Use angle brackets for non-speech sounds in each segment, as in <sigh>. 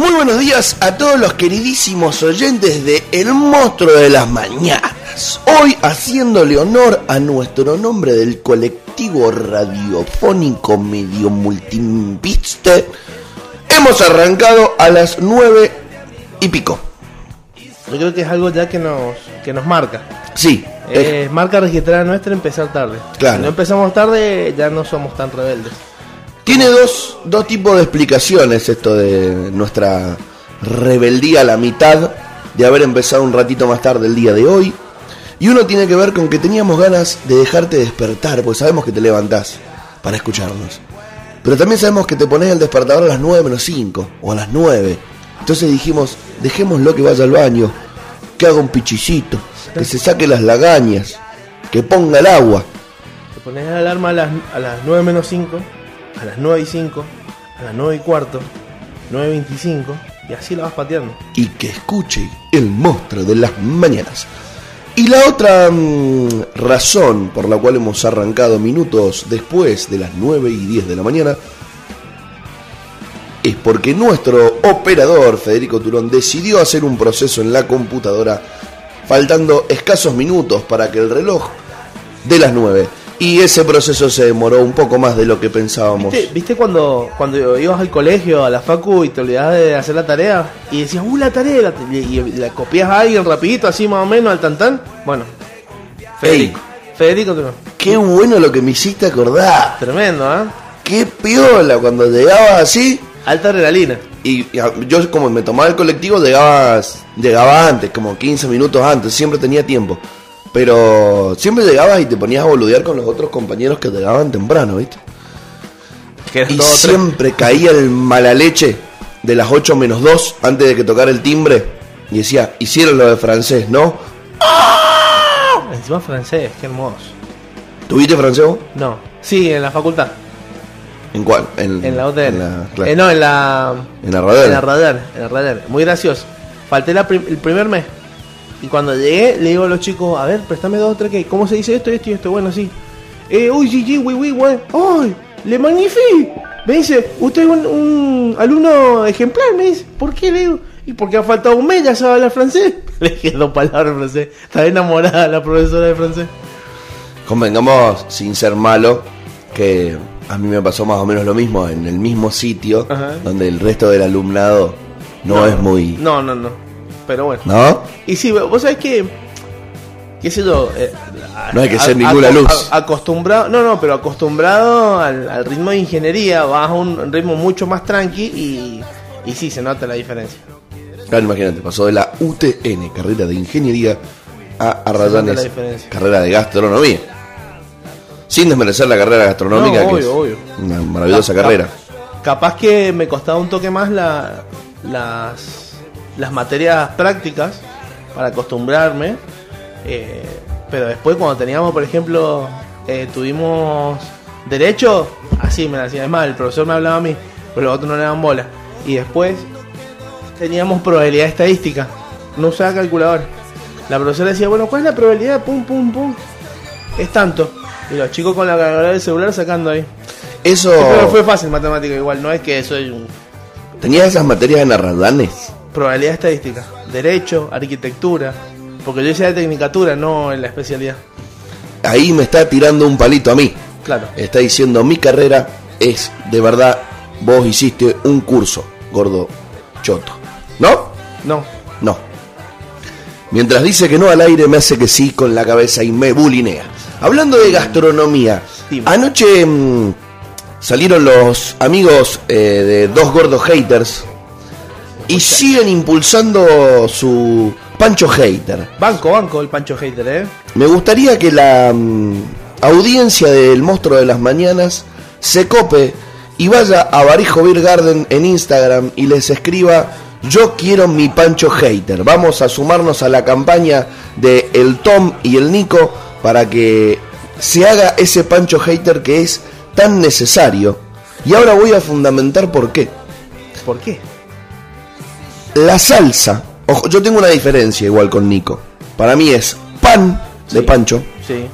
Muy buenos días a todos los queridísimos oyentes de El Monstruo de las Mañanas. Hoy haciéndole honor a nuestro nombre del colectivo radiofónico medio multimpiste, hemos arrancado a las nueve y pico. Yo creo que es algo ya que nos, que nos marca. Sí, eh, Es marca registrada nuestra empezar tarde. Claro. Si no empezamos tarde, ya no somos tan rebeldes. Tiene dos, dos tipos de explicaciones esto de nuestra rebeldía a la mitad de haber empezado un ratito más tarde el día de hoy. Y uno tiene que ver con que teníamos ganas de dejarte despertar, porque sabemos que te levantás para escucharnos. Pero también sabemos que te pones el despertador a las 9 menos 5 o a las 9. Entonces dijimos, dejémoslo que vaya al baño, que haga un pichicito, que se saque las lagañas, que ponga el agua. Te pones la alarma a las, a las 9 menos 5, a las 9 y 5, a las 9 y cuarto, 9 y 25, y así la vas pateando. y que escuche el monstruo de las mañanas. Y la otra mm, razón por la cual hemos arrancado minutos después de las 9 y 10 de la mañana es porque nuestro operador Federico Turón decidió hacer un proceso en la computadora faltando escasos minutos para que el reloj de las 9 y ese proceso se demoró un poco más de lo que pensábamos. ¿Viste, viste cuando, cuando ibas al colegio, a la facu, y te olvidabas de hacer la tarea? Y decías, ¡uh, la tarea! la- y, la copias a alguien rapidito, así más o menos, al tantán. Bueno, Federico. Federico, tú no. Qué bueno lo que me hiciste acordar. Tremendo, ¿ah? Qué piola cuando llegabas así Alta adrenalina. y, y yo como me tomaba el colectivo llegabas llegaba antes, como 15 minutos antes, siempre tenía tiempo. Pero siempre llegabas y te ponías a boludear con los otros compañeros que llegaban temprano, ¿viste? Y tres. siempre caía el mala leche de las 8 menos 2 antes de que tocara el timbre y decía, hicieron lo de francés, ¿no? Encima francés, qué hermoso. ¿Tuviste francés vos? No, sí, en la facultad. ¿En cuál? En, En la UTN. En la, claro. Eh, no, en la. En la Radar. En la radar, en la radar. Muy gracioso. Falté la prim- el primer mes. Y cuando llegué, le digo a los chicos, a ver, préstame dos o tres que. ¿Cómo se dice esto, esto y esto? Bueno, sí. Eh, uy, sí, oui, oui, oui. ¡Ay! ¡Le magnifique! Me dice, usted es un, un alumno ejemplar, me dice. ¿Por qué? Le digo, y porque ha faltado un mes, ya sabe hablar francés. <laughs> Le dije dos palabras en francés. Estaba enamorada la profesora de francés. Convengamos, sin ser malo, que a mí me pasó más o menos lo mismo en el mismo sitio Ajá. donde el resto del alumnado no, es muy... No, no, no. Pero bueno. ¿No? Y sí, vos sabés que. ¿Qué sé yo? eh, No hay que a- ser ninguna a- luz. a- acostumbrado, no, no, pero acostumbrado al, al ritmo de ingeniería, vas a un ritmo mucho más tranqui y, y sí, se nota la diferencia. Claro, imagínate, pasó de la UTN, carrera de ingeniería, a Arrayanes, carrera de gastronomía. Sin desmerecer la carrera gastronómica, No, que obvio, es obvio. una maravillosa carrera. Capaz que me costaba un toque más la, las, las materias prácticas para acostumbrarme. eh, pero después cuando teníamos, por ejemplo, eh, tuvimos derecho, así me la hacía. Es más, el profesor me hablaba a mí, pero los otros no le daban bola. Y después teníamos probabilidad estadística. No usaba calculadora. La profesora decía, bueno, ¿cuál es la probabilidad? Pum, pum, pum. Es tanto. Y los chicos con la calculadora del celular sacando ahí. Eso... Pero fue fácil matemática igual, no es que soy un ¿Tenías esas materias en Arrayanes? Probabilidad estadística, derecho, arquitectura, porque yo hice de tecnicatura, no en la especialidad. Ahí me está tirando un palito a mí. Claro. está diciendo mi carrera es de verdad vos hiciste un curso gordo choto ¿no? No. no mientras dice que no al aire me hace que sí con la cabeza y me bulinea hablando de gastronomía Dime. anoche mm, salieron los amigos eh, de dos gordos haters y siguen impulsando su Pancho Hater Banco, banco el Pancho Hater, ¿eh? me gustaría que la mm, audiencia del Monstruo de las Mañanas se cope y vaya a Barijo Beer Garden en Instagram y les escriba Yo quiero mi Pancho Hater. Vamos a sumarnos a la campaña de el Tom y el Nico para que se haga ese Pancho Hater que es tan necesario. Y ahora voy a fundamentar por qué. ¿Por qué? La salsa, ojo, yo tengo una diferencia igual con Nico. Para mí es pan de Sí. pancho, Sí,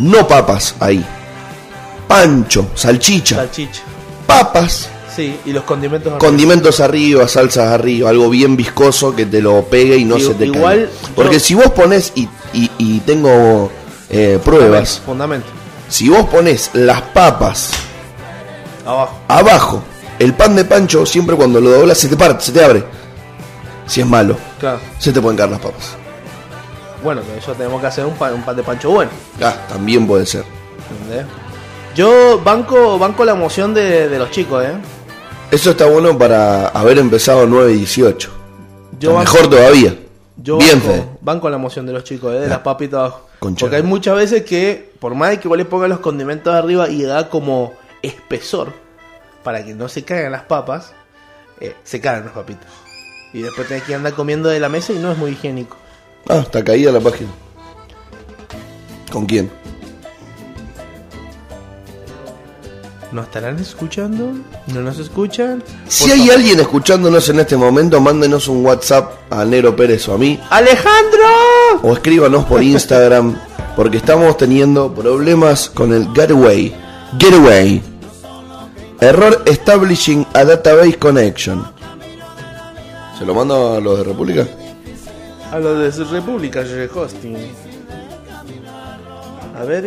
no papas ahí. Pancho, salchicha, salchicha. papas, Sí, y los condimentos arriba. Condimentos arriba, salsas arriba, algo bien viscoso que te lo pegue y no se te igual caiga. Porque si vos pones, y, y- y tengo eh, pruebas, Fundamento. si vos pones las papas Abajo. abajo, el pan de pancho, siempre cuando lo doblas se te parte, se te abre. Si es malo, Claro. se te pueden caer las papas. Bueno, que eso tenemos que hacer un pan, un pan de pancho bueno. Ah, también puede ser. ¿entendés? Yo banco, banco la emoción de, de los chicos, ¿eh? Eso está bueno para haber empezado 9 y 18. Yo banco- mejor todavía. Yo Bien, banco, Fede. banco la emoción de los chicos, ¿eh? de las papitas. Porque hay muchas veces que, por más de que vos le pongas los condimentos arriba y da como espesor para que no se caigan las papas, eh, se caen las papitas. Y después tenés que andar comiendo de la mesa y no es muy higiénico. Ah, está caída la página. ¿Con quién? ¿Nos estarán escuchando? ¿No nos escuchan? Si hay alguien escuchándonos en este momento, mándenos un WhatsApp a Nero Pérez o a mí. ¡Alejandro! O escríbanos por Instagram. Porque estamos teniendo problemas con el Getaway. Getaway. Error establishing a database connection. ¿Se lo mando a los de República? A lo de República de Hosting. A ver.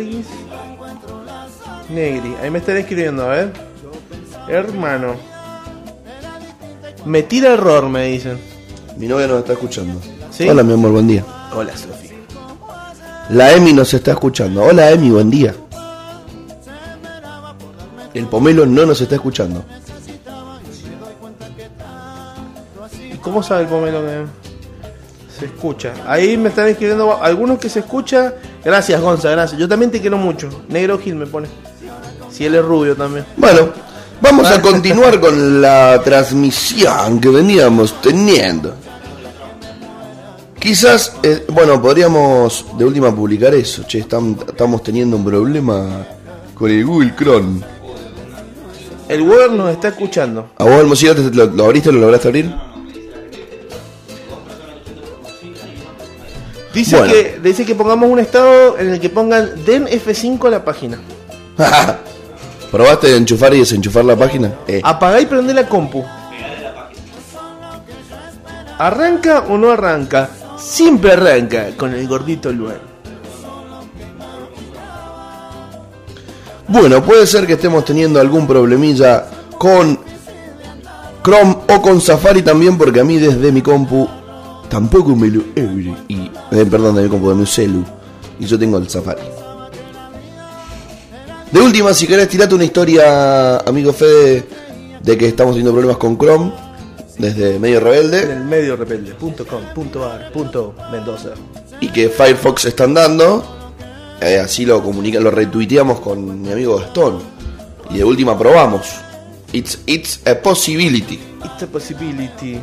Negri, ahí me están escribiendo, a ver. Hermano. Me tira error, me dicen. Mi novia nos está escuchando. ¿Sí? Hola, mi amor, buen día. Hola, Sofía. La Emi nos está escuchando. Hola, Emi, buen día. El pomelo no nos está escuchando. Cómo sabe el pomelo que se escucha? Ahí me están escribiendo algunos que se escucha. Gracias, Gonza, gracias. Yo también te quiero mucho. Negro Gil me pone. Si él es rubio también. Bueno, vamos a continuar con la transmisión que veníamos teniendo. Quizás, eh, bueno, podríamos de última publicar eso. Che, estam- estamos teniendo un problema con el Google Chrome. El Word nos está escuchando. ¿A vos, te- lo, lo abriste? ¿Lo lograste abrir? Dice, Bueno. que, dice que pongamos un estado en el que pongan den F5 a la página. <laughs> ¿Probaste de enchufar y desenchufar la página? Eh, Apagá y prende la compu. ¿Arranca o no arranca? Siempre arranca con el gordito Luan. Bueno, puede ser que estemos teniendo algún problemilla con Chrome o con Safari también, porque a mí desde mi compu tampoco me lo abre. Y, eh, perdón, de mi compu, de mi celu. Y yo tengo el Safari. De última, si querés, tirate una historia, amigo Fede, de que estamos teniendo problemas con Chrome desde medio En rebelde el medio rebelde.com.ar punto Mendoza. y que Firefox están dando. Eh, así lo comunica, lo retuiteamos con mi amigo Gastón. Y de última probamos. It's, it's a possibility. It's a possibility.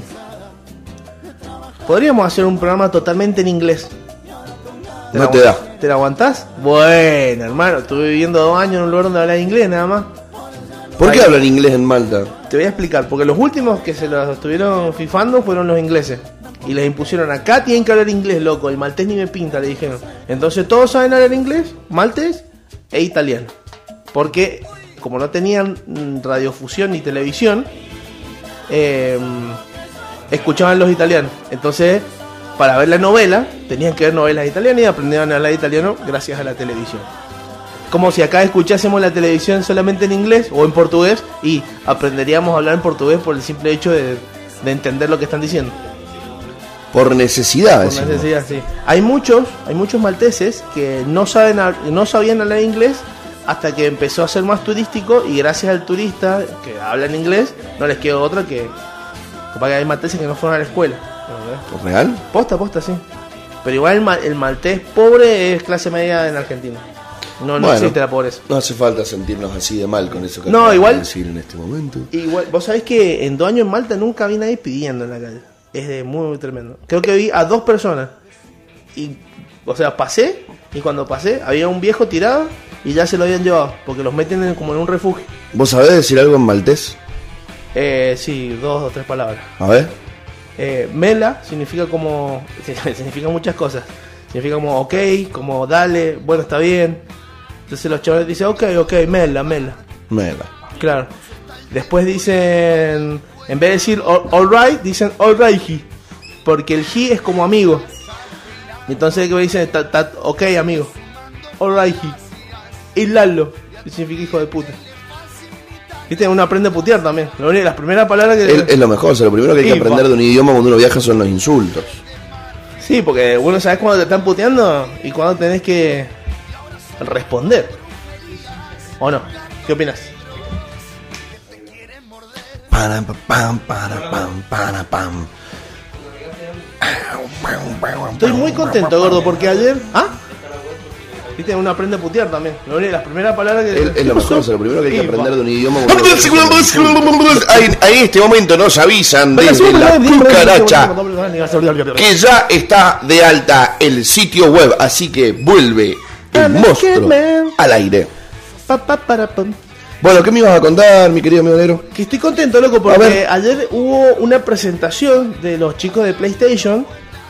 Podríamos hacer un programa totalmente en inglés. No te da. ¿Te la aguantás? Bueno, hermano, estuve viviendo dos años en un lugar donde hablaba inglés nada más. ¿Por qué hablan inglés en Malta? Te voy a explicar, porque los últimos que se los estuvieron fifando fueron los ingleses. Y les impusieron acá tienen que hablar inglés, loco. El maltés ni me pinta, le dijeron. Entonces todos saben hablar inglés, maltés e italiano. Porque como no tenían mm, radiofusión ni televisión, eh, escuchaban los italianos. Entonces, para ver la novela, tenían que ver novelas italianas y aprendieron a hablar italiano gracias a la televisión. Como si acá escuchásemos la televisión solamente en inglés o en portugués y aprenderíamos a hablar en portugués por el simple hecho de, de entender lo que están diciendo. Por necesidad. Por necesidad, sí. Hay muchos, hay muchos malteses que no saben no sabían hablar inglés hasta que empezó a ser más turístico y gracias al turista que habla en inglés no les quedó otra que capaz que hay malteses que no fueron a la escuela. ¿Real? Posta, posta, sí. Pero igual el, ma- el maltés pobre es clase media en Argentina. No, no Bueno. existe la pobreza. No hace falta sentirnos así de mal con eso que No, de igual- decir en este momento. Igual, vos sabés que en dos años en Malta nunca vi nadie pidiendo en la calle. Es de muy, muy tremendo. Creo que vi a dos personas. Y, o sea, pasé y cuando pasé había un viejo tirado y ya se lo habían llevado. Porque los meten en- como en un refugio. ¿Vos sabés decir algo en maltés? Eh, sí, dos o tres palabras. A ver. Eh, mela significa como. <laughs> significa muchas cosas. Significa como ok, como dale, bueno, está bien. Entonces los chavales dicen ok, ok, mela, mela. Mela. Claro. Después dicen, en vez de decir all, all right, dicen all right he. Porque el he es como amigo. Entonces, ¿qué dicen? Ok, amigo. All right he. Y Lalo, que significa hijo de puta. Viste, uno aprende a putear también. Lo único- las primeras palabras que. Es, es lo mejor, o sea, lo primero que hay que Sí, aprender de un idioma cuando uno viaja son los insultos. Sí, porque uno sabes cuando te están puteando y cuando tenés que responder. ¿O no? ¿Qué opinas? Para, pa, pam, para, pam, para, pam. Estoy muy contento, gordo, porque ayer. ¿Ah? Viste, uno aprende a putear también. Las primeras palabras que. Es, es ¿Qué lo mejor, sea, lo primero que hay que aprender de un idioma. Ahí, <laughs> ahí en este momento nos avisan desde la cucaracha que ya está de alta el sitio web, así que vuelve el monstruo al aire. Bueno, ¿qué me ibas a contar, mi querido amigo negro? Que estoy contento, loco, porque ayer hubo una presentación de los chicos de PlayStation,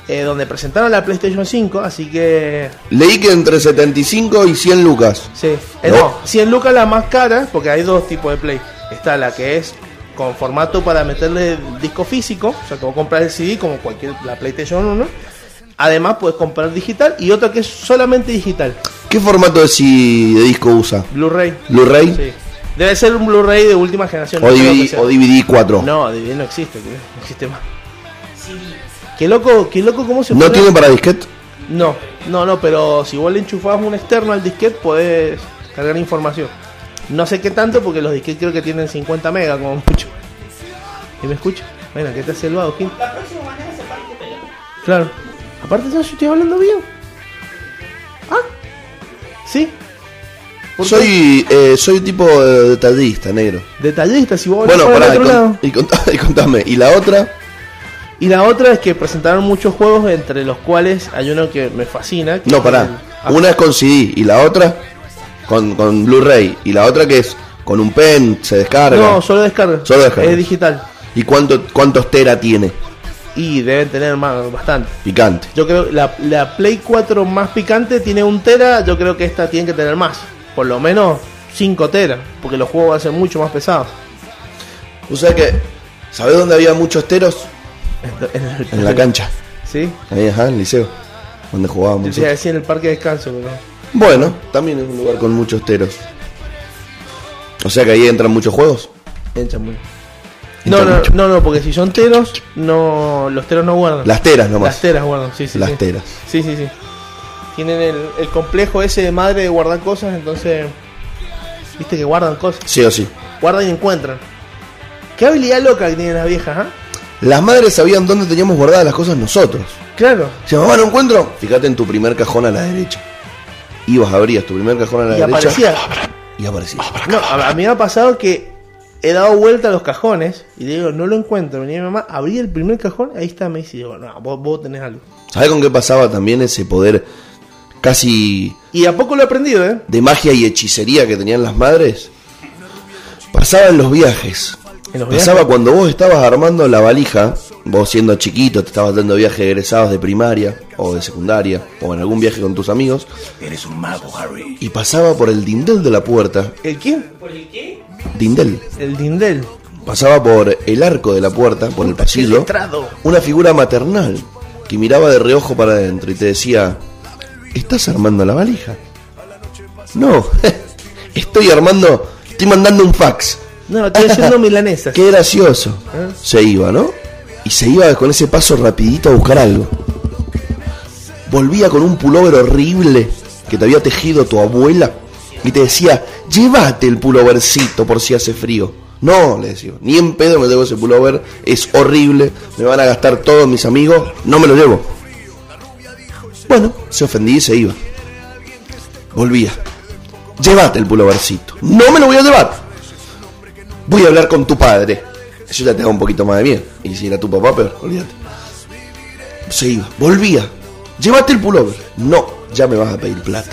eh, donde presentaron la PlayStation 5, así que... Leí que entre 75 y 100 lucas. Sí, eh, No. no, 100 lucas la más cara, porque hay dos tipos de Play. Está la que es con formato para meterle disco físico, o sea, que vos compras el CD como cualquier la PlayStation 1. Además, puedes comprar digital y otra que es solamente digital, ¿Qué formato de, si- de disco usa? Blu-ray. ¿Blu-ray? Sí. Debe ser un Blu-ray de última generación. ¿O, no DVD, o DVD 4? No, DVD no existe, no existe más. Qué loco, qué loco cómo se ¿No tiene para disquete? No, no, no, pero si vos le enchufás un externo al disquete podés cargar información. No sé qué tanto porque los disquetes creo que tienen 50 megas como mucho. ¿Y me escucha? Bueno, ¿qué te hace el vago, Gil? La próxima mañana se para y te pega. Claro. Aparte yo estoy hablando bien. Ah, sí. Soy, eh, soy tipo eh, detallista, negro. detallista, si vos Bueno, el pará, y, otro con- lado. <laughs> y contá- y contame. ¿Y la otra? Y la otra es que presentaron muchos juegos entre los cuales hay uno que me fascina. que No, pará. el- Una es con CD y la otra con, con Blu-ray. Y la otra que es con un pen, se descarga. No, solo descarga. Solo descarga. Es digital. ¿Y cuánto, cuántos tera tiene? Y deben tener más, bastante. Picante. Yo creo que la, la Play 4 más picante tiene un tera. Yo creo que esta tiene que tener más. Por lo menos 5 teras. Porque los juegos van a ser mucho más pesados. O sea que, ¿sabés dónde había muchos teros? En, el- En la cancha. Sí. Ahí, ajá, en el liceo. Donde jugábamos. Yo te iba a nosotros. decir en el parque de descanso. Pero... Bueno, también es un lugar con muchos teros. O sea que ahí entran muchos juegos. Entra muy- No, no, mucho. no, no, porque si son teros, no, los teros no guardan. Las teras nomás. Las teras guardan, sí, sí. Las sí. teras. Sí, sí, sí. Tienen el, el complejo ese de madre de guardar cosas, entonces. Viste que guardan cosas. Sí o sí. Guardan y encuentran. Qué habilidad loca que tienen las viejas, ¿ah? Las madres sabían dónde teníamos guardadas las cosas nosotros. Claro. Si mamá no encuentro, fíjate en tu primer cajón a la derecha. Ibas, abrías tu primer cajón a la Y derecha. aparecía. Y aparecía. No, a, mí me ha pasado que he dado vuelta a los cajones y le digo, no lo encuentro. Venía mi mamá, abrí el primer cajón, ahí está, me dice, digo, no, vos, vos tenés algo. ¿Sabes con qué pasaba también ese poder casi Y a poco lo he aprendido, ¿eh? de magia y hechicería que tenían las madres? Pasaba en los viajes. Pasaba viajes. cuando vos estabas armando la valija, vos siendo chiquito, te estabas dando viajes egresados de primaria o de secundaria, o en algún viaje con tus amigos, Eres un mago, Harry. y pasaba por el dindel de la puerta. ¿El quién? ¿Por el qué? Dindel. El Dindel. Pasaba por el arco de la puerta, por el pasillo, una figura maternal que miraba de reojo para adentro y te decía, ¿estás armando la valija? No, <laughs> estoy armando, estoy mandando un fax. No, estoy haciendo milanesas. Qué gracioso. ¿Eh? Se iba, ¿no? Y se iba con ese paso rapidito a buscar algo. Volvía con un pullover horrible que te había tejido tu abuela y te decía, llévate el pullovercito por si hace frío. No, le decía, ni en pedo me llevo ese pullover, es horrible, me van a gastar todos mis amigos, no me lo llevo. Bueno, se ofendía y se iba. Volvía. Llévate el pullovercito. No me lo voy a llevar voy a hablar con tu padre. Eso ya te da un poquito más de miedo. Y si era tu papá, peor, olvídate. Se iba, volvía. Llévate el pullover. No, ya me vas a pedir plata.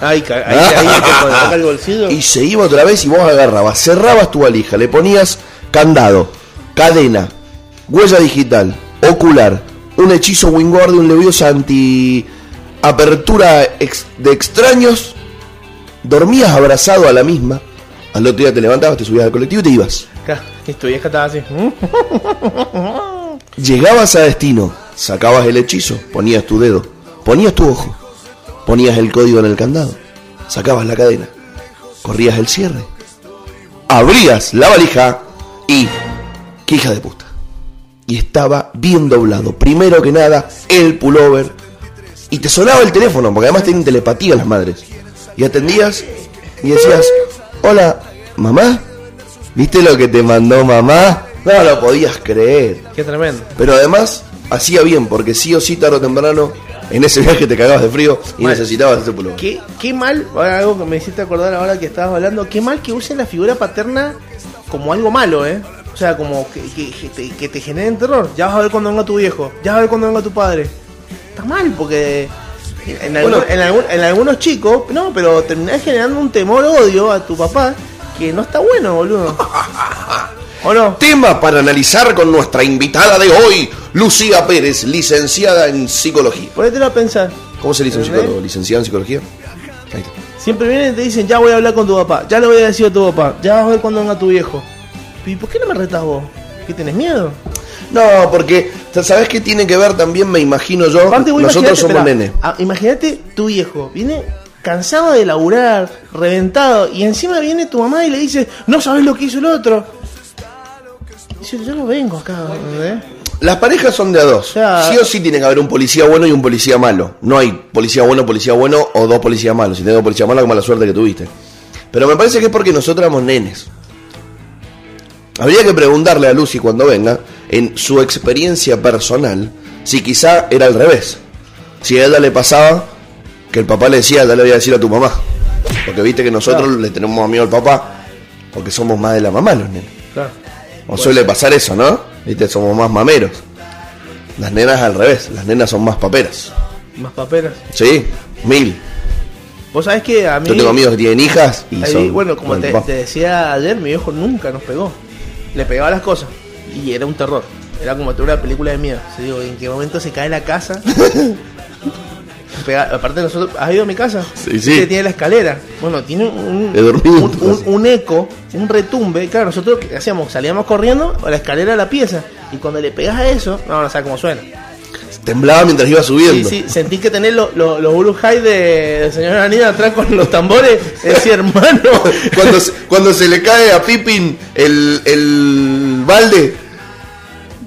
Ahí, ahí, ahí hay que poner el bolsillo. Y se iba otra vez y vos agarrabas, cerrabas tu valija, le ponías candado, cadena, huella digital, ocular, un hechizo Wingard, un leviosa anti apertura ex- de extraños, dormías abrazado a la misma, al otro día te levantabas, te subías al colectivo y te ibas. Y tu vieja estaba así. <laughs> Llegabas a destino, sacabas el hechizo, ponías tu dedo, ponías tu ojo, ponías el código en el candado, sacabas la cadena, corrías el cierre, abrías la valija y... ¡Qué hija de puta! Y estaba bien doblado. Primero que nada, el pullover. Y te sonaba el teléfono, porque además tienen telepatía las madres. Y atendías y decías, hola, mamá. ¿Viste lo que te mandó mamá? No lo podías creer. Qué tremendo. Pero además hacía bien, porque sí o sí tarde o temprano, en ese viaje te cagabas de frío y necesitabas ese pullover. Qué, qué mal, algo que me hiciste acordar ahora que estabas hablando, qué mal que usen la figura paterna como algo malo, ¿eh? O sea, como que, que- que te, que te generen terror. Ya vas a ver cuando venga tu viejo, ya vas a ver cuando venga tu padre. Está mal, porque en, algún- Bueno. en algún- en algunos chicos, no, pero terminás generando un temor, odio a tu papá que no está bueno, boludo. <laughs> ¿O no? Tema para analizar con nuestra invitada de hoy, Lucía Pérez, licenciada en psicología. Ponételo a pensar. ¿Cómo se dice un psicólogo? ¿Licenciada en psicología? Ahí está. Siempre vienen y te dicen, ya voy a hablar con tu papá, ya le voy a decir a tu papá, ya vas a ver cuando venga tu viejo. ¿Y por qué no me retas vos? ¿Qué tenés miedo? No, porque, ¿sabes qué tiene que ver también, me imagino yo? Aparte, vos Nosotros somos nene. ah, Imagínate tu viejo, viene cansado de laburar, reventado, y encima viene tu mamá y le dice, no sabes lo que hizo el otro. Dice, yo no vengo acá, ¿entendés? Las parejas son de a dos. sea- sí o sí tiene que haber un policía bueno y un policía malo. No hay policía bueno, policía bueno o dos policías malos. Si tenés dos policías malos, qué mala suerte que tuviste. Pero me parece que es porque nosotros éramos nenes. Habría que preguntarle a Lucy cuando venga, en su experiencia personal, si quizá era al revés. Si a ella le pasaba que el papá le decía, ya le voy a decir a tu mamá. Porque viste que nosotros Claro. le tenemos miedo al papá, porque somos más de la mamá los nenes. Claro. O suele pasar eso, ¿no? Viste, somos más mameros. Las nenas al revés, las nenas son más paperas. Más paperas. Sí, mil. Vos sabés que a mí... Yo tengo amigos que tienen hijas y ahí, son. bueno, como te, te decía ayer, mi viejo nunca nos pegó. Le pegaba las cosas. Y era un terror. Era como una película de miedo. Se digo, ¿en qué momento se cae la casa? <laughs> Pega- aparte nosotros, ¿has ido a mi casa? Sí, sí. Que tiene la escalera. Bueno, tiene un, dormido un, eco, un retumbe. Claro, nosotros ¿qué hacíamos? Salíamos corriendo a la escalera a la pieza. Y cuando le pegas a eso, no, no sabes cómo suena. Temblaba mientras iba Sí, subiendo. sí, sentí que tenés los lo, Uruk Hai de, del señor Anida atrás con los tambores. Decía, hermano. <laughs> Cuando, se, cuando se le cae a Pippin el, el balde.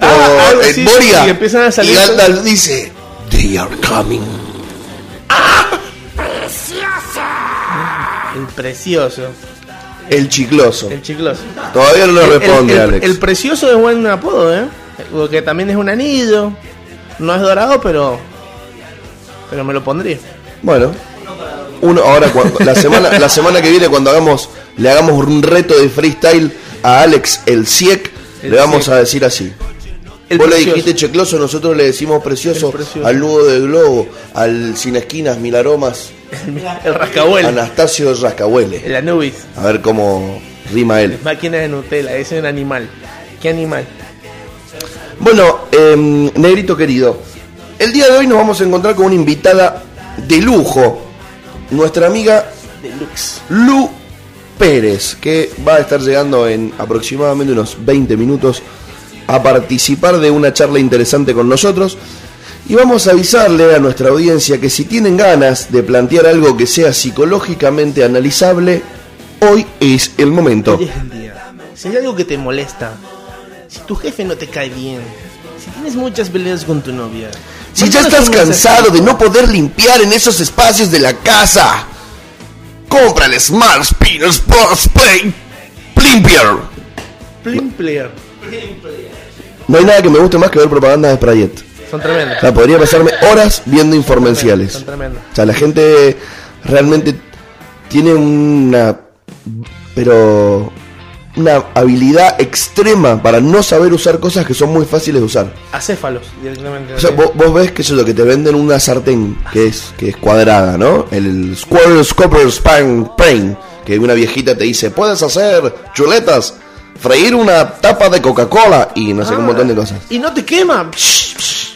Ah, Moria. y empiezan a salir- Gandalf dice: They are coming. El precioso. El chicloso. El chicloso. Todavía no lo el- responde, el, Alex. el precioso es buen apodo, ¿eh? Porque también es un anillo. No es dorado, pero. Pero me lo pondría. Bueno, uno ahora cuando, la semana la semana que viene cuando hagamos le hagamos un reto de freestyle a Alex el Ciec, El le vamos Ciec. a decir así. El Vos le precioso. dijiste checloso, nosotros le decimos precioso, El precioso. al nudo de globo, al sin esquinas, mil aromas, El rascabuel. Anastasio Rascahuele. El Anubis. A ver cómo rima él. Máquina de Nutella. Ese es un animal. ¿Qué animal? Bueno, em, negrito querido, el día de hoy nos vamos a encontrar con una invitada de lujo, nuestra amiga Deluxe. Lu Pérez, que va a estar llegando en aproximadamente unos 20 minutos a participar de una charla interesante con nosotros. Y vamos a avisarle a nuestra audiencia que si tienen ganas de plantear algo que sea psicológicamente analizable, hoy es el momento. Hoy es el día. Si hay algo que te molesta, si tu jefe no te cae bien, si tienes muchas peleas con tu novia, Si ya estás cansado de no poder limpiar en esos espacios de la casa, compra el Smart Spinners Plus Play Limpier. Plim player. No hay nada que me guste más que ver propaganda de Sprayet. Son tremendos. O sea, podría pasarme horas viendo informenciales. Son tremendos. O sea, la gente realmente tiene una. Pero. Una habilidad extrema para no saber usar cosas que son muy fáciles de usar. Acéfalos directamente. O sea, vos, vos ves que eso es lo que te venden una sartén que es, que es cuadrada, ¿no? El Square Scopper Span Pain, que una viejita te dice, puedes hacer chuletas, freír una tapa de Coca-Cola y no sé, Ah, un montón de cosas. Y no te quema.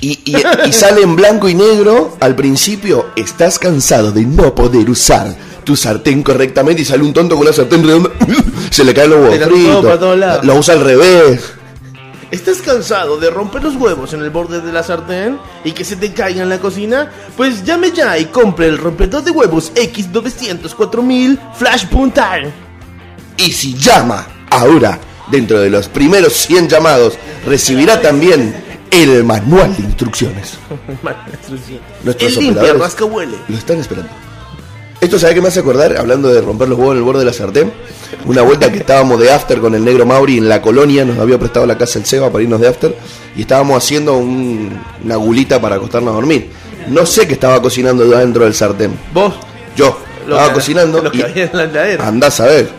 Y, y- y sale en blanco y negro al principio, estás cansado de no poder usar tu sartén correctamente y sale un tonto con una sartén redonda, <laughs> se le caen los huevos fritos, lo usa al revés. ¿Estás cansado de romper los huevos en el borde de la sartén y que se te caiga en la cocina? Pues llame ya y compre el rompedor de huevos X904.000 Flash Puntal. Y si llama ahora, dentro de los primeros 100 llamados, recibirá también <laughs> el manual de instrucciones. Nuestros El limpia, operadores rasca huele. Lo están esperando. Esto, ¿sabe qué me hace acordar? Hablando de romper los huevos en el borde de la sartén. Una vuelta que estábamos de after con el negro Mauri en la colonia. Nos había prestado la casa el Seba para irnos de after. Y estábamos haciendo un- una gulita para acostarnos a dormir. No sé qué estaba cocinando dentro del sartén. Vos, Yo lo estaba que- cocinando lo que y había en la heladera. andás a ver.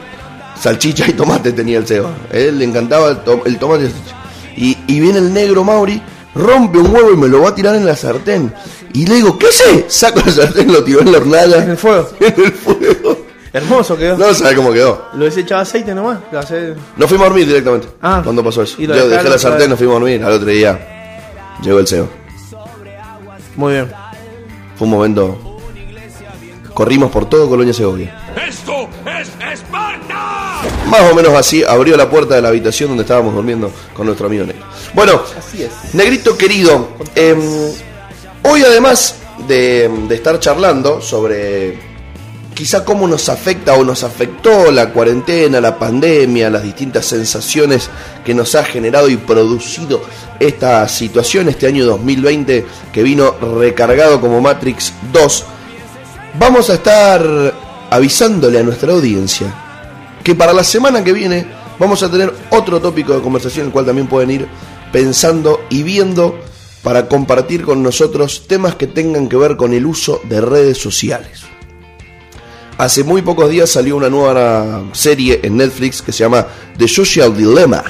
Salchicha y tomate tenía el Seba. A él le encantaba el, to- el tomate y salchicha. Y, y viene el negro Mauri, rompe un huevo y me lo va a tirar en la sartén. Y le digo, ¿qué hace? Saco la sartén, lo tiró en la hornalla. En el fuego. <laughs> en el fuego. Hermoso quedó. No sabe cómo quedó. Lo hubiese echado aceite nomás. Hace... Nos fuimos a dormir directamente. Ah. cuando pasó eso. Yo dejé la sartén, nos fuimos a dormir. Al otro día llegó el Seba. Muy bien. Fue un momento. Corrimos por todo Colonia Segovia. ¡Esto es Esparta! Más o menos así abrió la puerta de la habitación donde estábamos durmiendo con nuestro amigo negro. Bueno, Así es. Negrito querido, em, hoy además de, de estar charlando sobre quizá cómo nos afecta o nos afectó la cuarentena, la pandemia, las distintas sensaciones que nos ha generado y producido esta situación, este año 2020 que vino recargado como Matrix 2, vamos a estar avisándole a nuestra audiencia que para la semana que viene vamos a tener otro tópico de conversación, el cual también pueden ir pensando y viendo para compartir con nosotros temas que tengan que ver con el uso de redes sociales. Hace muy pocos días salió una nueva serie en Netflix que se llama The Social Dilemma.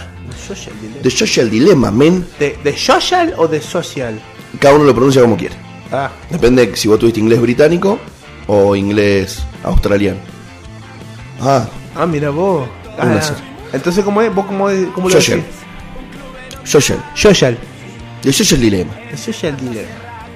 Social dilemma. The Social Dilemma, men. ¿De, ¿De social o de social? Cada uno lo pronuncia como quiere. Ah, Depende de si vos tuviste inglés británico o inglés australiano. Ah, ah mira vos. Ah, entonces, ¿cómo es? ¿Vos cómo, es- cómo lo Social. decís? Social. Social. The Social Dilemma. El social dilemma.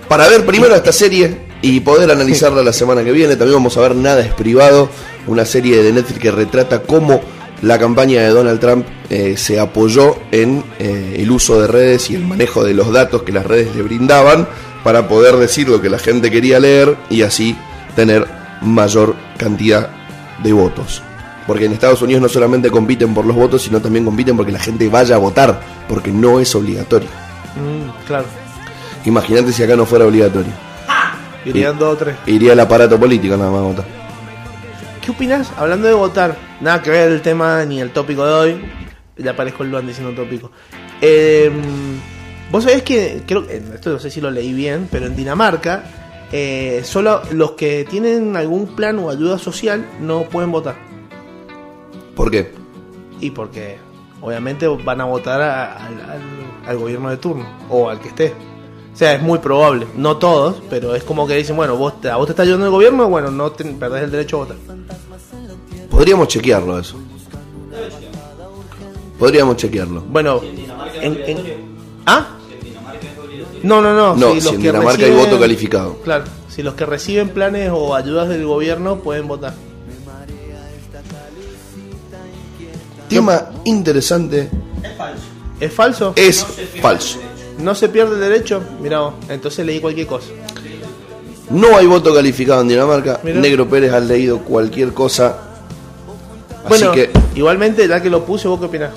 Para ver primero esta serie y poder analizarla la semana que viene, también vamos a ver Nada es privado, una serie de Netflix que retrata cómo la campaña de Donald Trump eh, se apoyó en eh, el uso de redes y el manejo de los datos que las redes le brindaban para poder decir lo que la gente quería leer y así tener mayor cantidad de votos. Porque en Estados Unidos no solamente compiten por los votos, sino también compiten porque la gente vaya a votar, porque no es obligatorio. Mm, claro. Imagínate si acá no fuera obligatorio. Irían dos o tres. Iría el aparato político nada más a votar. ¿Qué opinas? Hablando de votar, nada que ver el tema ni el tópico de hoy. Le aparezco el Luan diciendo tópico. Eh, Vos sabés que, creo que, esto no sé si lo leí bien, pero en Dinamarca, eh, solo los que tienen algún plan o ayuda social no pueden votar. ¿Por qué? Y porque obviamente van a votar a- al, al- al gobierno de turno o al que esté. O sea, es muy probable. No todos, pero es como que dicen, bueno, vos te, a vos te está ayudando el gobierno, bueno, no te, perdés el derecho a votar. Podríamos chequearlo eso. Podríamos chequearlo. Bueno, en, en- ¿ah? No, no, no. No, si si los en que Dinamarca hay reciben- voto calificado. Claro, si los que reciben planes o ayudas del gobierno pueden votar. Tema interesante ¿Es falso? es falso. ¿No se pierde el derecho? Mirá, vos, entonces leí cualquier cosa. No hay voto calificado en Dinamarca. Mirá. Negro Pérez ha leído cualquier cosa. Así Bueno, que igualmente, ya que lo puse, ¿vos qué opinás?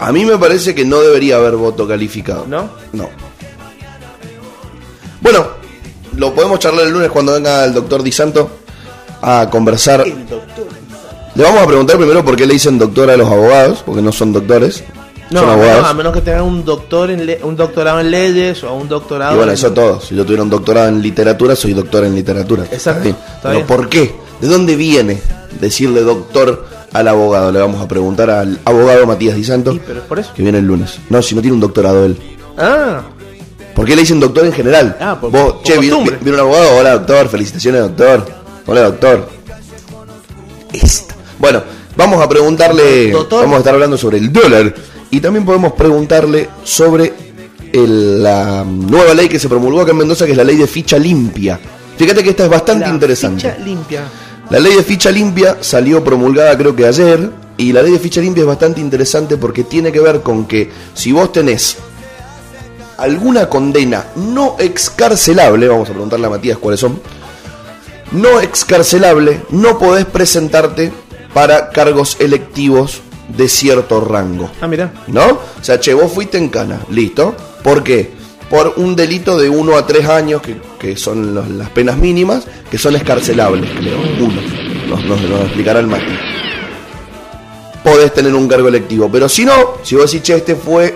a mí me parece que no debería haber voto calificado. ¿No? No. Bueno, lo podemos charlar el lunes cuando venga el doctor Di Santo a conversar. El doctor. Le vamos a preguntar primero por qué le dicen doctor a los abogados, porque no son doctores, No, son abogados. menos, a menos que tengan un doctor en le- un doctorado en leyes o un doctorado Y bueno, en- eso todo. Si yo tuviera un doctorado en literatura, soy doctor en literatura. Exacto, Pero. ¿por qué? ¿De dónde viene decirle doctor al abogado? Le vamos a preguntar al abogado Matías Di Santo, Sí, pero es por eso. que viene el lunes. No, si no tiene un doctorado él. Ah, ¿Por qué le dicen doctor en general? Ah, por- Vos, por che, viene, un abogado, hola doctor, felicitaciones doctor. Hola doctor. Esta. Bueno, vamos a preguntarle, Doctor. vamos a estar hablando sobre el dólar y también podemos preguntarle sobre el- la nueva ley que se promulgó acá en Mendoza, que es la ley de ficha limpia. Fíjate que esta es bastante la interesante. ficha limpia. La ley de ficha limpia salió promulgada creo que ayer y la ley de ficha limpia es bastante interesante porque tiene que ver con que si vos tenés alguna condena no excarcelable, vamos a preguntarle a Matías cuáles son, no excarcelable, no podés presentarte para cargos electivos de cierto rango. Ah, mira. ¿No? O sea, che, vos fuiste en cana, listo. ¿Por qué? Por un delito de 1 a 3 años, que, que son los- las penas mínimas, que son escarcelables, creo. Uno. Nos, nos, nos explicará el Mati. Podés tener un cargo electivo. Pero si no, si vos decís, che, este fue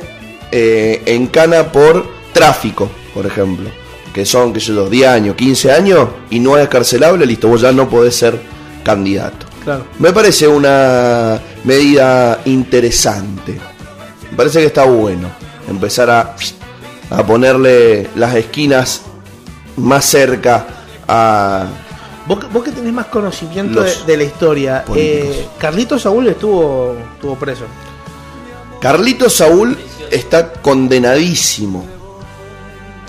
eh, en cana por tráfico, por ejemplo, que son, que yo, 10 años, 15 años, y no es escarcelable, listo, vos ya no podés ser candidato. Claro. Me parece una medida interesante. Me parece que está bueno empezar a, a ponerle las esquinas más cerca a... Vos, que- vos que tenés más conocimiento de, la historia, eh, Carlitos Saúl estuvo, estuvo preso. Carlito Saúl está condenadísimo.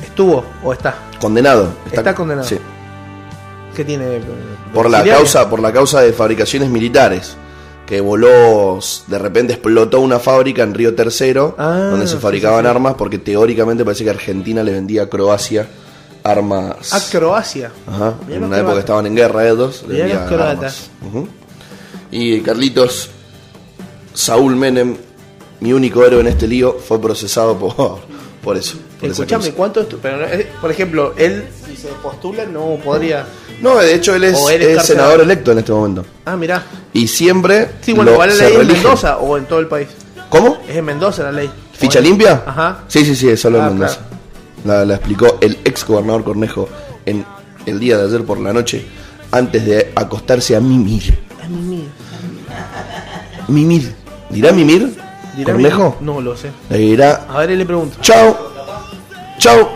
¿Estuvo o está? Condenado. Está condenado. Sí. ¿Qué tiene? Eh, Por la causa, por la causa de fabricaciones militares. Que voló, de repente explotó una fábrica en Río Tercero, Ah, donde se fabricaban sí, sí. armas, porque teóricamente parece que Argentina le vendía a Croacia armas. A Croacia. Ajá, Mirá en una época estaban en guerra ellos. le los croatas. Ujú. Y Carlitos, Saúl Menem, mi único héroe en este lío, fue procesado por, por eso. por Escuchame. ¿cuánto esto? Pero, eh, por ejemplo, él, si se postula, no podría. No, de hecho él es, senador electo en este momento. Ah, mirá. Y siempre. Sí, bueno, lo- igual la ley en. Mendoza o en todo el país. ¿Cómo? Es en Mendoza la ley. ¿Ficha limpia? Ajá. Sí, sí, sí, es solo en Ah, Mendoza. La, la explicó el ex gobernador Cornejo en el día de ayer por la noche, antes de acostarse a mimir. Ah, mira. Mimir. ¿Dirá mimir? ¿Dirá ¿Cornejo? No lo sé. Le dirá, A ver, él le pregunto. chao, chao,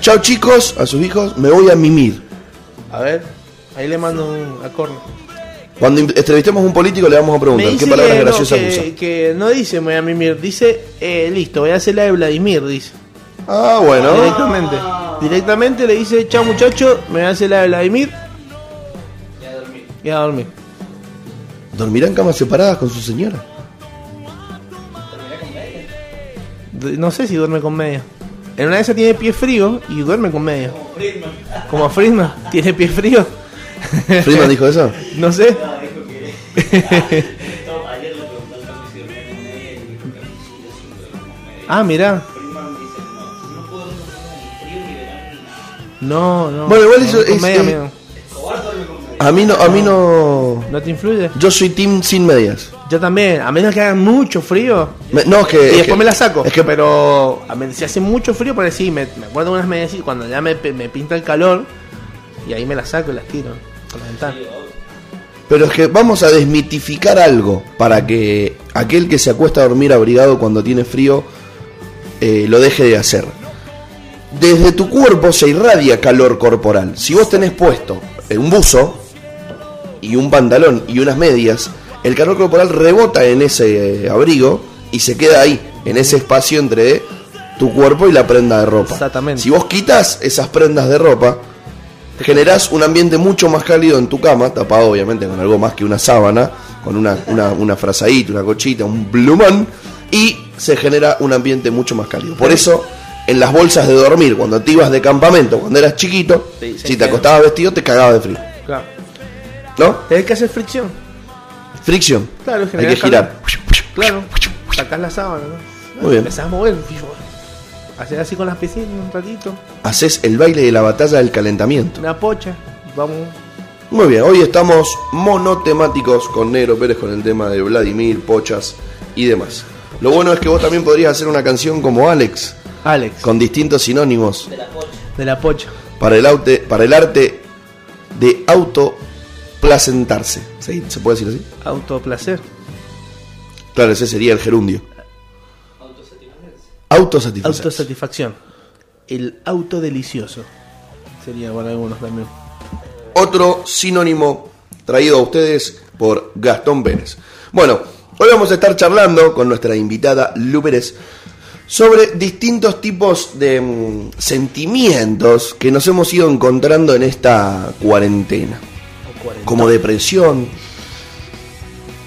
chao chicos, a sus hijos, me voy a mimir. A ver, ahí le mando un acorde. Cuando entrevistemos a un político le vamos a preguntar qué que palabras no, graciosas que, usa. que no dice me voy a mimir, dice eh, listo, voy a hacer la de Vladimir, dice. Ah, bueno. Directamente. Directamente le dice, chao muchacho, me voy a hacer la de Vladimir. Y a dormir. ¿Dormirá en camas separadas con su señora? D- No sé si duerme con media. En una de esas tiene pie frío y duerme con media. Como Friedman, tiene pie frío. ¿Friedman dijo eso? <laughs> No sé. <laughs> ah, mirá. No, no. Bueno, igual eso Con es- media, es- media. A mí no, a mí no... ¿No te influye? Yo soy team sin medias. Yo también, a menos que haga mucho frío. Me- no, es que... Y es después que- me la saco. Es que pero a mí, si hace mucho frío, por sí, me, me acuerdo unas medias cuando ya me, me pinta el calor, y ahí me las saco y las tiro por la ventana. Pero es que vamos a desmitificar algo para que aquel que se acuesta a dormir abrigado cuando tiene frío eh, lo deje de hacer. Desde tu cuerpo se irradia calor corporal. Si vos tenés puesto eh, un buzo y un pantalón y unas medias, el calor corporal rebota en ese eh, abrigo y se queda ahí, en ese espacio entre tu cuerpo y la prenda de ropa. Exactamente. Si vos quitas esas prendas de ropa, generás un ambiente mucho más cálido en tu cama, tapado obviamente con algo más que una sábana, con una, una, una frazadita, una cochita, un plumón, y se genera un ambiente mucho más cálido. Por eso, en las bolsas de dormir, cuando te ibas de campamento, cuando eras chiquito, Sí, si te acostabas vestido, te cagabas de frío. Claro. ¿No? Tenés que hacer fricción. Fricción. Claro, Hay que girar. Claro. Sacás la sábana, ¿no? Muy bien. Empezás a mover. Hacer así con las piscinas un ratito. Haces el baile de la batalla del calentamiento. Una pocha. Vamos. Muy bien, hoy estamos monotemáticos con Negro Pérez con el tema de Vladimir, Pochas y demás. Lo bueno es que vos también podrías hacer una canción como Alex, Alex. con distintos sinónimos De la pocha. para el, aute- para el arte de autoplacentarse. ¿Sí? ¿Se puede decir así? Autoplacer. Claro, ese sería el gerundio. Autosatisfacerse. Autosatisfacción. El auto delicioso. Sería para algunos también. Otro sinónimo traído a ustedes por Gastón Pérez. Bueno, hoy vamos a estar charlando con nuestra invitada Lu Pérez sobre distintos tipos de mm, sentimientos que nos hemos ido encontrando en esta cuarentena. Como depresión,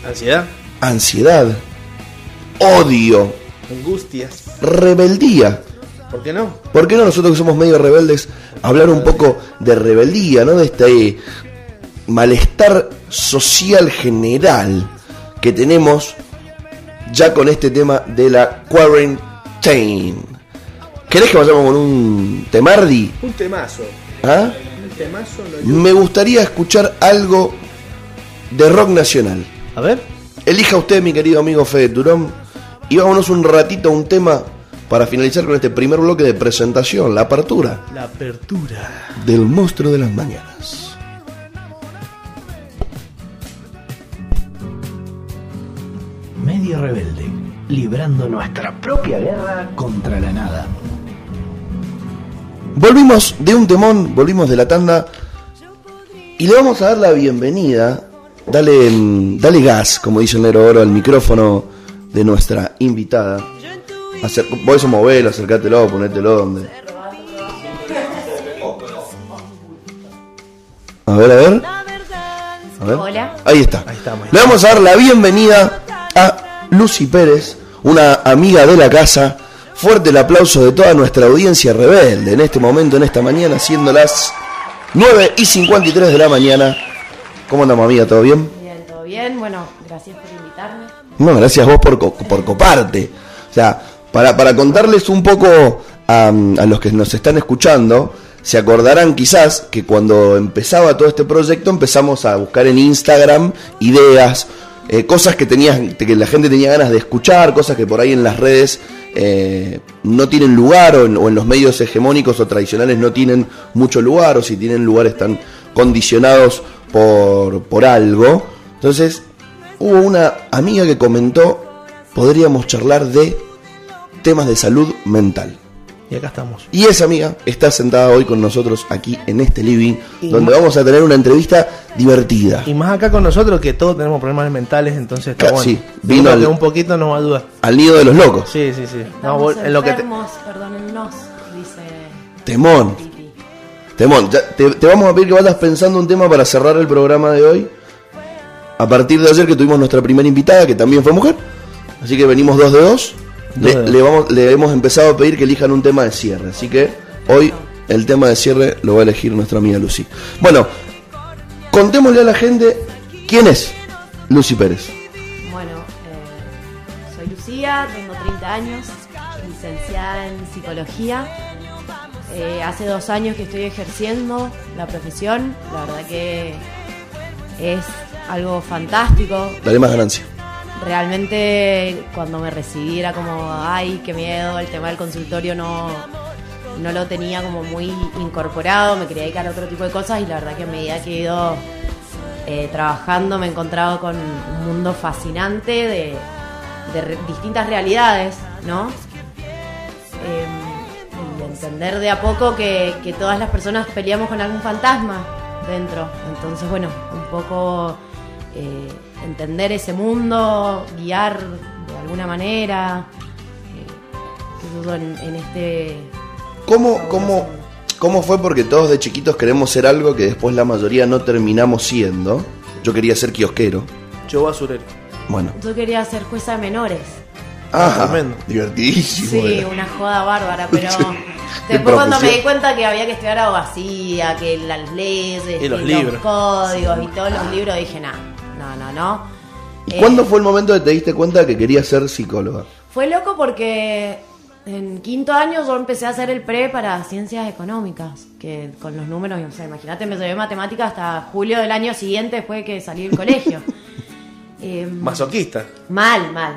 Ansiedad, ansiedad, odio, angustias. rebeldía. ¿Por qué no? ¿Por qué no nosotros que somos medio rebeldes hablar un poco de rebeldía, ¿no? De este malestar social general que tenemos ya con este tema de la quarantine. ¿Querés que vayamos con un temardi? Un temazo. ¿Ah? Me gustaría escuchar algo de rock nacional. A ver. Elija usted, mi querido amigo Fede Turón, y vámonos un ratito a un tema para finalizar con este primer bloque de presentación, la apertura La apertura. del monstruo de las mañanas. Medio rebelde, librando nuestra propia guerra contra la nada. Volvimos de un temón, volvimos de la tanda y le vamos a dar la bienvenida. Dale, mm, dale gas, como dice el negro oro, al micrófono de nuestra invitada. Acer vos eso movelo, acercátelo, ponételo donde. A ver, a ver. A ver. Hola. Ahí está. Ahí estamos. Le vamos a dar la bienvenida a Lucy Pérez, una amiga de la casa. Fuerte el aplauso de toda nuestra audiencia rebelde en este momento, en esta mañana, siendo las 9 y 53 de la mañana. ¿Cómo andamos, amiga? ¿Todo bien? Bien, todo bien. Bueno, gracias por invitarme. No, gracias a vos por, co- por coparte. O sea, para, para contarles un poco a, a los que nos están escuchando, se acordarán quizás que cuando empezaba todo este proyecto empezamos a buscar en Instagram ideas, eh, cosas que, tenías, que la gente tenía ganas de escuchar, cosas que por ahí en las redes eh, no tienen lugar o en, los medios hegemónicos o tradicionales no tienen mucho lugar o si tienen lugar están condicionados por, por algo. Entonces hubo una amiga que comentó, podríamos charlar de temas de salud mental. Y acá estamos. Y esa amiga está sentada hoy con nosotros aquí en este living, Y donde vamos a tener una entrevista divertida. Y más acá con nosotros que todos tenemos problemas mentales, entonces está Claro, bueno. sí, vino al- un poquito nos va a. Al nido de los locos. Sí, sí, sí. No, vos- en lo que te- enfermos, perdónennos, dice Temón, temón. Ya te, te vamos a pedir que vayas pensando un tema para cerrar el programa de hoy. A partir de ayer que tuvimos nuestra primera invitada, que también fue mujer. Así que venimos dos de dos. Le, vamos, le hemos empezado a pedir que elijan un tema de cierre. Así que hoy el tema de cierre lo va a elegir nuestra amiga Lucy. Bueno, contémosle a la gente quién es Lucy Pérez. Bueno, eh, soy Lucía, tengo 30 años, licenciada en psicología. Eh, hace dos años que estoy ejerciendo la profesión. La verdad que es algo fantástico. Dale más ganancia. Realmente cuando me recibí era como, ay, qué miedo, el tema del consultorio no, no lo tenía como muy incorporado, me quería dedicar a otro tipo de cosas y la verdad que a medida que he ido eh, trabajando me he encontrado con un mundo fascinante de, de distintas realidades, ¿no? Eh, y entender de a poco que, que todas las personas peleamos con algún fantasma dentro. Entonces, bueno, un poco eh, entender ese mundo, guiar de alguna manera, eh, en, en este... ¿Cómo, cómo, ¿Cómo fue? Porque todos de chiquitos queremos ser algo que después la mayoría no terminamos siendo. Yo quería ser kiosquero. Yo basurero. Bueno. Yo quería ser jueza de menores. Ajá. Tremendo. Divertidísimo. Sí, era. una joda bárbara, pero <laughs> después cuando me di cuenta que había que estudiar abogacía, que las leyes, Y los que libros. códigos y todos los libros, dije, no, no, no, no. ¿Y Eh, cuándo fue el momento que te diste cuenta que querías ser psicóloga? Fue loco porque en quinto año yo empecé a hacer el pre para ciencias económicas, que con los números, o sea, imagínate, me llevé matemáticas hasta julio del año siguiente después de que salí del colegio. <laughs> Eh, Masoquista. Mal, mal.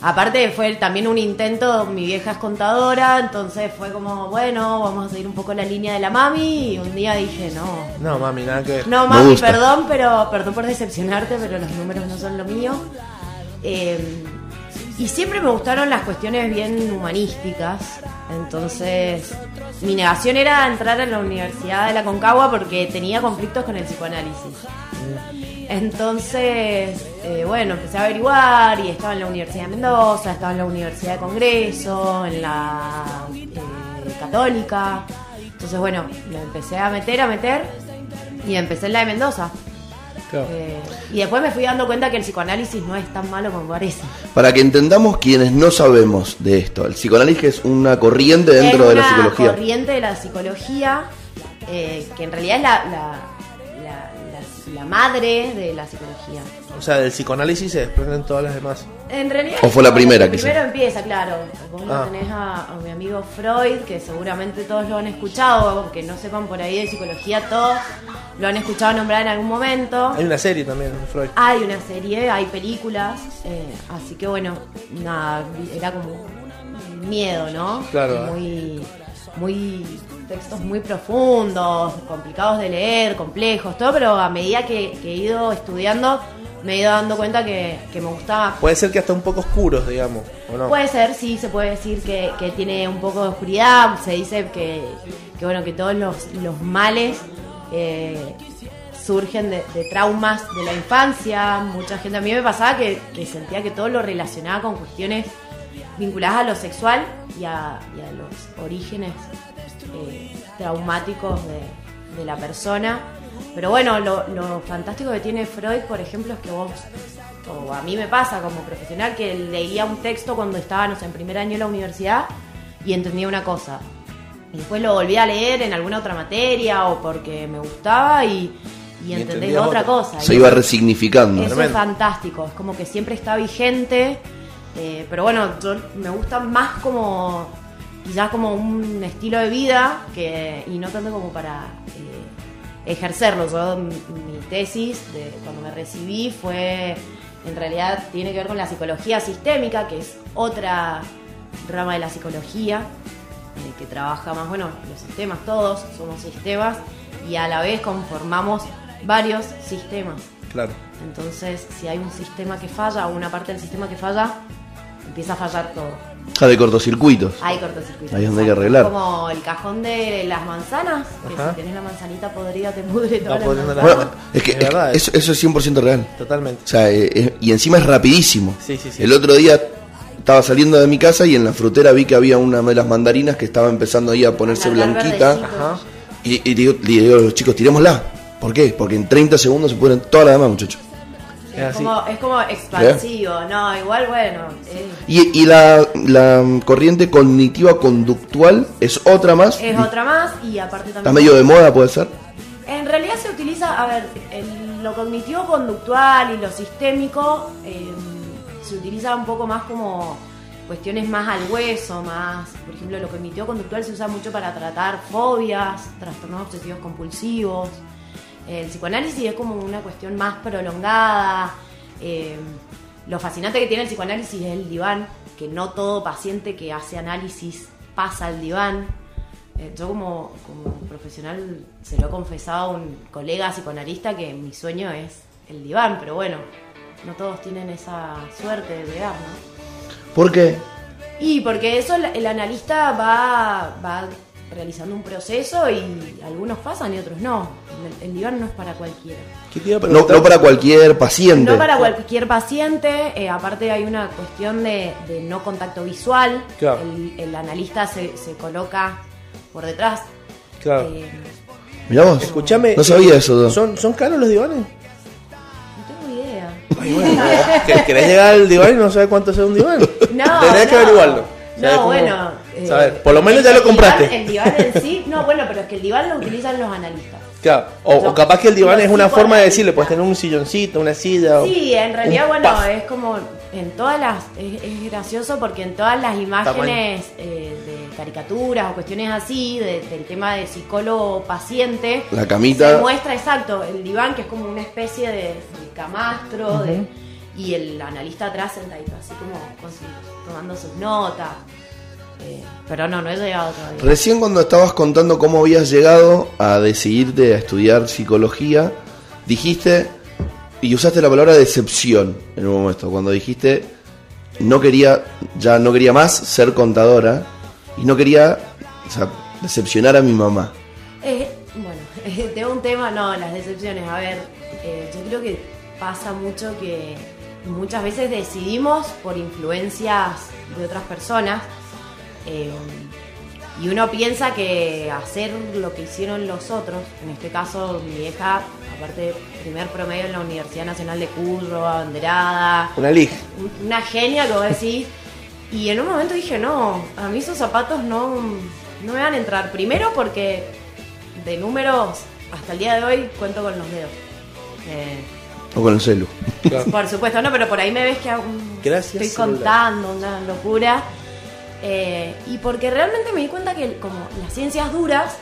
Aparte fue también un intento, mi vieja es contadora, entonces fue como, bueno, vamos a seguir un poco la línea de la mami y un día dije, no, No, mami, nada que ver. no mami, perdón, pero perdón por decepcionarte, pero los números no son lo mío. Eh, y siempre me gustaron las cuestiones bien humanísticas, entonces mi negación era entrar a la Universidad de la Concagua porque tenía conflictos con el psicoanálisis. Entonces, eh, bueno, empecé a averiguar y estaba en la Universidad de Mendoza, estaba en la Universidad de Congreso, en la eh, Católica. Entonces, bueno, me empecé a meter, a meter y empecé en la de Mendoza. Claro. Eh, y después me fui dando cuenta que el psicoanálisis no es tan malo como parece. Para que entendamos quienes no sabemos de esto, el psicoanálisis es una corriente dentro es de la una psicología. corriente de la psicología eh, que en realidad es la- la- madre de la psicología. O sea, del psicoanálisis se desprenden todas las demás. En realidad. ¿O fue la primera, que? Primero empieza, claro. Vos lo Ah. tenés a, a mi amigo Freud, que seguramente todos lo han escuchado, aunque no sepan por ahí de psicología, todos lo han escuchado nombrar en algún momento. Hay una serie también de Freud. Hay una serie, hay películas, eh, así que bueno, nada, era como miedo, ¿no? Claro. Muy, muy textos muy profundos, complicados de leer, complejos, todo, pero a medida que, que he ido estudiando me he ido dando cuenta que, que me gustaba. Puede ser que hasta un poco oscuros, digamos, ¿o no? Puede ser, sí, se puede decir que, que tiene un poco de oscuridad, se dice que, que bueno, que todos los, los males eh, surgen de, de traumas de la infancia, mucha gente, a mí me pasaba que, sentía que todo lo relacionaba con cuestiones vinculadas a lo sexual y a, y a los orígenes eh, traumáticos de, de la persona. Pero bueno, lo, lo fantástico que tiene Freud, por ejemplo, es que vos, o a mí me pasa como profesional, que leía un texto cuando estaba, no sé, en primer año de la universidad y entendía una cosa. Y después lo volví a leer en alguna otra materia o porque me gustaba y, y entendés otra otra. cosa. Se Y iba eso- resignificando. eso es fantástico, es como que siempre está vigente, eh, pero bueno, yo, me gusta más como quizás como un estilo de vida que y no tanto como para eh, ejercerlo. Yo mi tesis de cuando me recibí fue en realidad tiene que ver con la psicología sistémica, que es otra rama de la psicología eh, que trabaja más, bueno, los sistemas todos somos sistemas y a la vez conformamos varios sistemas. Claro. Entonces, si hay un sistema que falla o una parte del sistema que falla, empieza a fallar todo. Ja, de cortocircuitos. Hay cortocircuitos. Ahí es donde hay que arreglar. Como el cajón de las manzanas, que Ajá. si tenés la manzanita podrida te pudre toda Va la. Bueno, es que, Es es verdad, eso, eso es 100% real. Totalmente. O sea, eh, eh, y encima es rapidísimo. Sí, sí, sí. El otro día estaba saliendo de mi casa y en la frutera vi que había una de las mandarinas que estaba empezando ahí a ponerse blanquita. Y, y digo, le digo a los chicos, tirémosla. ¿Por qué? Porque en 30 segundos se pudren todas las demás, muchachos. Es como, es como expansivo, no, igual bueno. eh, Y, y la, la corriente cognitiva conductual es otra más. es otra más y aparte Está también... medio de moda, puede ser. En realidad se utiliza, a ver, el- lo cognitivo conductual y lo sistémico eh, se utiliza un poco más como cuestiones más al hueso, más, por ejemplo, lo cognitivo conductual se usa mucho para tratar fobias, trastornos obsesivos compulsivos. El psicoanálisis es como una cuestión más prolongada. eh, lo fascinante que tiene el psicoanálisis es el diván, que no todo paciente que hace análisis pasa al diván. Eh, yo como, como profesional se lo he confesado a un colega psicoanalista que mi sueño es el diván, pero bueno, no todos tienen esa suerte de llegar, ¿no? ¿Por qué? Y porque eso el, el analista va, va realizando un proceso y algunos pasan y otros no. El, el diván no es para cualquiera. ¿Qué te iba a No, no para cualquier paciente. No para cualquier paciente, eh, aparte hay una cuestión de, de no contacto visual. Claro. El, el analista se, se coloca por detrás. Claro. Eh, Mirá vos. Escuchame. No sabía eso. Don. ¿Son, ¿Son caros los divanes? no tengo idea. Ay, bueno, ¿que- ¿Querés llegar al diván y no sabes cuánto es un diván? <laughs> No, Tenés que no. averiguarlo. No, bueno. Eh, por lo menos ya lo compraste. diván- el diván en sí, no, bueno, pero es que el diván lo utilizan los analistas. Claro. O, o capaz que el diván es una forma de decirle, puedes tener un silloncito, una silla. o Sí, en realidad, bueno, puff. es como en todas las. Es, es gracioso porque en todas las imágenes eh, de caricaturas o cuestiones así, de- del tema de psicólogo-paciente, La camita. se muestra exacto el diván, que es como una especie de, de camastro, de- y el analista atrás sentadito, así como con su- tomando sus notas. Eh, pero no, no he llegado todavía. Recién cuando estabas contando cómo habías llegado a decidirte a estudiar psicología, dijiste y usaste la palabra decepción en un momento, cuando dijiste no quería, ya no quería más ser contadora y no quería o sea, decepcionar a mi mamá. Eh, bueno, <laughs> tengo un tema, no, las decepciones. A ver, eh, yo creo que pasa mucho que muchas veces decidimos por influencias de otras personas. Eh, Y uno piensa que hacer lo que hicieron los otros, en este caso mi vieja, aparte primer promedio en la Universidad Nacional de Curro, abanderada, Una lig. un- una genia, como decís. Y en un momento dije, no, a mí esos zapatos no, no me van a entrar. Primero porque de números, hasta el día de hoy, cuento con los dedos. Eh, O con el celu. por supuesto, no, pero por ahí me ves que Gracias, estoy celular. contando una locura. Eh, y porque realmente me di cuenta que como las ciencias duras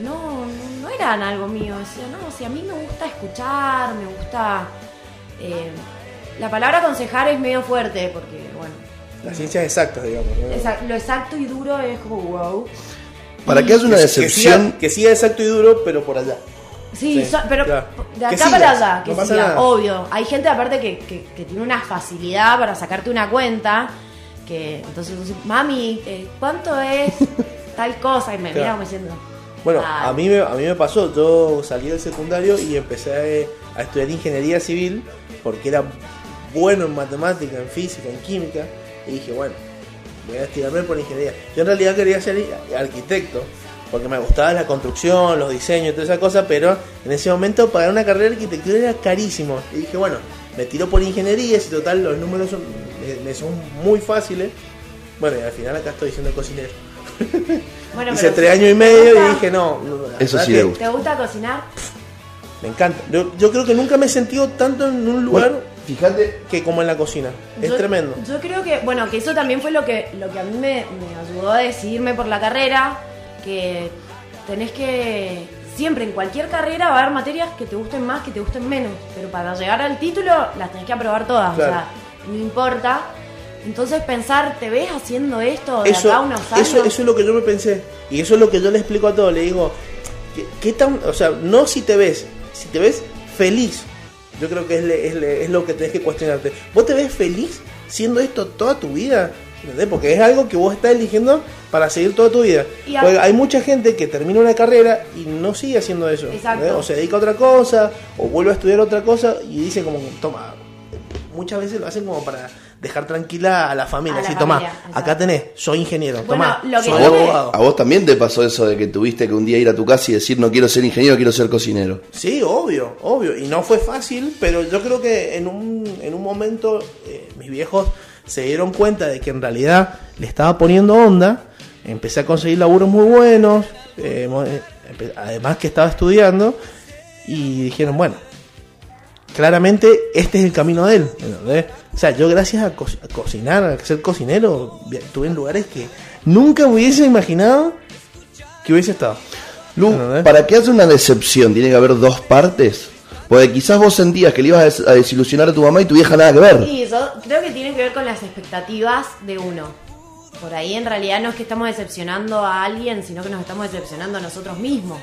no, no, no eran algo mío. Decía, no, si a mí me gusta escuchar, me gusta... eh, la palabra aconsejar es medio fuerte porque, bueno, Las ciencias exactas, digamos. lo exacto y duro es como wow. Para que haya una decepción, Que siga exacto y duro, pero por allá. Sí, Sí, so- pero claro. de acá sigas, para allá, que no siga, obvio. Hay gente aparte que, que- que tiene una facilidad para sacarte una cuenta, que entonces mami, eh, ¿cuánto es <laughs> tal cosa? Y me Claro. mira como diciendo, Bueno, "Ah, a mí, me, a mí me pasó, yo salí del secundario y empecé a, a estudiar ingeniería civil porque era bueno en matemática, en física, en química y dije, bueno, voy a estudiarme por ingeniería. Yo en realidad quería ser arquitecto porque me gustaba la construcción, los diseños y toda esa cosa, pero en ese momento pagar una carrera de arquitectura era carísimo. Y dije, bueno, me tiro por ingeniería, si total los números son, me, me son muy fáciles. Bueno, y al final acá estoy siendo cocinero. bueno, <laughs> Hice pero tres ¿te años y medio y dije, no, Eso sí le gusta. ¿Te gusta cocinar? Me encanta. Yo, yo creo que nunca me he sentido tanto en un lugar Bueno, fíjate, que como en la cocina. Es Yo- tremendo. Yo creo que, bueno, que eso también fue lo que, lo que a mí me, me ayudó a decidirme por la carrera, que tenés que, siempre en cualquier carrera va a haber materias que te gusten más, que te gusten menos, pero para llegar al título las tenés que aprobar todas, Claro. o sea, no importa. Entonces pensar, ¿te ves haciendo esto de Eso, acá a unos años? eso, eso es lo que yo me pensé. Y eso es lo que yo le explico a todos. Le digo, ¿qué, qué tan, o sea, no si te ves, si te ves feliz. Yo creo que es, le- es, le- es lo que tenés que cuestionarte. ¿Vos te ves feliz siendo esto toda tu vida? ¿Entendés? Porque es algo que vos estás eligiendo para seguir toda tu vida. Y Porque hay mucha gente que termina una carrera y no sigue haciendo eso. Exacto. O se dedica a otra cosa, o vuelve a estudiar otra cosa y dice como, toma, muchas veces lo hacen como para dejar tranquila a la familia. Así, exacto. acá tenés, soy ingeniero, Bueno, que soy me- abogado. ¿a vos también te pasó eso de que tuviste que un día ir a tu casa y decir no quiero ser ingeniero, quiero ser cocinero? Sí, obvio, obvio. Y no fue fácil, pero yo creo que en un, en un momento eh, mis viejos se dieron cuenta de que en realidad le estaba poniendo onda. Empecé a conseguir laburos muy buenos, eh, eh, además que estaba estudiando, y dijeron, bueno, claramente este es el camino de él. ¿entendés? O sea, yo gracias a, co- a cocinar, a ser cocinero, estuve en lugares que nunca hubiese imaginado que hubiese estado. Lu, ¿Entendés? para que haya una decepción, tiene que haber dos partes. Porque quizás vos sentías que le ibas a desilusionar a tu mamá y tu vieja nada que ver. Sí, yo creo que tiene que ver con las expectativas de uno. Por ahí en realidad no es que estamos decepcionando a alguien, sino que nos estamos decepcionando a nosotros mismos.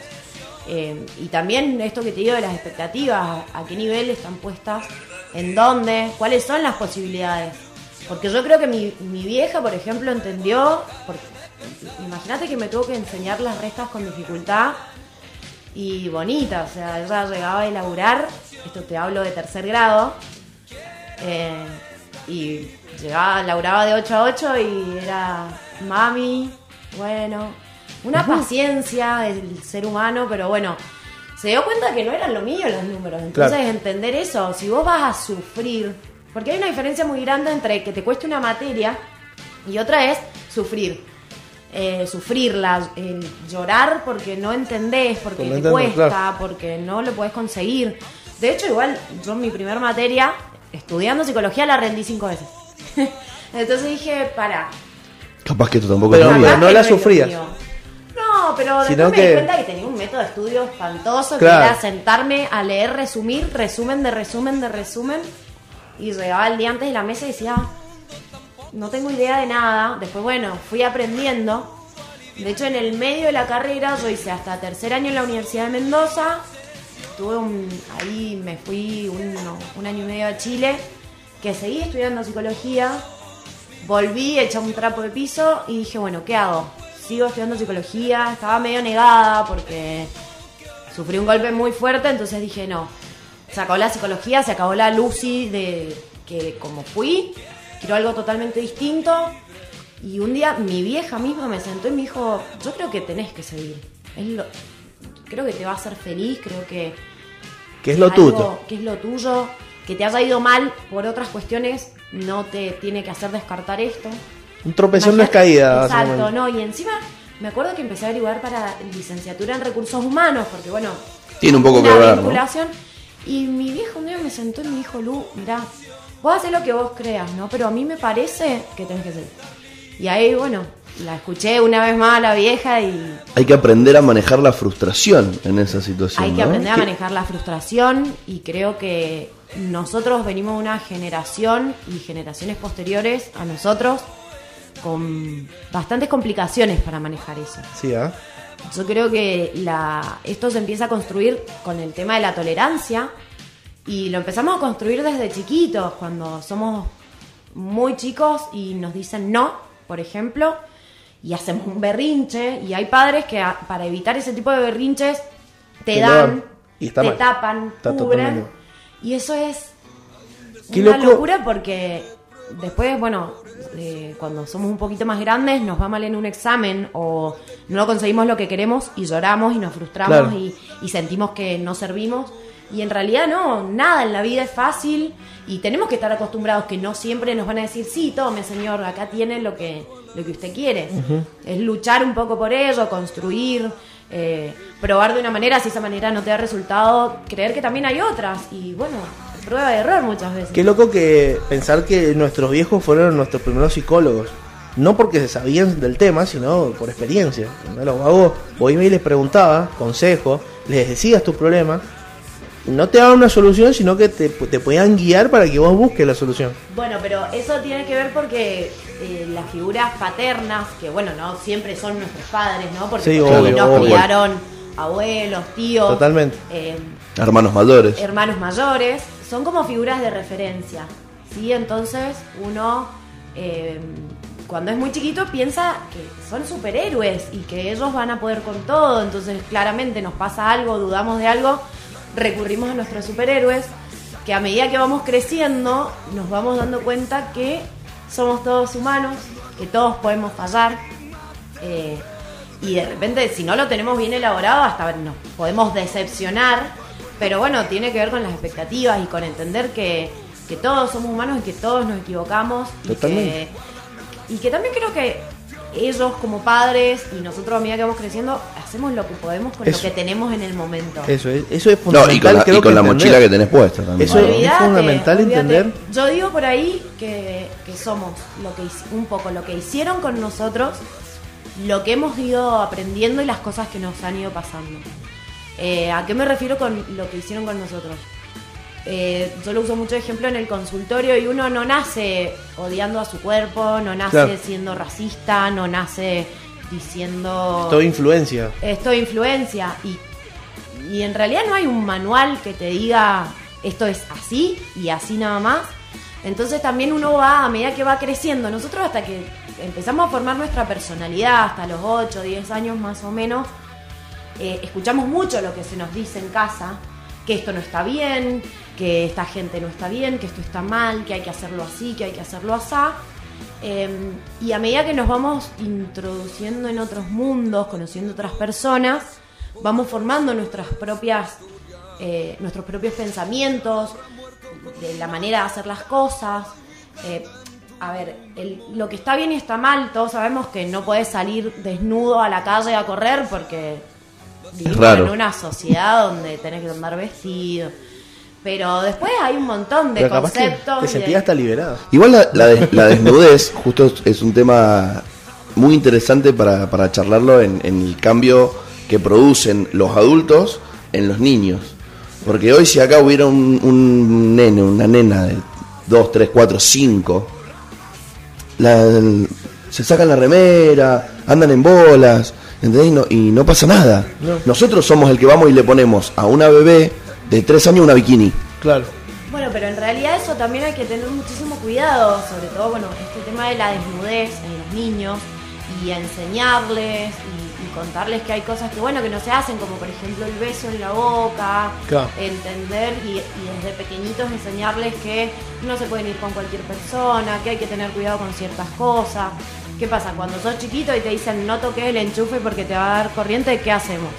Eh, y también esto que te digo de las expectativas, a qué nivel están puestas, en dónde, cuáles son las posibilidades. Porque yo creo que mi, mi vieja, por ejemplo, entendió, imagínate que me tuvo que enseñar las restas con dificultad y bonita, o sea, ella llegaba a laburar, esto te hablo de tercer grado, eh, y llegaba, laburaba de 8 a 8 y era mami, bueno, una paciencia del ser humano, pero bueno, se dio cuenta que no eran lo mío los números. Entonces, Claro. entender eso, si vos vas a sufrir, porque hay una diferencia muy grande entre que te cueste una materia y otra es sufrir. Eh, sufrirla, llorar porque no entendés, porque no te cuesta, claro. porque no lo podés conseguir. De hecho, igual yo en mi primer materia, estudiando psicología, la rendí cinco veces. <laughs> Entonces dije, para. Capaz que esto tampoco Pero no, no la sufrías. No, pero Sino después me que- di cuenta que tenía un método de estudio espantoso, Claro. que era sentarme a leer, resumir, resumen de resumen de resumen, y llegaba el día antes de la mesa y decía, no tengo idea de nada. Después, bueno, fui aprendiendo. De hecho, en el medio de la carrera, yo hice hasta tercer año en la Universidad de Mendoza. Tuve un, ahí me fui un, un año y medio a Chile, que seguí estudiando psicología. Volví, eché un trapo de piso y dije, bueno, ¿qué hago? Sigo estudiando psicología, estaba medio negada porque sufrí un golpe muy fuerte, entonces dije, no, se acabó la psicología, se acabó la Lucy de que como fui, quiero algo totalmente distinto. Y un día mi vieja misma me sentó y me dijo, yo creo que tenés que seguir. Es lo- creo que te va a hacer feliz, creo que... Que es lo algo tuyo. Que es lo tuyo. Que te haya ido mal por otras cuestiones no te tiene que hacer descartar esto. Un tropezón no es caída. Exacto, no. Y encima me acuerdo que empecé a averiguar para licenciatura en recursos humanos, porque bueno... Tiene un poco que ver, ¿no? vinculación. Y mi viejo un día me sentó y me dijo, Lu, mirá, vos haces lo que vos creas, ¿no? Pero a mí me parece que tenés que seguir. Y ahí, bueno, la escuché una vez más a la vieja y Hay que aprender a manejar la frustración en esa situación. hay que ¿no? aprender a manejar la frustración y creo que nosotros venimos de una generación y generaciones posteriores a nosotros con bastantes complicaciones para manejar eso. Sí, ¿ah? Yo creo que la, esto se empieza a construir con el tema de la tolerancia y lo empezamos a construir desde chiquitos, cuando somos muy chicos y nos dicen no, por ejemplo, y hacemos un berrinche y hay padres que a- para evitar ese tipo de berrinches te dan. Y te mal. tapan, Está cubren y eso es Qué una loco. locura porque después, bueno, eh, cuando somos un poquito más grandes nos va mal en un examen o no conseguimos lo que queremos y lloramos y nos frustramos Claro. y, y sentimos que no servimos. Y en realidad no, nada en la vida es fácil y tenemos que estar acostumbrados que no siempre nos van a decir, sí, tome señor, acá tiene lo que, lo que usted quiere. Es luchar un poco por ello, construir, eh, probar de una manera, si esa manera no te da resultado, creer que también hay otras. Y bueno, prueba de error muchas veces. Qué loco que pensar que nuestros viejos fueron nuestros primeros psicólogos. No porque se sabían del tema, sino por experiencia. ¿no? Los vagos, vos y les preguntabas consejos, les decías tus problemas. y No te daban una solución, sino que te, te podían guiar para que vos busques la solución. Bueno, pero eso tiene que ver porque eh, las figuras paternas, que bueno, no siempre son nuestros padres, ¿no? Porque Sí, obvio, nos obvio. criaron abuelos, tíos, Totalmente. eh, Hermanos mayores. hermanos mayores, son como figuras de referencia, ¿sí? Entonces uno, eh, cuando es muy chiquito, piensa que son superhéroes y que ellos van a poder con todo, entonces claramente nos pasa algo, dudamos de algo, recurrimos a nuestros superhéroes, que a medida que vamos creciendo nos vamos dando cuenta que somos todos humanos, que todos podemos fallar. eh, y de repente, si no lo tenemos bien elaborado, hasta nos podemos decepcionar. Pero bueno, tiene que ver con las expectativas y con entender que, que todos somos humanos y que todos nos equivocamos. Y que, y que también creo que ellos como padres y nosotros a medida que vamos creciendo, hacemos lo que podemos con Eso. lo que tenemos en el momento. Eso es, eso es No, fundamental. y con la, creo y con que la entender. mochila que tenés puesta también. Eso- ¿no? es fundamental entender. Yo digo por ahí que, que somos lo que un poco lo que hicieron con nosotros, lo que hemos ido aprendiendo y las cosas que nos han ido pasando. Eh, ¿A qué me refiero con lo que hicieron con nosotros? Eh, yo lo uso mucho de ejemplo en el consultorio y uno no nace odiando a su cuerpo, no nace Claro. siendo racista, no nace diciendo Todo influencia. esto de influencia y, y en realidad no hay un manual que te diga esto es así y así nada más. Entonces también uno va, a medida que va creciendo, nosotros hasta que empezamos a formar nuestra personalidad, hasta los 8, 10 años más o menos, eh, escuchamos mucho lo que se nos dice en casa, que esto no está bien, que esta gente no está bien, que esto está mal, que hay que hacerlo así, que hay que hacerlo así. y a medida que nos vamos introduciendo en otros mundos, conociendo otras personas, vamos formando nuestras propias, eh, nuestros propios pensamientos, de la manera de hacer las cosas. Eh, a ver, lo que está bien y está mal, todos sabemos que no puedes salir desnudo a la calle a correr porque vivimos raro. en una sociedad donde tenés que andar vestido. Pero después hay un montón de Pero conceptos. te de- sentías hasta liberado. Igual la, la des- la desnudez, <laughs> justo es- es un tema muy interesante para, para charlarlo en, en el cambio que producen los adultos en los niños. Porque hoy si acá hubiera un, un nene, una nena de 2, 3, 4, 5, se sacan la remera, andan en bolas, ¿entendés? Y no, y no pasa nada. No. Nosotros somos el que vamos y le ponemos a una bebé de 3 años una bikini. Claro. Bueno, pero en realidad eso también hay que tener muchísimo cuidado, sobre todo, bueno, este tema de la desnudez en los niños y enseñarles y, y contarles que hay cosas que, bueno, que no se hacen, como por ejemplo el beso en la boca, Claro. entender y, y desde pequeñitos enseñarles que no se pueden ir con cualquier persona, que hay que tener cuidado con ciertas cosas. ¿Qué pasa? Cuando sos chiquito y te dicen no toques el enchufe porque te va a dar corriente, ¿qué hacemos?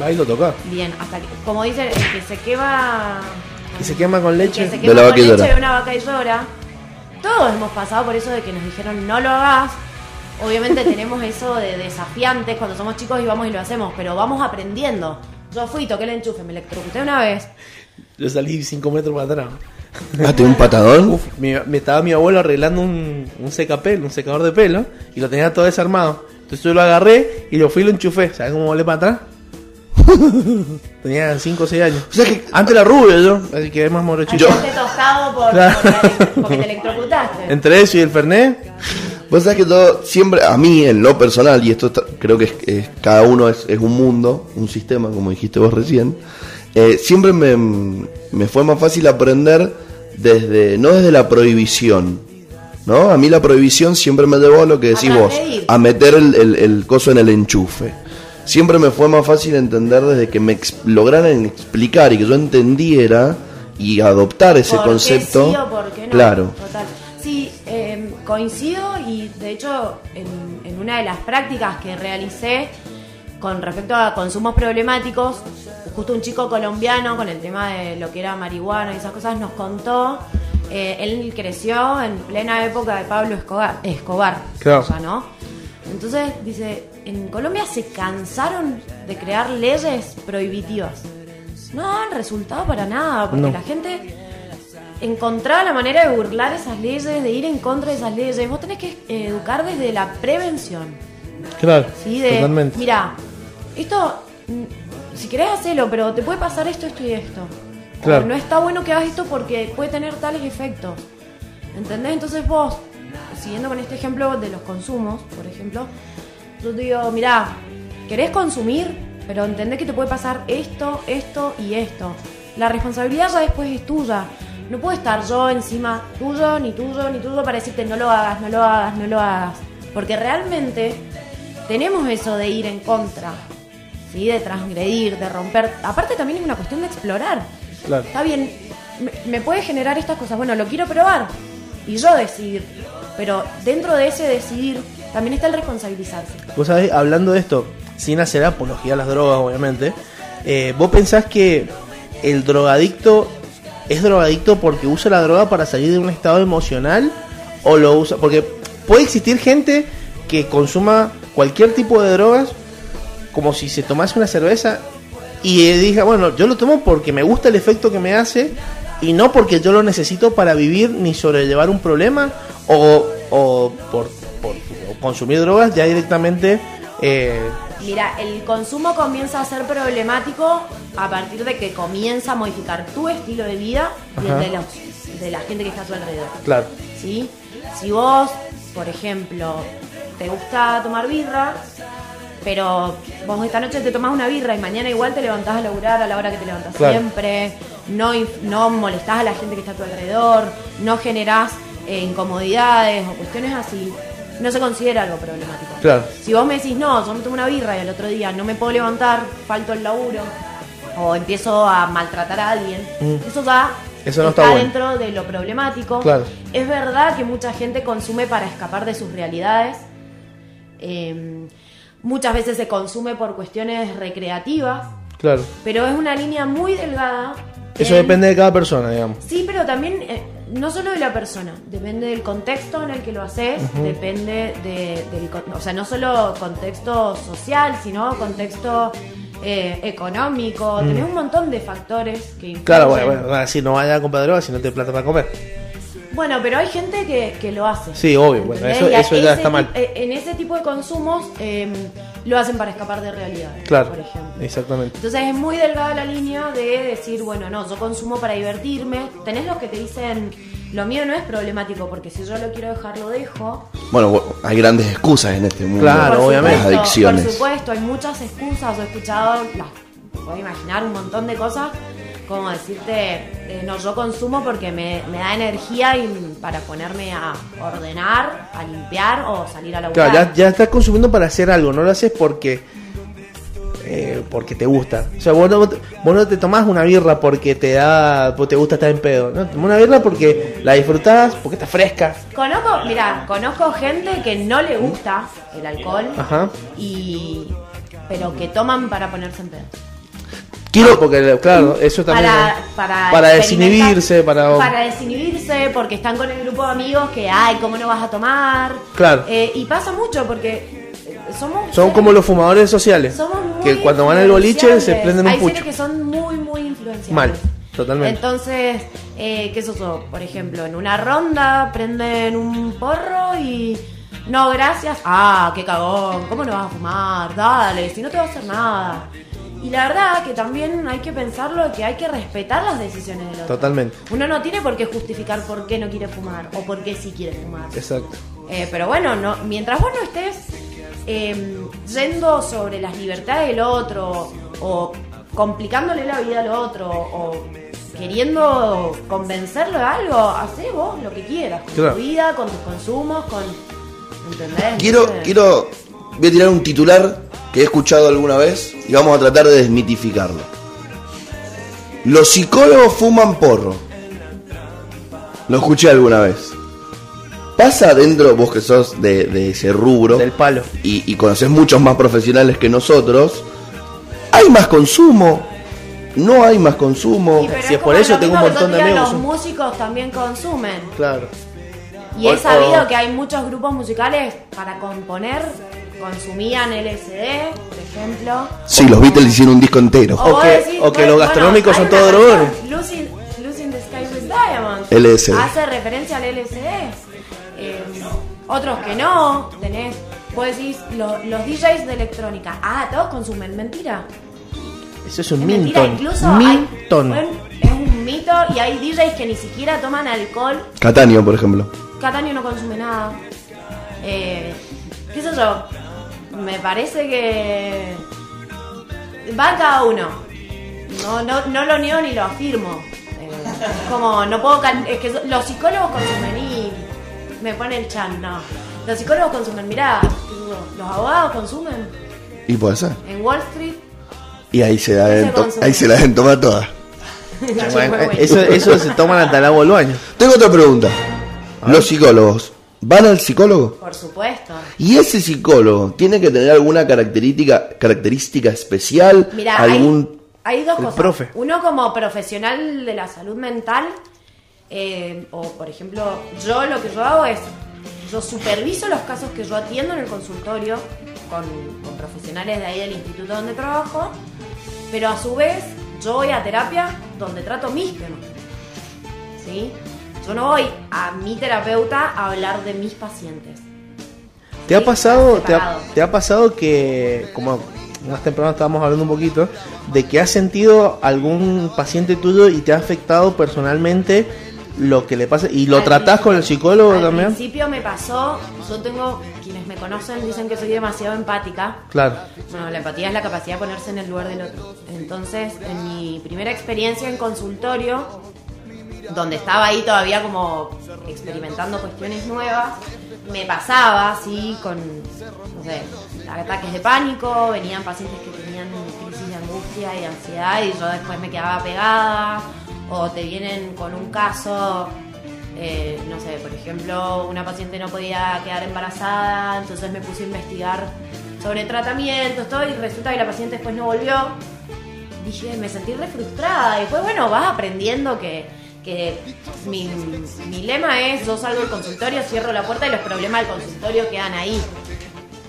Va y lo toca. Bien, hasta que, como dicen, el que se quema Y se quema con leche. que se De quema la con vaca leche de una vaca y llora. Todos hemos pasado por eso de que nos dijeron no lo hagas. Obviamente <laughs> tenemos eso de desafiantes cuando somos chicos y vamos y lo hacemos, pero vamos aprendiendo. Yo fui, toqué el enchufe, me electrocuté una vez. Yo salí 5 metros para atrás. Date un patadón. Uf, mi- me estaba mi abuelo arreglando un, un secapelo, un secador de pelo, y lo tenía todo desarmado. Entonces yo lo agarré y lo fui y lo enchufé. ¿Sabes cómo volé para atrás? <laughs> tenía 5 o 6 años. O sea que Antes era rubio yo, así que es más morochito. Yo. tostado por, Claro. por porque te electrocutaste. Entre eso y el Fernet, Vos sabés que todo, siempre, a mí en lo personal, y esto está- creo que es, es- cada uno es, es un mundo, un sistema, como dijiste vos recién, eh, siempre me, me fue más fácil aprender desde, no desde la prohibición, ¿no? A mí la prohibición siempre me llevó a lo que decís A vos, a meter el, el- el coso en el enchufe. Siempre me fue más fácil entender desde que me ex- lograran explicar y que yo entendiera y adoptar ese ¿Por qué concepto. sí o por qué no? Claro. Total. Sí, eh, coincido y de hecho en, en una de las prácticas que realicé con respecto a consumos problemáticos, justo un chico colombiano con el tema de lo que era marihuana y esas cosas nos contó, eh, él creció en plena época de Pablo Escobar, Escobar Claro. ya, ¿no? Entonces dice, en Colombia se cansaron de crear leyes prohibitivas. No han resultado para nada, porque No. la gente encontraba la manera de burlar esas leyes, de ir en contra de esas leyes. Vos tenés que educar desde la prevención. claro, ¿sí? De, totalmente. Mira, esto, si querés hacerlo, pero te puede pasar esto, esto y esto. O Claro. no está bueno que hagas esto porque puede tener tales efectos. ¿Entendés? Entonces vos, siguiendo con este ejemplo de los consumos, por ejemplo, yo te digo, mirá, querés consumir, pero entendés que te puede pasar esto, esto y esto. La responsabilidad ya después es tuya. No puedo estar yo encima tuyo, ni tuyo, ni tuyo para decirte no lo hagas, no lo hagas, no lo hagas. Porque realmente tenemos eso de ir en contra, ¿sí? de transgredir, de romper. Aparte también es una cuestión de explorar. Claro. Está bien, me, me puede generar estas cosas. Bueno, lo quiero probar y yo decidir. Pero dentro de ese decidir también está el responsabilizarse. Vos sabés, hablando de esto, sin hacer apología a las drogas, obviamente, eh, ¿vos pensás que el drogadicto es drogadicto porque usa la droga para salir de un estado emocional? ¿O lo usa? Porque puede existir gente que consuma cualquier tipo de drogas como si se tomase una cerveza y eh, diga, bueno, yo lo tomo porque me gusta el efecto que me hace y no porque yo lo necesito para vivir ni sobrellevar un problema o, o por, por consumir drogas ya directamente eh, Mira, el consumo comienza a ser problemático a partir de que comienza a modificar tu estilo de vida y el de, los, de la gente que está a tu alrededor. claro ¿sí? Si vos, por ejemplo, te gusta tomar birra, pero vos esta noche te tomás una birra y mañana igual te levantás a laburar a la hora que te levantás Claro. siempre, no, no molestás a la gente que está a tu alrededor, no generás eh, incomodidades o cuestiones así, no se considera algo problemático. Claro. Si vos me decís, no, yo me tomo una birra y al otro día no me puedo levantar, falto el laburo, o empiezo a maltratar a alguien, Mm. eso ya Eso no está bueno. dentro de lo problemático. Claro. Es verdad que mucha gente consume para escapar de sus realidades. Eh, muchas veces se consume por cuestiones recreativas, claro pero es una línea muy delgada. eso en- depende de cada persona digamos Sí, pero también eh, no solo de la persona, depende del contexto en el que lo haces, depende de, del, o sea, no solo contexto social, sino contexto eh, económico. Tenés un montón de factores que influyen. Mm. claro bueno, bueno no vaya a comprar drogas si no te plata para comer Bueno, pero hay gente que, que lo hace. Sí, obvio, bueno, eso- eso ya está mal. eh, En ese tipo de consumos eh, lo hacen para escapar de realidades, claro por ejemplo. exactamente Entonces es muy delgada la línea de decir, bueno, no, yo consumo para divertirme. Tenés los que te dicen, lo mío no es problemático porque si yo lo quiero dejar, lo dejo. Bueno, bu- hay grandes excusas en este mundo. Claro, por obviamente. Las adicciones. Por supuesto, hay muchas excusas. He escuchado, las puedo imaginar un montón de cosas, como decirte, eh, no, yo consumo porque me, me da energía y para ponerme a ordenar, a limpiar o salir a laburar. Claro, ya, ya estás consumiendo para hacer algo, no lo haces porque eh, porque te gusta. O sea, vos no, vos no te tomás una birra porque te da, porque te gusta estar en pedo. No, tomás una birra porque la disfrutás, porque está fresca. Conozco, mira, conozco gente que no le gusta el alcohol Ajá. y pero que toman para ponerse en pedo. Quiero, Ah, porque, claro, eso también. Para, para, desinhibirse, para. para desinhibirse, porque están con el grupo de amigos que, ay, ¿cómo no vas a tomar? Claro. Eh, y pasa mucho porque somos... Son como los fumadores sociales. somos muy que cuando van al boliche se prenden un Hay seres pucho. que son muy, muy influenciables. Mal, totalmente. Entonces, eh, ¿qué es eso? Por ejemplo, en una ronda prenden un porro y... No, gracias. Ah, qué cagón. ¿Cómo no vas a fumar? Dale, si no te va a hacer nada. Y la verdad que también hay que pensarlo que hay que respetar las decisiones del otro. Totalmente. Uno no tiene por qué justificar por qué no quiere fumar o por qué sí quiere fumar. Exacto. Eh, pero bueno, no, mientras vos no estés eh, yendo sobre las libertades del otro o complicándole la vida al otro o queriendo convencerlo de algo, hacé vos lo que quieras, con Claro. tu vida, con tus consumos, con... ¿Entendés? quiero, quiero, voy a tirar un titular que he escuchado alguna vez y vamos a tratar de desmitificarlo. Los psicólogos fuman porro. Lo escuché alguna vez. Pasa dentro, vos que sos de, de ese rubro Del palo. y, y conoces muchos más profesionales que nosotros, ¿hay más consumo? ¿No hay más consumo? y pero si es por eso, tengo un montón de amigos. Los músicos también consumen. Claro. Y he sabido que hay muchos grupos musicales para componer, consumían LSD, por ejemplo. Sí, los Beatles hicieron un disco entero. O que- o que los gastronómicos son todos drogones. Losing, Losing the Sky with Diamonds. LSD. Hace referencia al LSD. Eh, otros que no. Tenés, vos decís, lo- los DJs de electrónica. Ah, todos consumen. Mentira. Eso es un. Minton. Incluso hay- es un mito y hay DJs que ni siquiera toman alcohol Catania, por ejemplo. Catania no consume nada. Eh, ¿Qué sé yo? Me parece que. Va cada uno. No, no, no lo niego ni lo afirmo. Eh, es como, no puedo. Es que los psicólogos consumen y. Me pone el chan, no. Los psicólogos consumen, mirá, los abogados consumen. Y puede ser. En Wall Street. Y ahí se, la deben to- consume. ahí se la deben tomar todas. <laughs> Bueno, eso, eso se toman hasta el agua del baño. Tengo otra pregunta. Los psicólogos, ¿van al psicólogo? Por supuesto. ¿Y ese psicólogo tiene que tener alguna característica, característica especial? Mira, ¿Algún... hay, hay dos El cosas. profe. Uno como profesional de la salud mental, eh, o por ejemplo, yo lo que yo hago es, yo superviso los casos que yo atiendo en el consultorio con, con profesionales de ahí del instituto donde trabajo, pero a su vez yo voy a terapia donde trato mis temas. ¿Sí? Yo no voy a mi terapeuta a hablar de mis pacientes. ¿Te ha pasado, te ha, te ha pasado que, como más temprano estábamos hablando un poquito, de que has sentido algún paciente tuyo y te ha afectado personalmente lo que le pasa y lo Al tratás con el psicólogo al también? principio me pasó, yo tengo, quienes me conocen dicen que soy demasiado empática. Claro. Bueno, la empatía es la capacidad de ponerse en el lugar del otro. Entonces, en mi primera experiencia en consultorio, donde estaba ahí todavía como experimentando cuestiones nuevas, me pasaba así con, ataques de pánico, venían pacientes que tenían crisis de angustia y ansiedad y yo después me quedaba pegada, o te vienen con un caso, eh, no sé, por ejemplo, una paciente no podía quedar embarazada, entonces me puse a investigar sobre tratamientos, todo, y resulta que la paciente después no volvió dije, me sentí re frustrada. Y después, bueno, vas aprendiendo que, que mi, mi lema es, yo salgo del consultorio, cierro la puerta y los problemas del consultorio quedan ahí.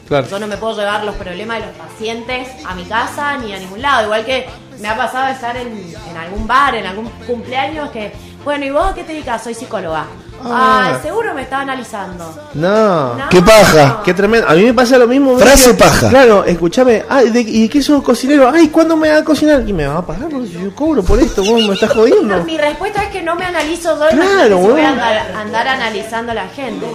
Claro. Yo no me puedo llevar los problemas de los pacientes a mi casa ni a ningún lado. Igual que me ha pasado estar en, en algún bar, en algún cumpleaños que, bueno, ¿y vos qué te dedicas? Soy psicóloga. Ah. Ah, seguro me estaba analizando. No. No. ¡Qué paja! Qué tremendo. A mí me pasa lo mismo. Frase que- paja. Claro, escúchame. Ah, ¿de, ¿Y qué sos cocinero? Ay, ¿cuándo me va a cocinar? ¿Y me va a pagar? Yo cobro por esto. ¿Vos me estás jodiendo? <laughs> Mi respuesta es que no me analizo yo, Claro, voy a andar, andar analizando a la gente.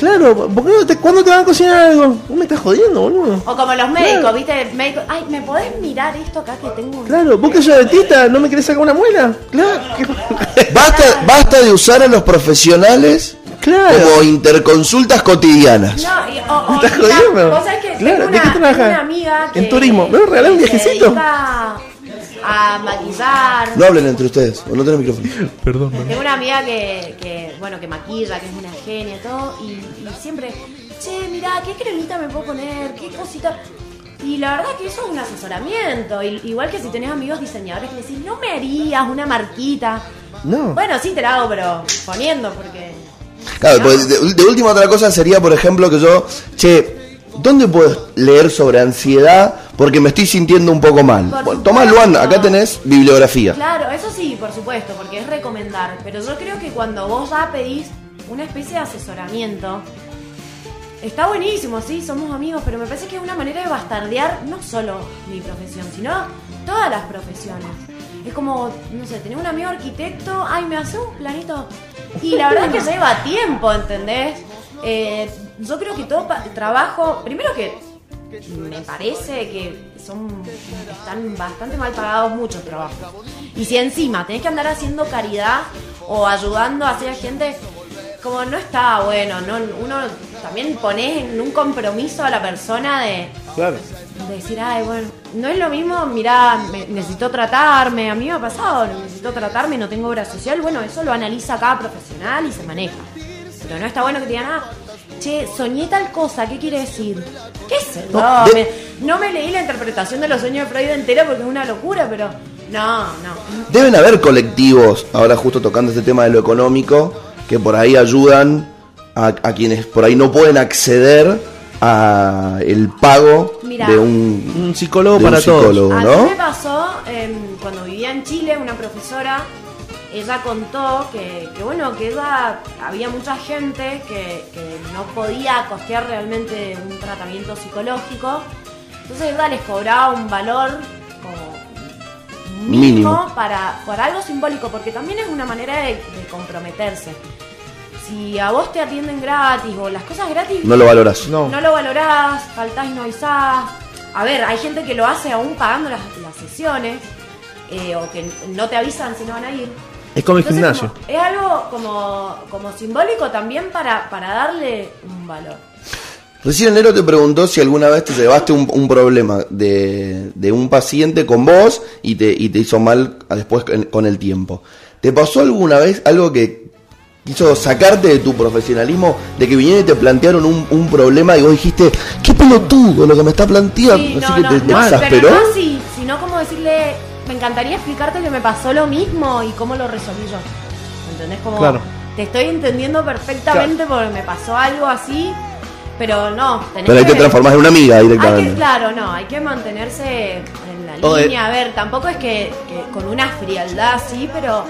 Claro, ¿por qué no te, ¿cuándo te van a cocinar algo? Vos me estás jodiendo, boludo. O como los médicos, Claro. ¿viste? El médico, ay, ¿me podés mirar esto acá que tengo? un-?" Claro, vos que sos dentista, ¿no me querés sacar una muela? Claro. <laughs> Basta, basta de usar a los profesionales Claro. Como interconsultas cotidianas. No, y, o, o, ¿Me estás mira, jodiendo? vos sabés que Claro, tengo ¿de qué una, trabajas? tengo una amiga que En turismo. ¿Me vas a regalar un viajecito? Dedica a maquillar. No hablen entre ustedes, o no tienen micrófono. <laughs> Perdón, Tengo una amiga que, que, bueno, que maquilla, que es una genia y todo, y, y siempre, che, mirá, ¿qué cremita me puedo poner? ¿Qué cosita? Y la verdad que eso es un asesoramiento. y- igual que si tenés amigos diseñadores que le decís, no me harías una marquita. No. Bueno, sí te la hago, pero poniendo, porque. Claro, ¿no? pues, de, de última otra cosa sería, por ejemplo, que yo, che, ¿dónde puedes leer sobre ansiedad? Porque me estoy sintiendo un poco mal. Bueno, tomá, supuesto. Luan, acá tenés bibliografía. Claro, eso sí, por supuesto, porque es recomendar. Pero yo creo que cuando vos ya pedís una especie de asesoramiento, está buenísimo, sí, somos amigos, pero me parece que es una manera de bastardear no solo mi profesión, sino todas las profesiones. Es como, no sé, tener un amigo arquitecto, ay, me hace un planito. Y la verdad es que lleva tiempo, ¿entendés? Eh, yo creo que todo trabajo, primero que me parece que son están bastante mal pagados muchos trabajos. Y si encima tenés que andar haciendo caridad o ayudando a hacer gente, como no está bueno, no uno también pones en un compromiso a la persona de, Claro. de decir, ay, bueno, no es lo mismo, mirá, me- necesito tratarme, a mí me ha pasado, necesito tratarme, no tengo obra social, bueno, eso lo analiza cada profesional y se maneja. Pero no está bueno que te digan, ah, che, soñé tal cosa, ¿qué quiere decir? ¿Qué sé? No, de- me- no me leí la interpretación de los sueños de Freud entera porque es una locura, pero no, no. Deben haber colectivos, ahora justo tocando este tema de lo económico, que por ahí ayudan a, a quienes por ahí no pueden acceder a el pago de un, Un psicólogo de un para todos. psicólogo, A ¿no? mí me pasó em, cuando vivía en Chile, una profesora, ella contó que, que, bueno, que ella había mucha gente que, que no podía costear realmente un tratamiento psicológico, entonces ella les cobraba un valor como mínimo, Mínimo. Para, para algo simbólico, porque también es una manera de, de comprometerse. Si a vos te atienden gratis o las cosas gratis, No lo valoras. No. no lo valorás, faltás y no avisás. A ver, hay gente que lo hace aún pagando las, las sesiones, eh, o que no te avisan si no van a ir. Es como el Entonces, gimnasio. como- es algo como, como simbólico también para, para darle un valor. Recién Nero te preguntó si alguna vez te llevaste un, un problema de, de un paciente con vos y te, y te hizo mal después con- el tiempo. ¿Te pasó alguna vez algo que quiso sacarte de tu profesionalismo, de que vinieron y te plantearon un, un problema y vos dijiste, qué pelotudo lo que me está planteando? Sí, Así no, que no, te, te no, exasperó. pero no así, sino como decirle, me encantaría explicarte que me pasó lo mismo y cómo lo resolví yo. ¿Entendés? Como Claro. te estoy entendiendo perfectamente porque me pasó algo así, pero no, tenés Pero ahí te que- transformás en una amiga Hay directamente. que, claro, no, hay que mantenerse en la línea. A ver, tampoco es que, que con una frialdad sí, pero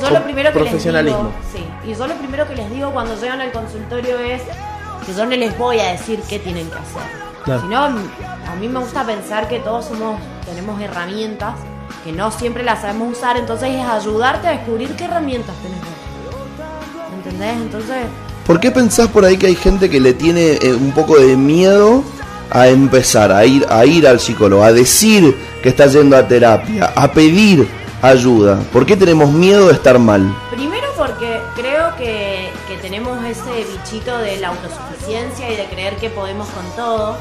yo Con lo primero que les digo, sí, y yo lo primero que les digo cuando llegan al consultorio es que yo no les voy a decir qué tienen que hacer. Claro. Sino, a mí me gusta pensar que todos somos, tenemos herramientas que no siempre las sabemos usar, entonces es ayudarte a descubrir qué herramientas tenés. vos. ¿Entendés? Entonces, ¿Por qué pensás por ahí que hay gente que le tiene eh, un poco de miedo a empezar, a ir, a ir al psicólogo, a decir que está yendo a terapia, a pedir ayuda? ¿Por qué tenemos miedo de estar mal? Primero porque creo que, que tenemos ese bichito de la autosuficiencia y de creer que podemos con todo.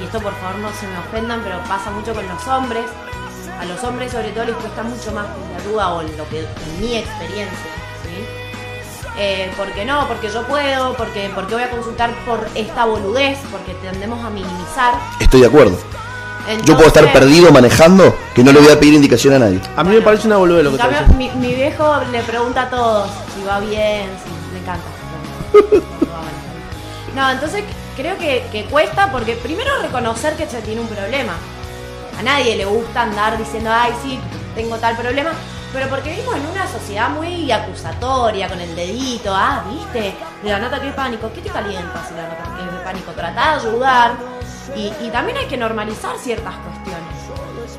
Y esto por favor no se me ofendan, pero pasa mucho con los hombres. A los hombres sobre todo les cuesta mucho más la duda o lo que en mi experiencia. ¿sí? Eh, porque no, porque yo puedo, porque, porque voy a consultar por esta boludez, porque tendemos a minimizar. Estoy de acuerdo. Yo puedo estar perdido manejando que no le voy a pedir indicación a nadie. A mí me parece una boludez lo que cambio, mi, mi viejo le pregunta a todos si va bien, si le encanta. <laughs> No, entonces creo que, que cuesta porque primero reconocer que se tiene un problema. A nadie le gusta andar diciendo, ay, sí, tengo tal problema, pero porque vivimos en una sociedad muy acusatoria, con el dedito, ah, viste, la nota que es pánico, ¿qué te calienta si la nota que es pánico? Trata de ayudar y, también hay que normalizar ciertas cuestiones.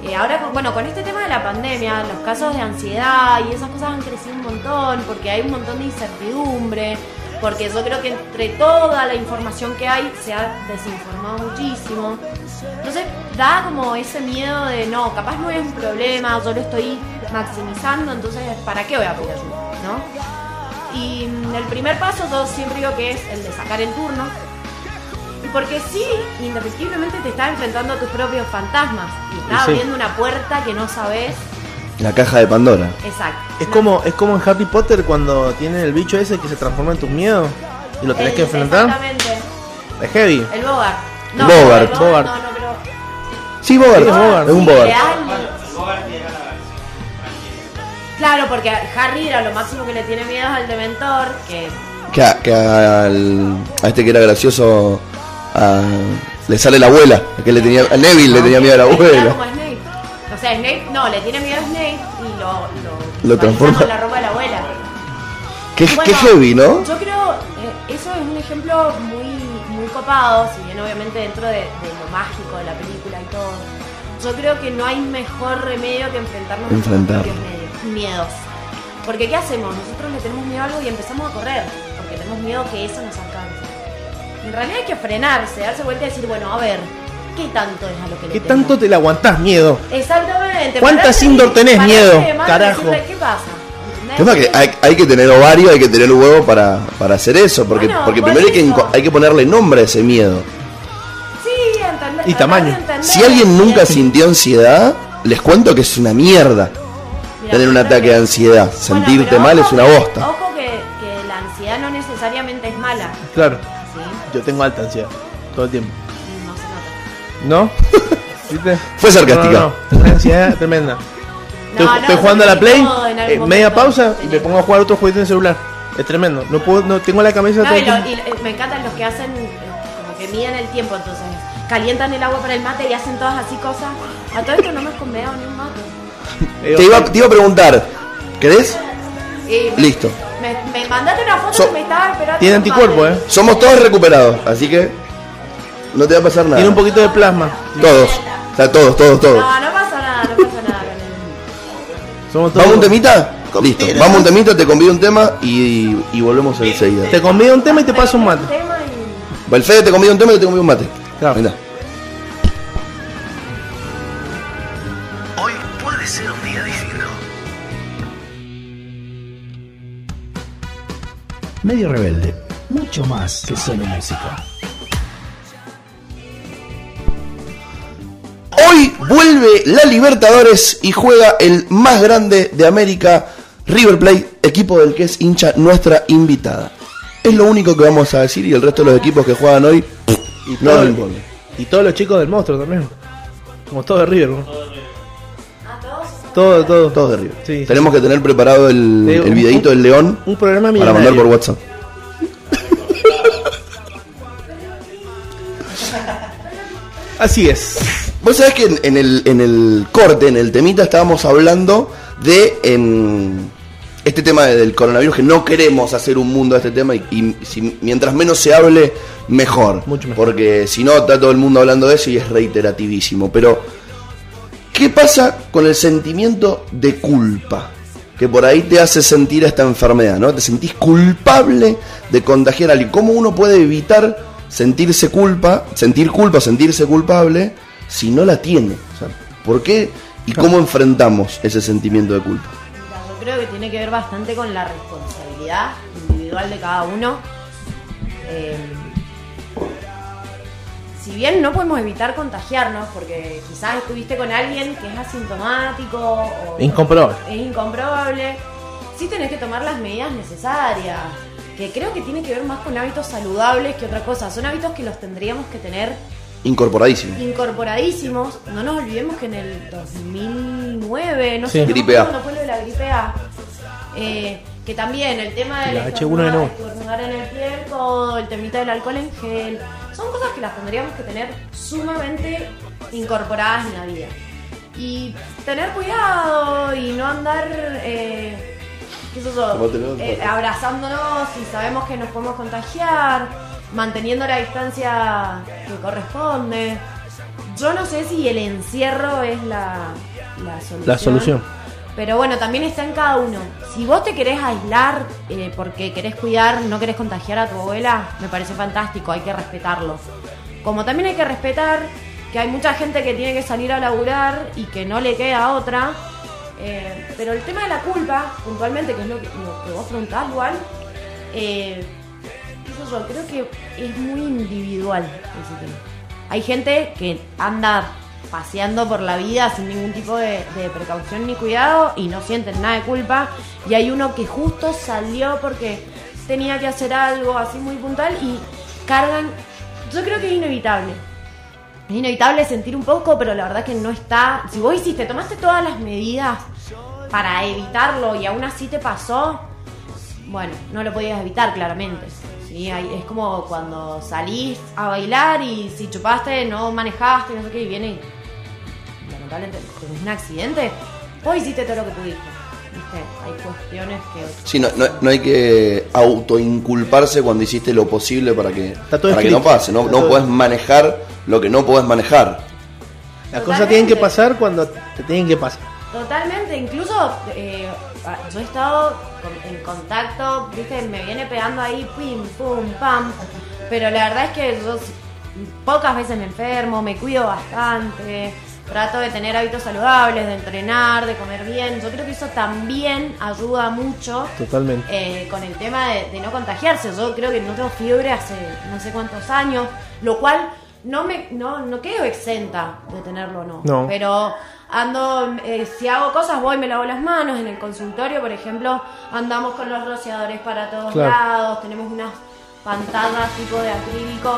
Eh, ahora, bueno, con este tema de la pandemia, los casos de ansiedad y esas cosas han crecido un montón porque hay un montón de incertidumbre, porque yo creo que entre toda la información que hay se ha desinformado muchísimo. Entonces da como ese miedo de no, capaz no es un problema, yo lo estoy maximizando, entonces ¿para qué voy a pedir ayuda? ¿No? Y el primer paso, yo siempre digo que es el de sacar el turno. Y porque sí, indefectiblemente te estás enfrentando a tus propios fantasmas. Y estás sí. abriendo una puerta que no sabes. La caja de Pandora. Exacto. Es como, es como en Harry Potter cuando tienen el bicho ese que se transforma en tus miedos y lo tenés El- que enfrentar. Exactamente. Es heavy. El Bogart. Bogart. el Bogart. No, no, pero. Sí, Bogart. Sí, es Bogart. Es un Bogart. Claro, porque Harry era lo máximo que le tiene miedo al Dementor, que Que, a, que al- a este que era gracioso a- le sale la abuela. Que le tenía, a Neville le tenía miedo a la abuela. O sea, Snape no, le tiene miedo a Snape y lo, lo, Lo transforma. con la ropa de la abuela. Qué, Bueno, qué heavy, ¿no? Yo creo, eh, eso es un ejemplo muy, muy copado, si bien obviamente dentro de, de lo mágico de la película y todo. Yo creo que no hay mejor remedio que enfrentarnos a nuestros Enfrentar. propios medios- miedos. Porque ¿qué hacemos? Nosotros le tenemos miedo a algo y empezamos a correr, porque tenemos miedo que eso nos alcance. En realidad hay que frenarse, darse vuelta y decir, bueno, a ver, ¿qué tanto es a lo que le ¿Qué tanto te la aguantás miedo? Exactamente. ¿Cuántas indoor tenés miedo? Carajo. decirle, ¿Qué pasa? Que hay, hay que tener ovario, hay que tener huevo para, para hacer eso, porque, Bueno, porque por primero hay que, hay ponerle nombre a ese miedo. Sí, entender. Y tamaño. entender. Si alguien nunca sintió ansiedad, les cuento que es una mierda Mira, tener un ataque de ansiedad. Bueno, Sentirte mal es una que- bosta. Ojo que, que la ansiedad no necesariamente es mala. Claro, ¿sí? yo tengo alta ansiedad todo el tiempo. No. <laughs> ¿Viste? Fue sarcástica. No, no, no. Una ansiedad tremenda. Estoy, No, no, estoy jugando a la Play, eh, media pausa y me pongo a jugar otro jueguito en el celular. Es tremendo. No puedo, no tengo la camisa No, todo y, lo- eh, me encantan los que hacen eh, como que miden el tiempo, entonces calientan el agua para el mate y hacen todas así cosas. A todo esto no me has convidado ni un mate. Eh, <laughs> Te iba, te iba a preguntar, ¿querés? Y Listo. Me, me mandaste una foto So- que me estaba esperando. Tiene anticuerpo, mate. eh. Somos todos recuperados, así que no te va a pasar nada. Tiene un poquito de plasma. Todos. O sea, todos, todos, todos. No, no pasa nada, no pasa nada con el- Somos todos. ¿Vamos a un temita? Listo. Vamos a un temita, te convido un tema y, y volvemos enseguida. Te convido un tema y te paso un mate. tema y- El Fede te convido un tema y te convido un mate. Claro. Venga. Hoy puede ser un día distinto. Medio rebelde, mucho más que solo música. Hoy vuelve la Libertadores y juega el más grande de América, River Plate, equipo del que es hincha nuestra invitada. Es lo único que vamos a decir y el resto de los equipos que juegan hoy Y, no todo- nos importa. y todos los chicos del monstruo también. Como todos de River, ¿no? ¿A todos? Todo, todo. Todos de River. Sí, sí. Tenemos que tener preparado el, Sí, el un- videito del león Un programa para mandar por WhatsApp. Así es. Vos sabés que en, en el, en el corte, en el temita, estábamos hablando de en este tema de- del coronavirus, que no queremos hacer un mundo a este tema y, y si- mientras menos se hable, mejor. Mucho mejor. Porque si no, está todo el mundo hablando de eso y es reiterativísimo. Pero, ¿qué pasa con el sentimiento de culpa? Que por ahí te hace sentir esta enfermedad, ¿no? Te sentís culpable de contagiar a alguien. ¿Cómo uno puede evitar sentirse culpa, sentir culpa, sentirse culpable si no la tiene? O sea, ¿por qué y cómo enfrentamos ese sentimiento de culpa? Mira, yo creo que tiene que ver bastante con la responsabilidad individual de cada uno. Eh, si bien no podemos evitar contagiarnos, porque quizás estuviste con alguien que es asintomático o Incomprobable. es incomprobable, sí tenés que tomar las medidas necesarias, que creo que tiene que ver más con hábitos saludables que otra cosa. Son hábitos que los tendríamos que tener Incorporadísimo. incorporadísimos. No nos olvidemos que en el 2009, no Sí. sé, no Gripe cuándo fue lo de la gripe A, eh, que también el tema del La estornudar, H1N1. estornudar en el piel, todo el temita del alcohol en gel, son cosas que las tendríamos que tener sumamente incorporadas en la vida. Y tener cuidado y no andar... Eh, qué sé yo, Tomátelo, eh, abrazándonos y sabemos que nos podemos contagiar, manteniendo la distancia que corresponde. Yo no sé si el encierro es la, la solución. La solución. Pero bueno, también está en cada uno. Si vos te querés aislar eh, porque querés cuidar, no querés contagiar a tu abuela, me parece fantástico, hay que respetarlo. Como también hay que respetar que hay mucha gente que tiene que salir a laburar y que no le queda otra Eh, pero el tema de la culpa, puntualmente, que es lo que, lo que vos preguntás, igual, eh, yo, creo que es muy individual ese tema. Hay gente que anda paseando por la vida sin ningún tipo de, de precaución ni cuidado y no sienten nada de culpa. Y hay uno que justo salió porque tenía que hacer algo así muy puntual y cargan. Yo creo que es inevitable. Es inevitable sentir un poco, pero la verdad que no está. Si vos hiciste, tomaste todas las medidas para evitarlo y aún así te pasó, bueno, no lo podías evitar claramente. ¿Sí? Hay- Es como cuando salís a bailar y si chupaste, no manejaste, no sé qué, y viene y lamentablemente tenés un accidente, vos hiciste todo lo que pudiste. ¿viste? Hay cuestiones que Sí, no, no, no hay que autoinculparse cuando hiciste lo posible para que, para que no pase. No, no puedes manejar lo que no puedes manejar. Las cosas tienen que pasar cuando te tienen que pasar. Totalmente, incluso eh, yo he estado en contacto, viste, me viene pegando ahí, pim, pum, pam, pero la verdad es que yo pocas veces me enfermo, me cuido bastante, trato de tener hábitos saludables, de entrenar, de comer bien, yo creo que eso también ayuda mucho Totalmente. eh, con el tema de, de no contagiarse. Yo creo que no tengo fiebre hace no sé cuántos años, lo cual no me no, no quedo exenta de tenerlo o no. No. Pero ando, eh, si hago cosas, voy, me lavo las manos. En el consultorio, por ejemplo, andamos con los rociadores para todos Claro. lados, tenemos unas pantallas tipo de acrílico,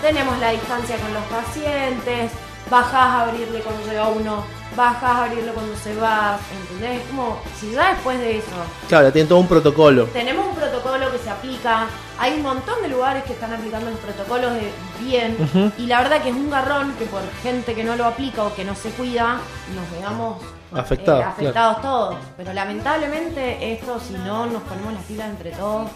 tenemos la distancia con los pacientes, bajás a abrirle cuando llega uno, bajás a abrirle cuando se va, ¿entendés? Es como, si ya después de eso Claro, tienen todo un protocolo. tenemos un protocolo que se aplica. Hay un montón de lugares que están aplicando los protocolos de bien. Y la verdad que es un garrón que por gente que no lo aplica o que no se cuida, nos veamos Afectados, eh, afectados todos. Pero lamentablemente esto, si no nos ponemos las pilas entre todos,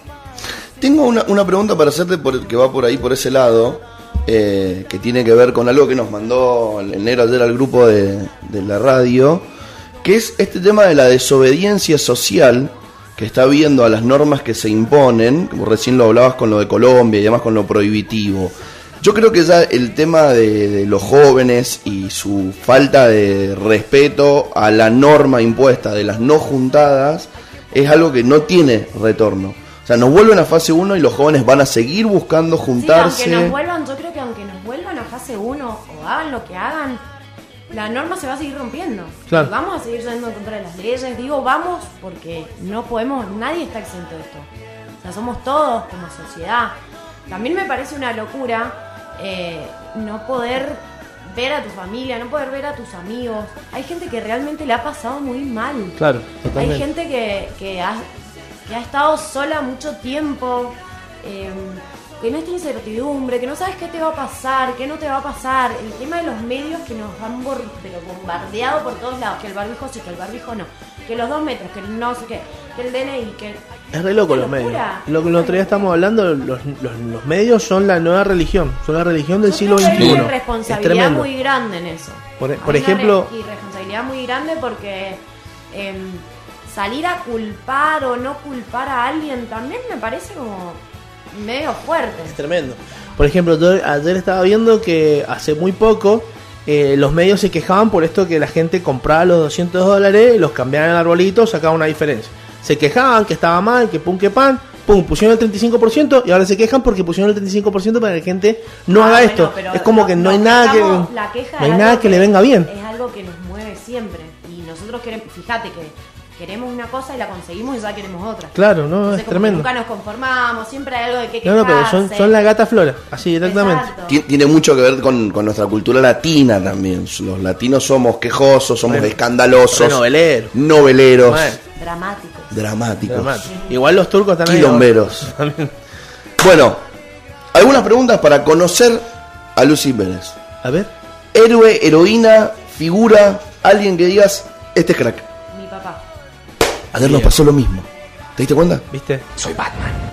Tengo una, una pregunta para hacerte por, que va por ahí, por ese lado, eh, que tiene que ver con algo que nos mandó el negro ayer al grupo de, de la radio, que es este tema de la desobediencia social que está viendo a las normas que se imponen, como recién lo hablabas con lo de Colombia y además con lo prohibitivo. Yo creo que ya el tema de, de los jóvenes y su falta de respeto a la norma impuesta de las no juntadas es algo que no tiene retorno. O sea, nos vuelven a fase 1 y los jóvenes van a seguir buscando sí, juntarse. aunque nos vuelvan, 1 o hagan lo que hagan, la norma se va a seguir rompiendo. Claro. Vamos a seguir yendo en contra de las leyes. Digo, vamos porque no podemos, nadie está exento de esto. O sea, somos todos como sociedad. También me parece una locura eh, no poder ver a tu familia, no poder ver a tus amigos. Hay gente que realmente le ha pasado muy mal. Claro, Hay totalmente. gente que, que, ha, que ha estado sola mucho tiempo, eh, que no tiene incertidumbre, que no sabes qué te va a pasar, qué no te va a pasar. El tema de los medios que nos han pero bombardeado por todos lados, que el barbijo sí, que el barbijo no, que los dos metros, que el no sé qué, que el DNI, que... Es re loco los medios. Lo que el otro día estamos hablando, los, los, los medios son la nueva religión, son la religión del Yo siglo XXI. Hay una responsabilidad muy grande en eso. Por, Hay por una ejemplo, y responsabilidad muy grande porque em, salir a culpar o no culpar a alguien también me parece como medio fuerte. es tremendo. Por ejemplo, yo ayer estaba viendo que hace muy poco eh, los medios se quejaban por esto que la gente compraba los 200 dólares, los cambiaban al arbolito, sacaba una diferencia. Se quejaban que estaba mal, que pum, que pan, pum, pusieron el 35% y ahora se quejan porque pusieron el 35% para que la gente no Ah, haga bueno, esto. Es como que no hay nada que, no hay nada algo que le venga bien. Es algo que nos mueve siempre. Y nosotros queremos, fíjate que queremos una cosa y la conseguimos y ya queremos otra. Claro, no, Entonces, es como que tremendo. Nunca nos conformamos, siempre hay algo de que No, no, pero son, quejarse. son la gata flora, así directamente. Tiene mucho que ver con, con nuestra cultura latina también. Los latinos somos quejosos, somos Re- escandalosos, novelero. noveleros, Bueno, Dramáticos. dramáticos, dramático. Igual los turcos ahí. quilomberos. <laughs> También. Bueno, algunas preguntas para conocer a Lucy Pérez. A ver. Héroe, heroína, figura, alguien que digas, este es crack. Ayer nos pasó lo mismo. ¿Te diste cuenta? ¿Viste?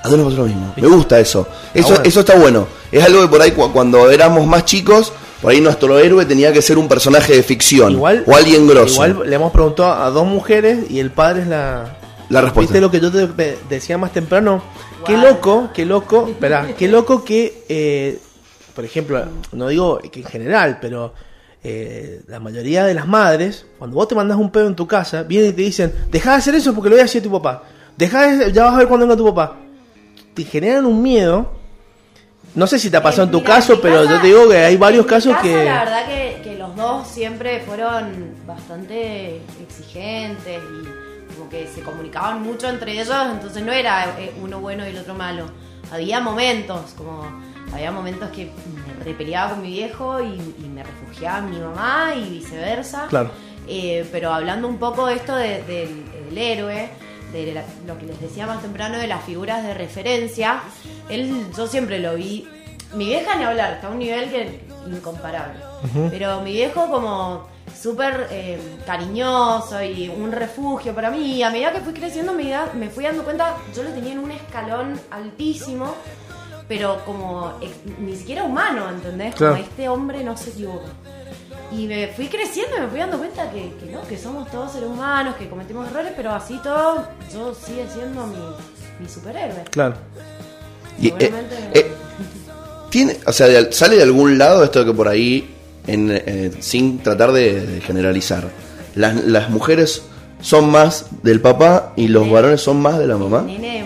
Ayer nos pasó lo mismo. Me gusta eso. Eso, bueno. eso está bueno. Es algo que por ahí cu- cuando éramos más chicos, por ahí nuestro héroe tenía que ser un personaje de ficción. Igual, o alguien grosso. Igual le hemos preguntado a dos mujeres y el padre es la. La respuesta. ¿Viste lo que yo te decía más temprano? Qué loco, qué loco, espera, qué loco que, eh, por ejemplo, no digo que en general, pero eh, la mayoría de las madres, cuando vos te mandas un pedo en tu casa, vienen y te dicen, deja de hacer eso porque lo voy a decir a tu papá. Deja de, ya vas a ver cuando venga tu papá. Te generan un miedo. No sé si te ha pasado en tu Mira, caso, pero casa- yo te digo que hay varios casos casa, que... La verdad que, que los dos siempre fueron bastante exigentes y como que se comunicaban mucho entre ellos, entonces no era eh, uno bueno y el otro malo. Había momentos, como había momentos que me repeleaba con mi viejo y, y me refugiaba en mi mamá y viceversa. Claro. Eh, pero hablando un poco de esto de- del, del héroe, de la- lo que les decía más temprano de las figuras de referencia, él yo siempre lo vi. Mi vieja ni hablar, está a un nivel que incomparable. Pero mi viejo como súper eh, cariñoso y un refugio para mí. Y a medida que fui creciendo me, me fui dando cuenta, yo lo tenía en un escalón altísimo, pero como ex- ni siquiera humano, ¿entendés? Claro. Como este hombre no se equivoca. Y me fui creciendo y me fui dando cuenta que, que no, que somos todos seres humanos, que cometimos errores, pero así todo, yo sigue siendo mi, mi superhéroe. Claro. Y, eh, eh, tiene, o sea, de- sale de algún lado esto de que por ahí, en, eh, sin tratar de, de generalizar, las, las mujeres son más del papá y los varones son más de la mamá. nene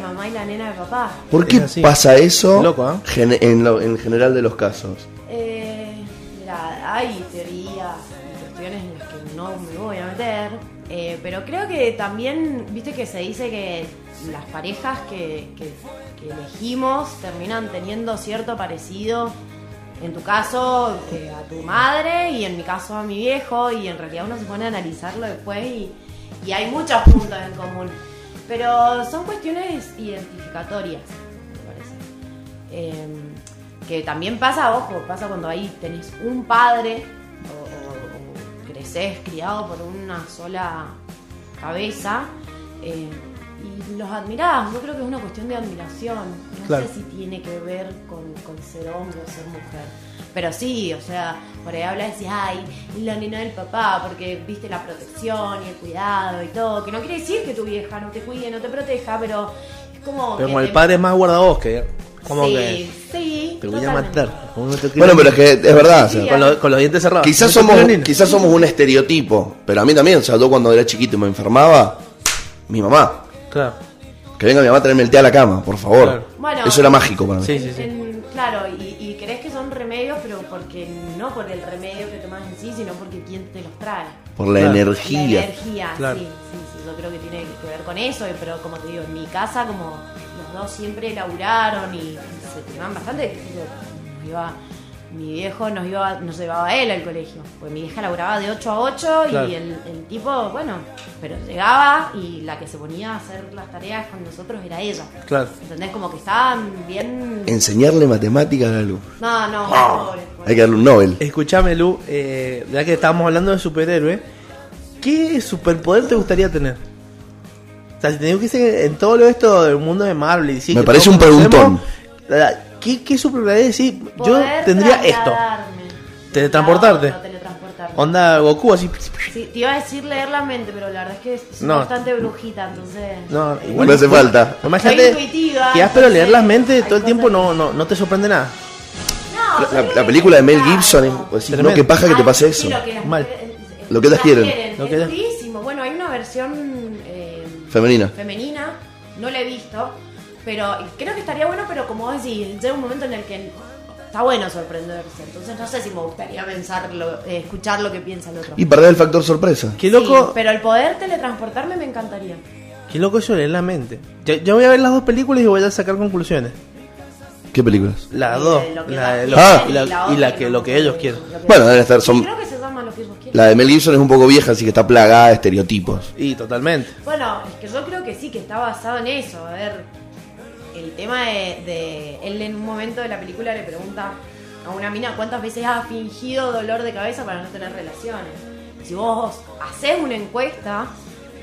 ¿Por qué Es pasa eso Loco, ¿eh? gen- en, lo- en general de los casos? Eh, mira, hay teorías y cuestiones en las que no me voy a meter, eh, pero creo que también, viste que se dice que las parejas que, que- que elegimos terminan teniendo cierto parecido, en tu caso eh, a tu madre y en mi caso a mi viejo, y en realidad uno se pone a analizarlo después y, y hay muchos puntos en común. Pero son cuestiones identificatorias, me parece. Eh, que también pasa, ojo, pasa cuando ahí tenés un padre o, o- o creces criado por una sola cabeza eh, y los admirás. Yo creo que es una cuestión de admiración. No Claro. sé si tiene que ver con, con ser hombre o ser mujer. Pero sí, o sea, por ahí hablas y decís, ay, la nena del papá, porque viste la protección y el cuidado y todo. Que no quiere decir que tu vieja no te cuide, no te proteja, pero es como. Pero que como el te- padre es más guardabos que... Como sí, que... sí. Te voy a totalmente. matar. Bueno, pero es que es verdad. o sea, Sí, Con, lo- con los dientes cerrados. Quizás somos, quizás somos un estereotipo, pero a mí también, o sea, yo cuando era chiquito y me enfermaba, mi mamá, Claro. que venga mi mamá a traerme el té a la cama, por favor. Claro. Bueno, Eso era mágico para mí. Sí, sí, sí. En- claro, y, remedios, pero porque no por el remedio que tomas en sí, sino porque quién te los trae. Por la Claro. energía. La energía, Claro. sí, sí, sí, yo creo que tiene que ver con eso, pero como te digo, en mi casa como los dos siempre laburaron y se tomaban bastante, iba- mi viejo nos iba, nos llevaba a él al colegio, pues mi vieja laburaba de 8 a 8 Claro. y el, el tipo, bueno, pero llegaba y la que se ponía a hacer las tareas con nosotros era ella. Claro. ¿Entendés? Como que estaban bien... Enseñarle matemáticas a la luz. No, no, pobre, pobre. Hay que darle un Nobel. Escuchame, Lu, eh, ya que estábamos hablando de superhéroe, ¿qué superpoder te gustaría tener? O sea, si tenías que ser en todo lo esto del mundo de Marvel y DC, Me parece un preguntón. la- ¿Qué, qué superpoder decir? Yo Poder tendría esto. Teletransportarte. No, teletransportarme. Onda Goku, así. Sí, te iba a decir leer la mente, pero la verdad es que es No. bastante brujita, entonces... No, No hace falta. Imagínate Soy intuitiva, que has pero leer las mentes todo el tiempo no, no, no te sorprende nada. No, La, yo la- la película de Mel. Gibson, es, decís, no, qué paja que te Ay, pase sí, eso. Lo que, las Mal. Lo que ellas quieren. Lo que es ellas- durísimo. Bueno, hay una versión eh, Femenina. femenina, no la he visto, pero creo que estaría bueno, pero como vos decís, llega un momento en el que está bueno sorprenderse. Entonces no sé si me gustaría pensarlo, eh, escuchar lo que piensa el otro. Y perder el factor sorpresa. Qué Sí, loco, pero el poder teletransportarme me encantaría. qué loco eso de leer la mente. Yo, yo voy a ver las dos películas y voy a sacar conclusiones. ¿Qué películas? Las Y dos. de lo que La, de los- Ah. y la, que, lo que ellos quieren. Lo que- Bueno, deben estar. Sí, Son, creo que se llama lo que ellos quieren. la de Mel Gibson es un poco vieja, así que está plagada de estereotipos. Y totalmente. Bueno, es que yo creo que sí, que está basado en eso. A ver, el tema de, de- Él en un momento de la película le pregunta a una mina cuántas veces ha fingido dolor de cabeza para no tener relaciones. Si vos haces una encuesta,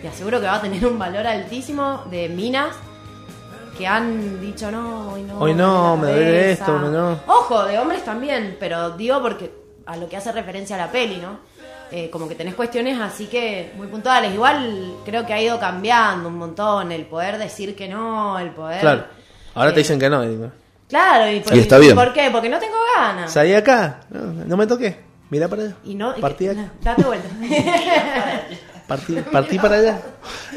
te aseguro que va a tener un valor altísimo de minas que han dicho no, hoy no. Hoy no, me duele la duele cabeza". esto, me no. Ojo, de hombres también, pero digo porque a lo que hace referencia a la peli, ¿no? Eh, como que tenés cuestiones así que muy puntuales. Igual creo que ha ido cambiando un montón el poder decir que no, el poder... Claro. Ahora eh, te dicen que no. y Claro, y, por, Y está bien. ¿por qué? Porque no tengo ganas. Salí acá. No, no me toqué. Mira para allá. Y no, Partí, no, date vuelta. <laughs> partí, partí para allá.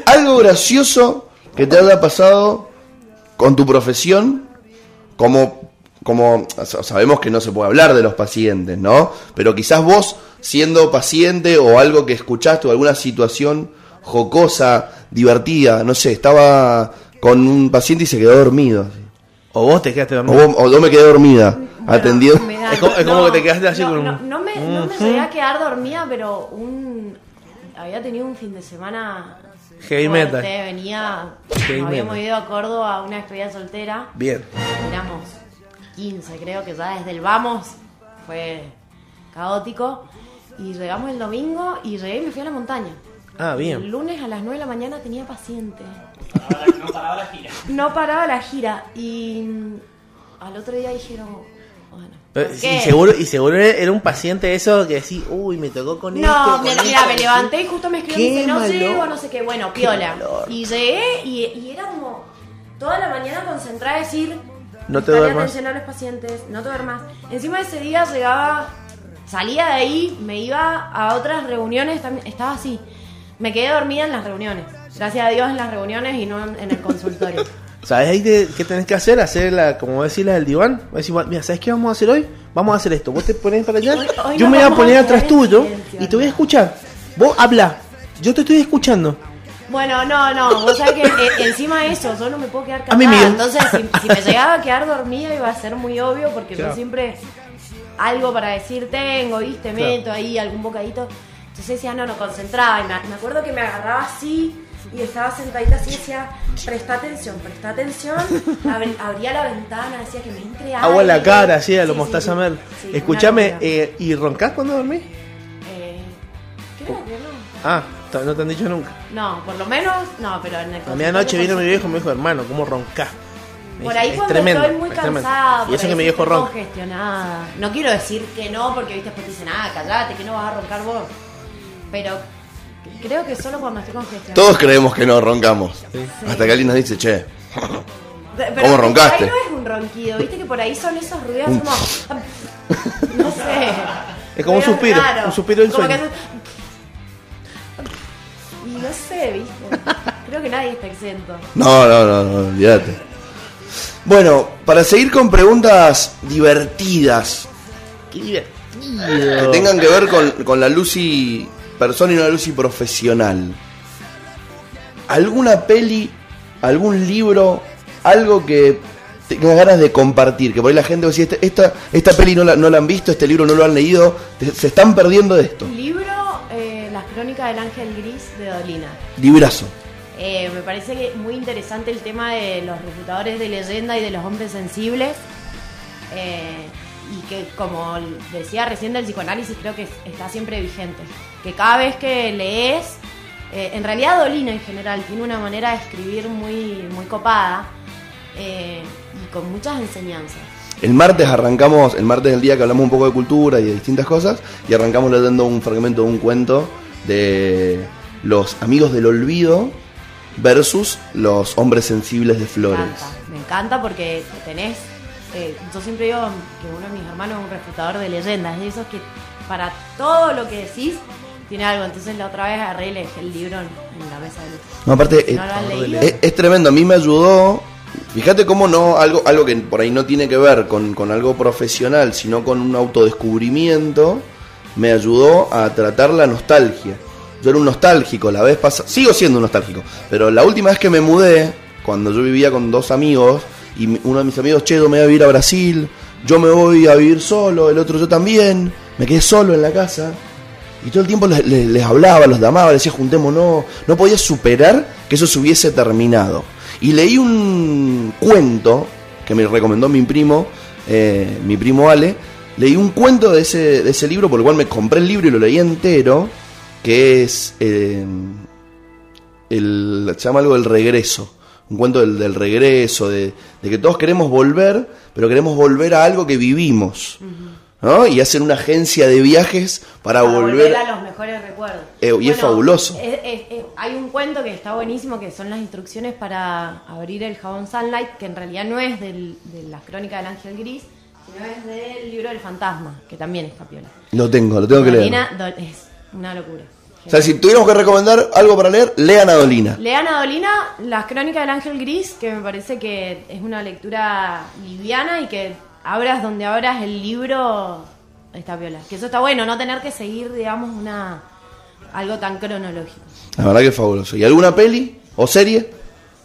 Algo gracioso que te haya pasado con tu profesión, como, como sa- sabemos que no se puede hablar de los pacientes, ¿no? Pero quizás vos, siendo paciente o algo que escuchaste o alguna situación jocosa, divertida, no sé, estaba con un paciente y se quedó dormido. O vos te quedaste O, dormido. vos- o yo me quedé dormida, Bueno, atendiendo. me da- Es como- es como que te quedaste así no, con un- no, no me, no me llegué a quedar dormida, pero un había tenido un fin de semana Heavy fuerte, metal. Venía, Heavy habíamos metal. ido a Córdoba a una despedida soltera. Bien. Éramos 15, creo que ya desde el vamos fue caótico. Y llegamos el domingo y llegué y me fui a la montaña. Ah, El bien. lunes a las 9 de la mañana tenía paciente. No paraba la gira. No paraba la gira y mm, al otro día dijeron, bueno, Pero, ¿por y qué? seguro, y seguro era un paciente eso que decía, uy, me tocó con esto. No, con mira, esto, mira, me así". levanté y justo me escribió y dice, no malo. llego, no sé qué, bueno, Qué piola. valor. Y llegué y, y era como toda la mañana concentrada a decir, No te duermas. atención a los pacientes, no te duermas. Encima ese día llegaba, salía de ahí, me iba a otras reuniones, también estaba así. Me quedé dormida en las reuniones. Gracias a Dios en las reuniones y no en, el consultorio. <laughs> ¿Sabes ahí te- qué tenés que hacer? Hacer la, como decir la del diván. Decir, mira, ¿sabes qué vamos a hacer hoy? Vamos a hacer esto. Vos te pones para allá, Hoy- hoy yo me voy a poner a atrás tuyo y te voy a escuchar. Vos habla, yo te estoy escuchando. Bueno, no, no, vos sabés que eh, encima de eso, yo no me puedo quedar A mí callada. mismo. Entonces, si, si me <laughs> llegaba a quedar dormida iba a ser muy obvio porque Claro. yo siempre algo para decir tengo, ¿viste? Claro. Meto ahí algún bocadito. Entonces decía, no, no, concentraba. Y me, me acuerdo que me agarraba así y estaba sentadita así y decía, presta atención, presta atención. <laughs> Abri- abría la ventana, decía que me entre Agua en la cara, así, a lo Sí, mostaza sí, Mel. sí, Escúchame, eh, ¿y roncás cuando dormís? Eh, creo que no. Ah, no te han dicho nunca. No, por lo menos, no, pero en el A mi consultorio anoche vino mi viejo y me dijo, hermano, ¿cómo roncás? Me Por ahí "Es cuando tremendo, estoy muy es tremendo". cansada, Y eso que viejo estoy ronca. congestionada. No quiero decir que no, porque viste después te dicen, ah, callate, que no vas a roncar vos. Pero creo que solo cuando estoy congestionada. Todos creemos que no roncamos. Sí. Hasta que alguien nos dice, che, Pero ¿cómo roncaste? ahí no es un ronquido, viste que por ahí son esos ruidos como. <laughs> No sé. Es como un suspiro, raro. un suspiro del Como sueño. que no sé, viste. Creo que nadie está exento. No, no, no, no, olvídate. Bueno, para seguir con preguntas divertidas Qué que divertido. tengan que ver con, con la Lucy persona y una Lucy profesional. ¿Alguna peli, algún libro, algo que tengas ganas de compartir? Que por ahí la gente va a decir, "Este- esta, esta peli no la, no la han visto, este libro no lo han leído, se están perdiendo de esto. Libro eh, Las crónicas del ángel gris de Dolina. Librazo. Eh, me parece que muy interesante el tema de los refutadores de leyenda y de los hombres sensibles. Eh, y que, como decía recién del psicoanálisis, creo que es- está siempre vigente. Que cada vez que lees, eh, en realidad Dolina en general tiene una manera de escribir muy, muy copada eh, y con muchas enseñanzas. El martes arrancamos, el martes del día que hablamos un poco de cultura y de distintas cosas, y arrancamos leyendo un fragmento de un cuento de los amigos del olvido versus los hombres sensibles de Me Flores. encanta, me encanta porque tenés. eh, yo siempre digo que uno de mis hermanos es un refutador de leyendas, es de esos que para todo lo que decís tiene algo. Entonces la otra vez agarré y le dejé el libro en, la mesa de luz. No, aparte, ¿No eh, lo es, es tremendo, a mí me ayudó. Fíjate cómo no, algo, algo que por ahí no tiene que ver con, con algo profesional, sino con un autodescubrimiento, me ayudó a tratar la nostalgia. Yo era un nostálgico la vez pasada, sigo siendo un nostálgico, pero la última vez que me mudé, cuando yo vivía con dos amigos, y uno de mis amigos, che, yo me voy a vivir a Brasil, yo me voy a vivir solo, el otro yo también, me quedé solo en la casa, y todo el tiempo les, hablaba, los llamaba, les decía juntémonos. No podía superar que eso se hubiese terminado. Y leí un cuento que me recomendó mi primo, eh, mi primo Ale. Leí un cuento de ese, de ese libro, por el cual me compré el libro y lo leí entero, que es. eh, el, se llama algo del regreso. Un cuento del, del regreso, de, de que todos queremos volver, pero queremos volver a algo que vivimos. ¿No? Y hacen una agencia de viajes para, Para volver. a los mejores recuerdos. Eh, y es fabuloso. es- es- es- hay un cuento que está buenísimo que son las instrucciones para abrir el jabón Sunlight, que en realidad no es del- de las crónicas del ángel gris, sino es del libro del fantasma, que también está piola. Lo tengo, lo tengo que leer. Do- es una locura. O sea, si tuviéramos que recomendar algo para leer, lean a Dolina. Lean a Dolina Las Crónicas del Ángel Gris, que me parece que es una lectura liviana y que abras donde abras el libro está piola. Que eso está bueno, no tener que seguir, digamos, una algo tan cronológico. La verdad que es fabuloso. ¿Y alguna peli o serie?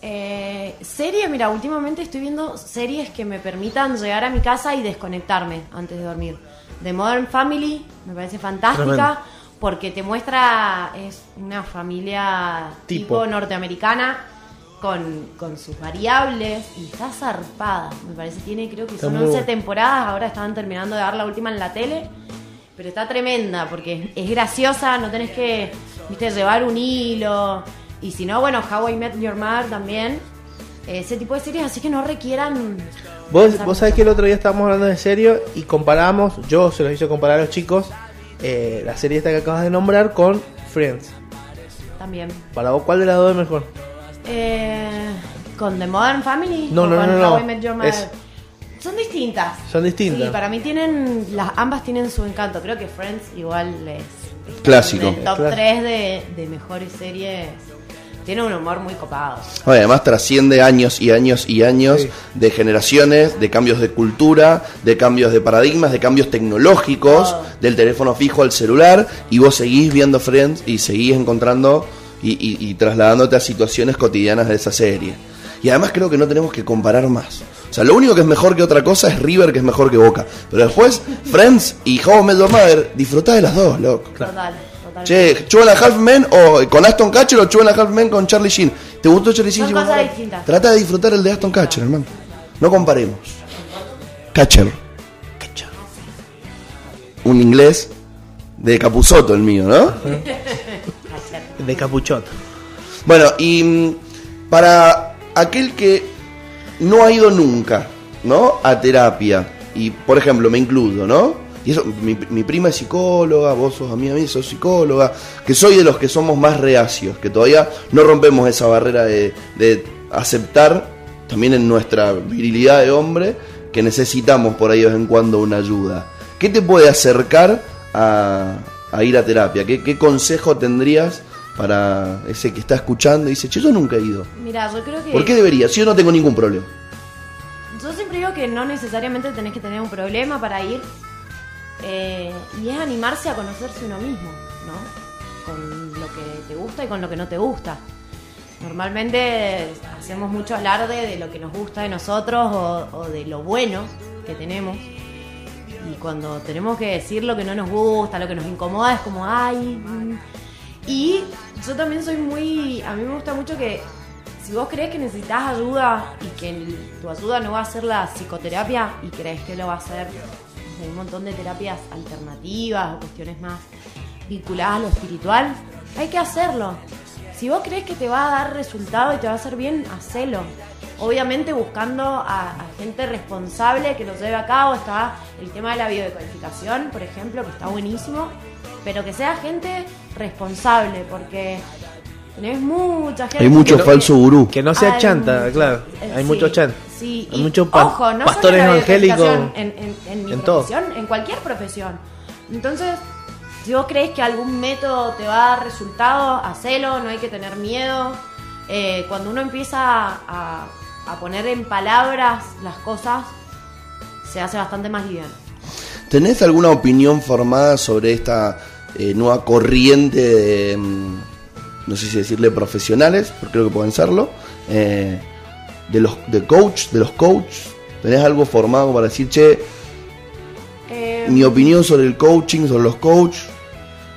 Eh, series, mira, últimamente estoy viendo series que me permitan llegar a mi casa y desconectarme antes de dormir. The Modern Family me parece fantástica Tremendo. porque te muestra, es una familia tipo, Tipo. norteamericana con, con sus variables y está zarpada, me parece. Tiene creo que Está son muy 11 bueno. temporadas, ahora estaban terminando de dar la última en la tele. Pero está tremenda porque es graciosa, no tenés que, viste, llevar un hilo. Y si no, bueno, How I Met Your Mother también. Ese tipo de series así que no requieran... Vos, vos sabés que el otro día estábamos hablando de serio y comparamos, yo se los hice comparar a los chicos, eh, la serie esta que acabas de nombrar con Friends. También. Para vos, ¿cuál de las dos es mejor? Eh, ¿Con The Modern Family? No, ¿O no, con no, no. How I Met Your Mother? Es- Son distintas. Son distintas. Sí, para mí tienen... Las, ambas tienen su encanto. Creo que Friends igual es... Clásico. en el top Clásico. 3 de, de mejores series. Tiene un humor muy copado. Bueno, además trasciende años y años y años Sí. de generaciones, de cambios de cultura, de cambios de paradigmas, de cambios tecnológicos, del teléfono fijo al celular, y vos seguís viendo Friends y seguís encontrando y, y- y trasladándote a situaciones cotidianas de esa serie. Y además creo que no tenemos que comparar más. O sea, lo único que es mejor que otra cosa es River, que es mejor que Boca. Pero después, Friends y How I Met Your Mother, disfrutá de las dos, loco. Total, total. Che, Two and a Half Men o con Aston Catcher o Two and a Half Men con Charlie Sheen. ¿Te gustó Charlie Sheen? Son Sí, cosas bueno. distintas. Trata de disfrutar el de Aston Catcher, hermano. No comparemos. Catcher. Un inglés de Capuzoto el mío, ¿no? <laughs> De Capuchot. Bueno, y mm, para aquel que no ha ido nunca, ¿no? A terapia, y por ejemplo, me incluyo, ¿no? Y eso, mi, prima es psicóloga, vos sos amiga mía, sos psicóloga, que soy de los que somos más reacios, que todavía no rompemos esa barrera de, de aceptar, también en nuestra virilidad de hombre, que necesitamos por ahí de vez en cuando una ayuda. ¿Qué te puede acercar a, a ir a terapia? ¿Qué, qué consejo tendrías para ese que está escuchando y dice, che, yo nunca he ido? Mira, yo creo que... ¿Por qué debería? Si yo no tengo ningún problema. Yo siempre digo que no necesariamente tenés que tener un problema para ir. eh, y es animarse a conocerse uno mismo, ¿no? Con lo que te gusta y con lo que no te gusta. Normalmente hacemos mucho alarde de lo que nos gusta de nosotros o, o de lo bueno que tenemos. Y cuando tenemos que decir lo que no nos gusta, lo que nos incomoda, es como, ay. Mm". Y yo también soy muy. A mí me gusta mucho que si vos crees que necesitas ayuda y que tu ayuda no va a ser la psicoterapia y crees que lo va a ser desde un montón de terapias alternativas o cuestiones más vinculadas a lo espiritual, hay que hacerlo. Si vos crees que te va a dar resultado y te va a hacer bien, hacelo. Obviamente buscando a, a gente responsable que lo lleve a cabo. Está el tema de la biodecodificación, por ejemplo, que está buenísimo. Pero que sea gente responsable, porque tenés mucha gente. Hay mucho que- falso gurú. Que no sea Hay chanta, claro. Eh, Hay sí, mucho chanta. Sí, Hay y muchos pa- ojo, no pastores evangélicos En, en, en mi en todo. profesión, en cualquier profesión. Entonces, si vos crees que algún método te va a dar resultado, hacelo, no hay que tener miedo. Eh, cuando uno empieza a, a poner en palabras las cosas, se hace bastante más liviano. ¿Tenés alguna opinión formada sobre esta eh, nueva corriente de, mm, no sé si decirle profesionales, porque creo que pueden serlo, eh, de los de coach, de los coach? ¿Tenés algo formado para decir, che, Eh, mi opinión sobre el coaching, sobre los coach?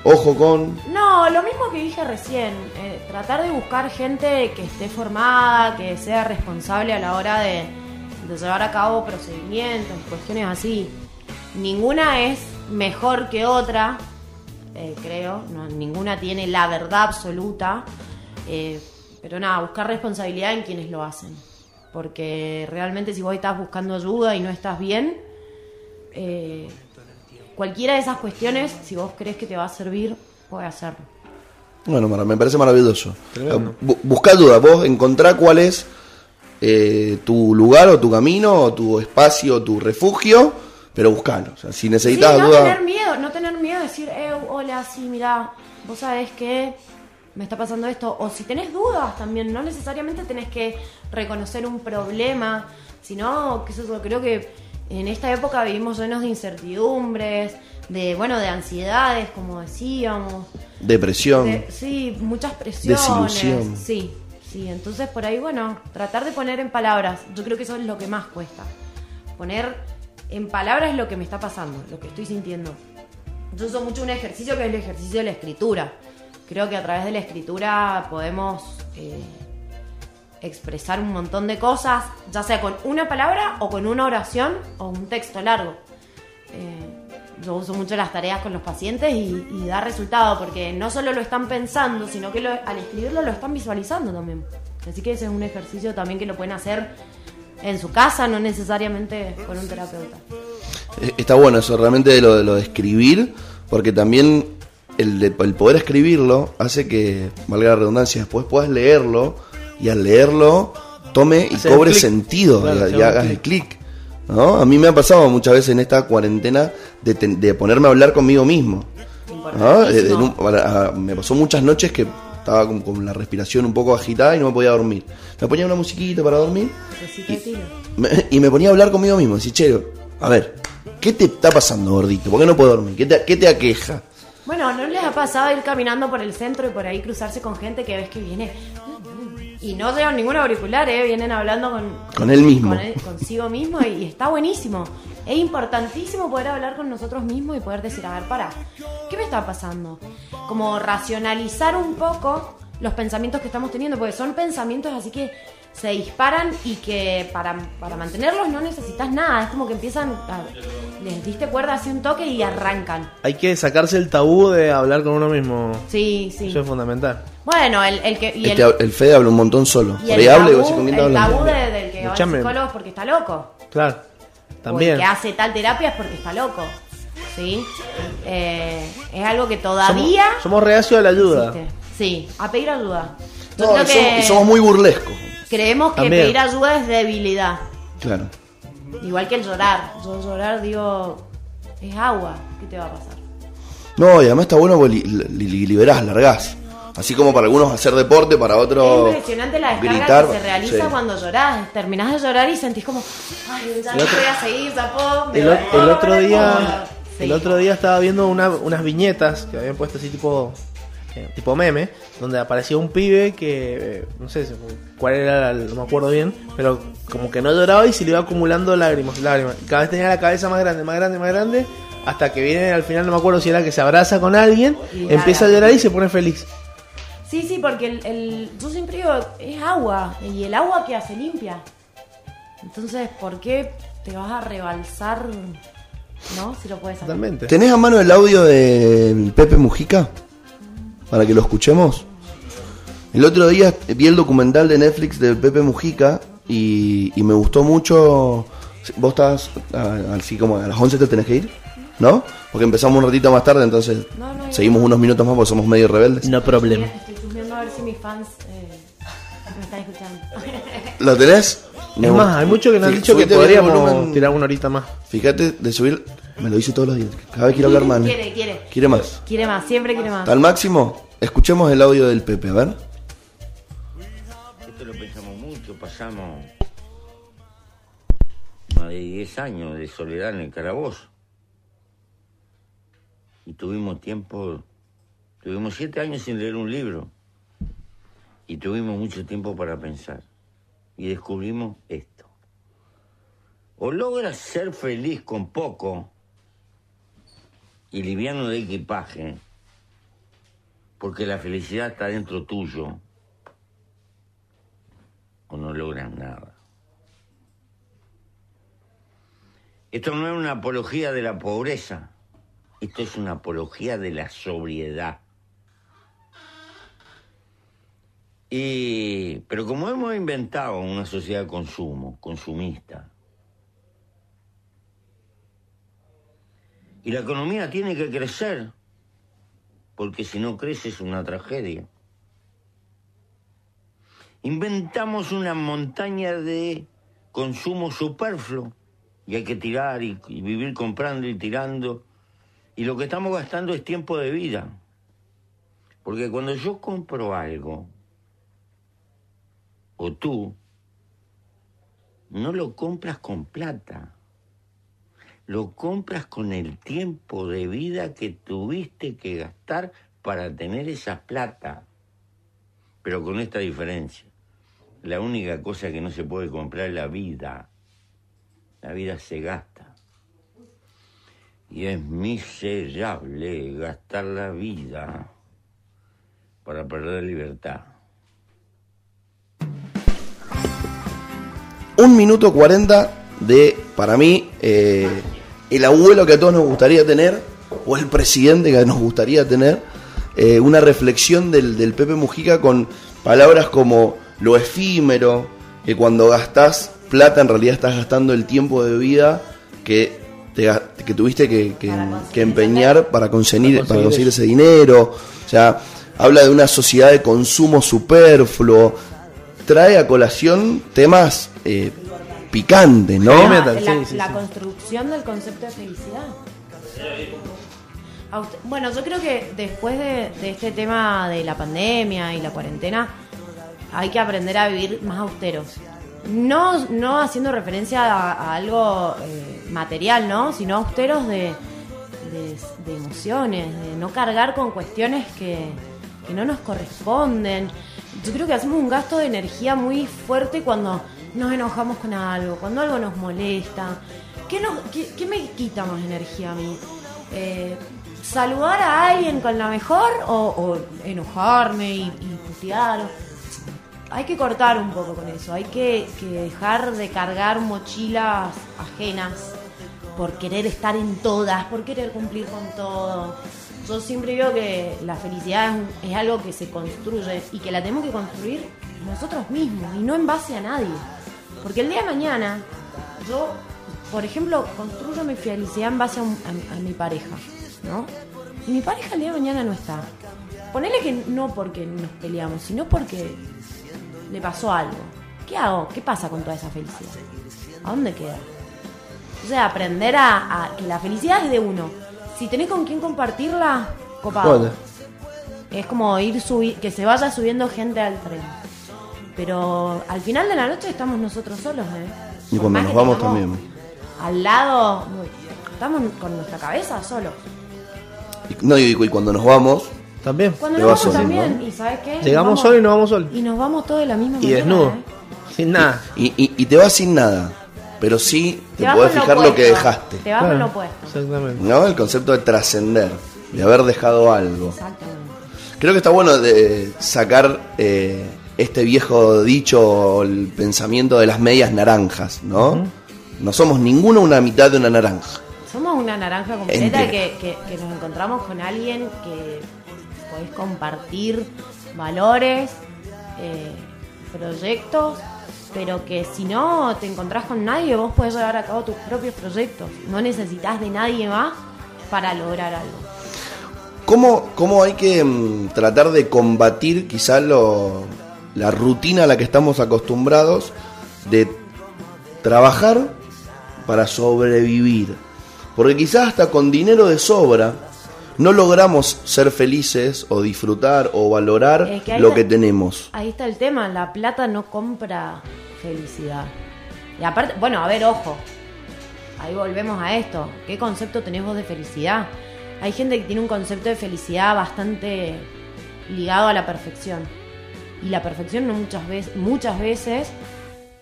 Ojo con... No, lo mismo que dije recién, eh, tratar de buscar gente que esté formada, que sea responsable a la hora de, de llevar a cabo procedimientos, cuestiones así. Ninguna es mejor que otra, eh, creo, no, ninguna tiene la verdad absoluta, eh, pero nada, buscar responsabilidad en quienes lo hacen. Porque realmente si vos estás buscando ayuda y no estás bien, eh, cualquiera de esas cuestiones, si vos crees que te va a servir, puede hacerlo. Bueno, me parece maravilloso. Bu- Buscá ayuda, vos encontrá cuál es eh, tu lugar o tu camino o tu espacio o tu refugio pero buscalo. O sea, si Sí, necesitas no duda, tener miedo, no tener miedo de decir, eh, hola, sí, mira, vos sabés que me está pasando esto. O si tenés dudas también, no necesariamente tenés que reconocer un problema, sino, que eso creo que en esta época vivimos llenos de incertidumbres, de, bueno, de ansiedades, como decíamos. depresión. De- sí, muchas presiones. Desilusión. Sí, sí. Entonces, por ahí, bueno, tratar de poner en palabras. Yo creo que eso es lo que más cuesta. Poner en palabras lo que me está pasando, lo que estoy sintiendo. Yo uso mucho un ejercicio que es el ejercicio de la escritura. Creo que a través de la escritura podemos eh, expresar un montón de cosas, ya sea con una palabra o con una oración o un texto largo. Eh, yo uso mucho las tareas con los pacientes y, da resultado porque no solo lo están pensando, sino que al escribirlo lo están visualizando también. Así que ese es un ejercicio también que lo pueden hacer en su casa, no necesariamente con un terapeuta. Eh, Está bueno eso, realmente de lo, de lo de escribir, porque también el, de- el poder escribirlo hace que, valga la redundancia, después puedas leerlo y al leerlo tome y cobre sentido Claro, y, hagas el clic. ¿no? A mí me ha pasado muchas veces en esta cuarentena de, ten- de ponerme a hablar conmigo mismo. ¿no? De- de- en un- para- a- me pasó muchas noches que estaba con, con la respiración un poco agitada y no me podía dormir. Me ponía una musiquita para dormir me- y me ponía a hablar conmigo mismo. Decir, che, a ver, ¿qué te está pasando, gordito? ¿Por qué no puedo dormir? ¿Qué te, qué te aqueja? Bueno, ¿no les ha pasado ir caminando por el centro y por ahí cruzarse con gente que ves que viene y no llevan ningún auricular, ¿eh? Vienen hablando con, Con él mismo. con él- consigo mismo y, y está buenísimo. Es importantísimo poder hablar con nosotros mismos y poder decir, a ver, para, ¿qué me está pasando? Como racionalizar un poco los pensamientos que estamos teniendo, porque son pensamientos así que se disparan y que para, para mantenerlos no necesitas nada. Es como que empiezan, a- les diste cuerda hace un toque y arrancan. Hay que sacarse el tabú de hablar con uno mismo. Sí, sí. Eso es fundamental. Bueno, el, el que. Y el, el Fede habla un montón solo. y el y tabú, ¿con el tabú de- del que va al psicólogo es porque está loco. Claro. O También. el que hace tal terapia es porque está loco. ¿Sí? Eh, es algo que todavía. Somos, somos reacios a la ayuda. existe. Sí, a pedir ayuda. Yo No, y somos, y somos muy burlescos. creemos que También. pedir ayuda es debilidad. Claro. Igual que el llorar. Yo llorar digo, es agua. ¿Qué te va a pasar? No, y además está bueno porque li- li- li- liberás, largás. Así como para algunos hacer deporte, para otros. Es impresionante la descarga gritar. que se realiza Sí. cuando llorás. Terminás de llorar y sentís como, ay, ya no otro- voy a seguir, zapó. me El, otro me voy". día el otro día estaba viendo una- unas viñetas que habían puesto así tipo eh, tipo meme donde aparecía un pibe que eh, no sé cuál era el- no me acuerdo bien pero como que no lloraba y se le iba acumulando lágrimas lágrimas y cada vez tenía la cabeza más grande más grande más grande hasta que viene al final no me acuerdo si era que se abraza con alguien Y empieza a llorar y se pone feliz Sí, sí, porque el, el- yo siempre digo, es agua. Y el agua que hace limpia. Entonces, ¿por qué te vas a rebalsar? ¿No? Si lo puedes hacer. totalmente ¿Tenés a mano el audio de Pepe Mujica? Para que lo escuchemos. El otro día vi el documental de Netflix de Pepe Mujica y, y me gustó mucho. Vos estás así como a las 11 te tenés que ir, ¿no? Porque empezamos un ratito más tarde, entonces No, no, seguimos unos minutos más porque somos medio rebeldes. no problema Estoy chusmeando a ver si mis fans eh, me están escuchando. ¿Lo tenés? Me es más hay mucho que nos han dicho que podríamos volumen. tirar una horita más Fíjate de subir, me lo dice todos los días. Cada vez quiero hablar más. ¿no? Quiere, quiere. Quiere más. Quiere más, siempre quiere más. ¿Está al máximo? Escuchemos el audio del Pepe, a ver. Esto lo pensamos mucho, pasamos más de 10 años de soledad en el calabozo. Y tuvimos tiempo, tuvimos 7 años sin leer un libro. Y tuvimos mucho tiempo para pensar. Y descubrimos esto. O logras ser feliz con poco y liviano de equipaje, porque la felicidad está dentro tuyo, o no logran nada. Esto no es una apología de la pobreza, esto es una apología de la sobriedad. Y, pero como hemos inventado una sociedad de consumo, consumista, y la economía tiene que crecer, porque si no crece es una tragedia. Inventamos una montaña de consumo superfluo Y hay que tirar y vivir comprando y tirando. Y lo que estamos gastando es tiempo de vida. Porque cuando yo compro algo, o tú, no lo compras con plata. Lo compras con el tiempo de vida que tuviste que gastar para tener esa plata. Pero con esta diferencia. La única cosa que no se puede comprar es la vida. La vida se gasta. Y es miserable gastar la vida para perder libertad. Un minuto cuarenta de, para mí, eh, el abuelo que a todos nos gustaría tener, o el presidente que nos gustaría tener, eh, una reflexión del, del Pepe Mujica con palabras como lo efímero, que cuando gastás plata en realidad estás gastando el tiempo de vida que, te que tuviste que, que- empeñar para conseguir, Para conseguir ese dinero. O sea, habla de una sociedad de consumo superfluo, trae a colación temas eh, picantes, ¿no? Heavy metal, la, sí, sí, la sí. construcción del concepto de felicidad. Bueno, yo creo que después de, de este tema de la pandemia y la cuarentena, hay que aprender a vivir más austeros. No, no haciendo referencia a, a algo eh, material, ¿no? Sino austeros de, de, de emociones, de no cargar con cuestiones que, que no nos corresponden. Yo creo que hacemos un gasto de energía muy fuerte cuando nos enojamos con algo, cuando algo nos molesta. ¿Qué, nos- qué- me quita más energía a mí? Eh, ¿Saludar a alguien con la mejor o, enojarme y, putear? Hay que cortar un poco con eso, hay que, dejar de cargar mochilas ajenas por querer estar en todas, por querer cumplir con todo. Yo siempre digo que la felicidad es, es algo que se construye y que la tenemos que construir nosotros mismos y no en base a nadie. Porque el día de mañana, yo, por ejemplo, construyo mi felicidad en base a, un- a- a mi pareja, ¿no? Y mi pareja el día de mañana no está. Ponele que no porque nos peleamos, sino porque le pasó algo. ¿Qué hago? ¿Qué pasa con toda esa felicidad? ¿A dónde queda? O sea, aprender a, a que la felicidad es de uno. Si tenés con quién compartirla, copado. Es como ir subi que se vaya subiendo gente al tren. Pero al final de la noche estamos nosotros solos, ¿eh? Y cuando nos vamos también. Al lado, estamos con nuestra cabeza solos. Y- No, y, y cuando nos vamos, También. Cuando Te nos vas vamos solo, también, ¿no? ¿y sabes qué? Nos Llegamos vamos- solo y nos vamos solo. Y nos vamos todos de la misma Y manera. desnudo. ¿eh? Sin nada. y, y- y te vas sin nada, pero sí te, vas podés fijar lo que dejaste. Te vas con lo opuesto. Exactamente. ¿No? El concepto de trascender, de haber dejado algo. Exactamente. Creo que está bueno de sacar eh, este viejo dicho, o el pensamiento de las medias naranjas, ¿no? No somos ninguno una mitad de una naranja. Somos una naranja completa que, que- que nos encontramos con alguien que podés compartir valores, eh, proyectos, pero que si no te encontrás con nadie, vos podés llevar a cabo tus propios proyectos. No necesitas de nadie más para lograr algo. ¿Cómo, cómo hay que mm, tratar de combatir quizá lo, la rutina a la que estamos acostumbrados de trabajar para sobrevivir? Porque quizás hasta con dinero de sobra no logramos ser felices o disfrutar o valorar Es que ahí lo está- que tenemos. Ahí está el tema, la plata no compra felicidad. Y aparte, bueno, a ver, ojo, ahí volvemos a esto. ¿Qué concepto tenés vos de felicidad? Hay gente que tiene un concepto de felicidad bastante ligado a la perfección. Y la perfección no muchas veces, muchas veces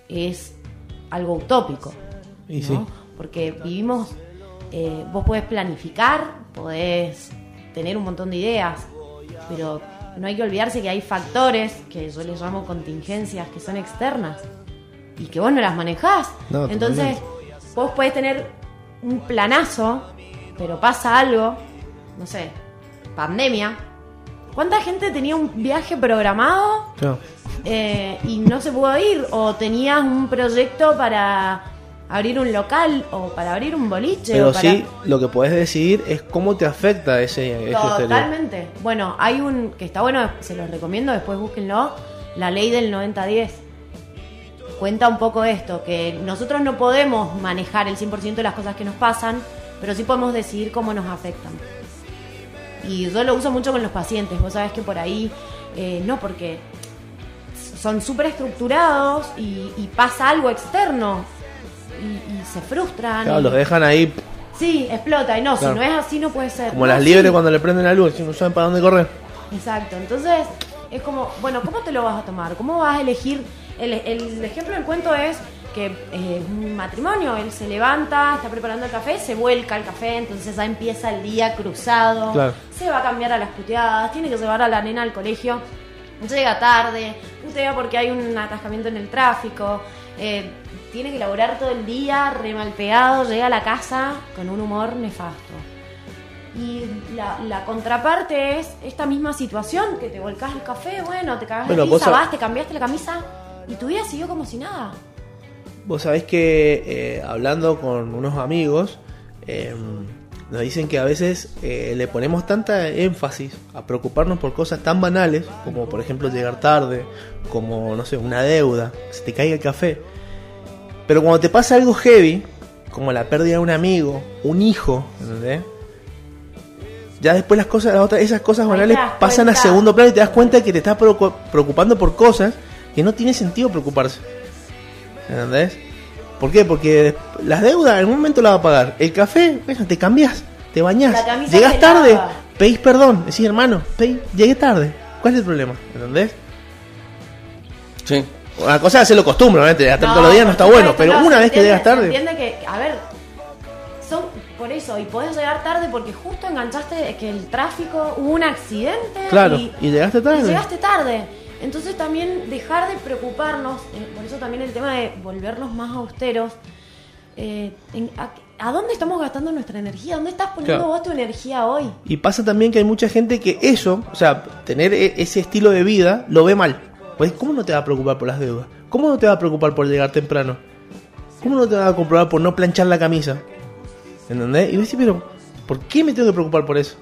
es algo utópico. Y ¿no? sí. Porque vivimos, eh, vos podés planificar, podés tener un montón de ideas, pero no hay que olvidarse que hay factores que yo les llamo contingencias que son externas y que vos no las manejás. No, Entonces, vos podés tener un planazo, pero pasa algo, no sé, pandemia. ¿Cuánta gente tenía un viaje programado eh, y no se pudo ir o tenías un proyecto para abrir un local o para abrir un boliche Pero o para... sí, lo que puedes decidir es cómo te afecta ese, ese exterior. Totalmente. Bueno, hay un que está bueno, se los recomiendo, después búsquenlo, la ley del 90-10. cuenta un poco esto, que nosotros no podemos manejar el 100% de las cosas que nos pasan, pero sí podemos decidir cómo nos afectan. Y yo lo uso mucho con los pacientes, vos sabés que por ahí, eh, no, porque son súper estructurados y, y pasa algo externo y, y se frustran. Claro, y- los dejan ahí Sí, explota. Y no, Claro. si no es así no puede ser. como No, las sí. liebres cuando le prenden la luz y no saben para dónde correr. Exacto, entonces es como, bueno, ¿cómo te lo vas a tomar? ¿Cómo vas a elegir? El, el ejemplo del cuento es que eh, es un matrimonio, él se levanta, está preparando el café, se vuelca el café, entonces ya empieza el día cruzado, Claro. se va a cambiar a las puteadas, tiene que llevar a la nena al colegio, llega tarde, putea porque hay un atascamiento en el tráfico, eh, tiene que laburar todo el día, re mal pegado, llega a la casa con un humor nefasto. Y la, la contraparte es esta misma situación, que te volcás el café, bueno, te cagas Bueno, risa, sab- vas, te cambiaste la camisa y tu vida siguió como si nada. Vos sabés que eh, hablando con unos amigos, eh, nos dicen que a veces eh, le ponemos tanta énfasis a preocuparnos por cosas tan banales, como por ejemplo llegar tarde, como no sé, una deuda, que se te caiga el café. Pero cuando te pasa algo heavy, como la pérdida de un amigo, un hijo, ¿entendés? Ya después las cosas, las otras, esas cosas banales pasan a segundo plano y te das cuenta que te estás preocu- preocupando por cosas que no tiene sentido preocuparse. ¿Entendés? ¿Por qué? Porque las deudas en un momento las va a pagar. El café, bueno, te cambias, te llegas se tarde, lava. pedís perdón, decís hermano, pedí- llegué tarde. ¿Cuál es el problema? ¿Entendés? Sí. Una cosa es hacerlo costumbre, obviamente, tarde No, todos los días no está bueno, pero no, una vez que llegas se tarde. Entiende que, a ver, son por eso, y podés llegar tarde porque justo enganchaste que el tráfico, hubo un accidente. Claro, y, y llegaste tarde. y llegaste tarde. Entonces también dejar de preocuparnos, eh, por eso también el tema de volvernos más austeros. eh, en- a, a dónde estamos gastando nuestra energía? ¿Dónde estás poniendo Claro. vos tu energía hoy? Y pasa también que hay mucha gente que eso, o sea, tener e- ese estilo de vida, lo ve mal. Pues, ¿cómo no te va a preocupar por las deudas? ¿Cómo no te va a preocupar por llegar temprano? ¿Cómo no te va a preocupar por no planchar la camisa? ¿Entendés? Y vos decís, pero, ¿por qué me tengo que preocupar por eso?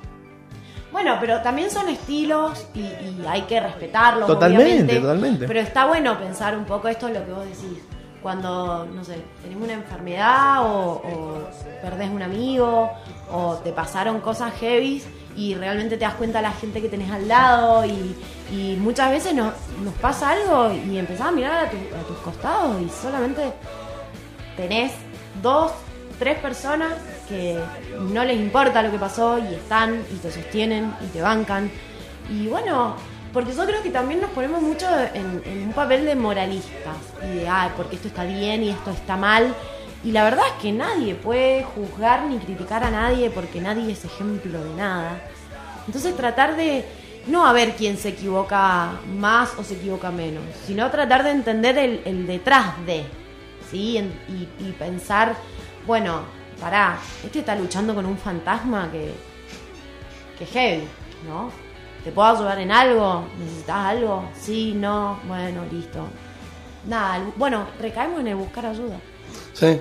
Bueno, pero también son estilos y, y hay que respetarlos. Totalmente, obviamente. totalmente. Pero está bueno pensar un poco esto es lo que vos decís. Cuando, no sé, tenés una enfermedad o, o perdés un amigo o te pasaron cosas heavy y realmente te das cuenta de la gente que tenés al lado y, y muchas veces nos, nos pasa algo y empezás a mirar a, tu- a tus costados y solamente tenés dos, tres personas que no les importa lo que pasó y están y te sostienen y te bancan. Y bueno, porque yo creo que también nos ponemos mucho en, un papel de moralistas y de, ah, porque esto está bien y esto está mal. Y la verdad es que nadie puede juzgar ni criticar a nadie porque nadie es ejemplo de nada. Entonces tratar de no a ver quién se equivoca más o se equivoca menos, sino tratar de entender el, detrás de, ¿sí? Y pensar, bueno, pará, este está luchando con un fantasma que, que es heavy, ¿no? ¿Te puedo ayudar en algo? ¿Necesitas algo? Sí, no, bueno, listo. Nada, bueno, recaemos en el buscar ayuda. Sí.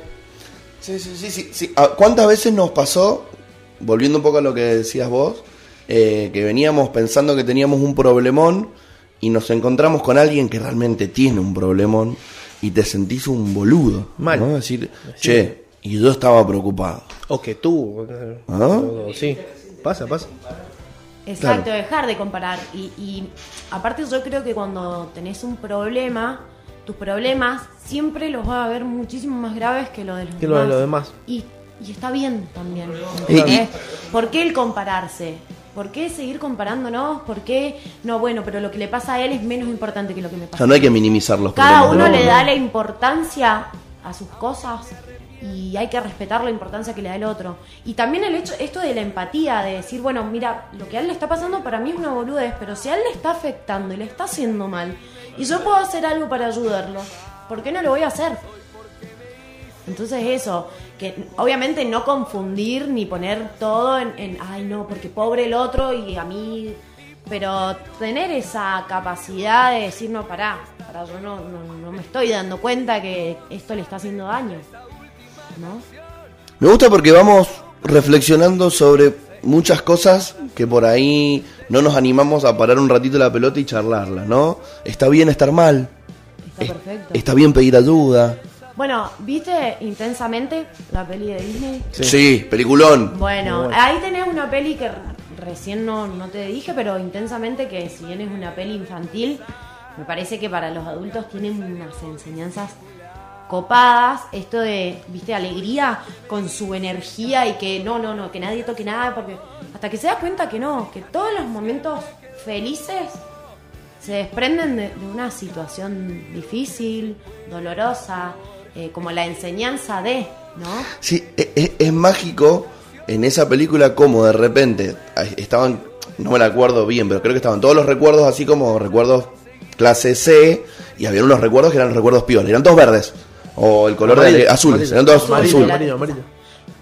Sí, sí, sí, sí, sí. Ah, ¿Cuántas veces nos pasó, volviendo un poco a lo que decías vos, eh, que veníamos pensando que teníamos un problemón y nos encontramos con alguien que realmente tiene un problemón y te sentís un boludo? Mal. ¿no? Decir, che, y yo estaba preocupado. O que tú. ¿Ah? o- sí, pasa, pasa. Exacto, Claro. dejar de comparar. Y, y aparte yo creo que cuando tenés un problema, tus problemas siempre los vas a ver muchísimo más graves que lo de los Que lo demás. de los demás. Y, y está bien también. ¿Por qué el compararse? ¿Por qué seguir comparándonos? ¿Por qué? No, bueno, pero lo que le pasa a él es menos importante que lo que me O pasa. sea, no hay que minimizar los Cada problemas. uno ¿no? le da la importancia a sus cosas y hay que respetar la importancia que le da el otro. Y también el hecho, esto de la empatía, de decir, bueno, mira, lo que a él le está pasando para mí es una boludez, pero si a él le está afectando y le está haciendo mal, y yo puedo hacer algo para ayudarlo, ¿por qué no lo voy a hacer? Entonces eso, que obviamente no confundir ni poner todo en, en, ay no, porque pobre el otro y a mí, pero tener esa capacidad de decir, no, pará, pará yo no, no, no me estoy dando cuenta que esto le está haciendo daño, ¿no? Me gusta porque vamos reflexionando sobre muchas cosas que por ahí no nos animamos a parar un ratito la pelota y charlarlas, ¿no? Está bien estar mal, Está Es- perfecto. está bien pedir ayuda. Bueno, ¿viste intensamente la peli de Disney? Sí, peliculón. Bueno, bueno. ahí tenés una peli que recién no, no te dije, pero intensamente que si bien es una peli infantil, me parece que para los adultos tienen unas enseñanzas copadas, esto de, viste, alegría con su energía y que no, no, no, que nadie toque nada, porque hasta que se das cuenta que no, que todos los momentos felices se desprenden de, una situación difícil, dolorosa, eh, como la enseñanza de, ¿no? Sí, e- e- es, mágico en esa película como de repente estaban, no me la acuerdo bien, pero creo que estaban todos los recuerdos así como recuerdos clase C y había unos recuerdos que eran recuerdos piola, eran todos verdes o el color de azules, amarillo. eran todos amarillo, azul. amarillo, amarillo.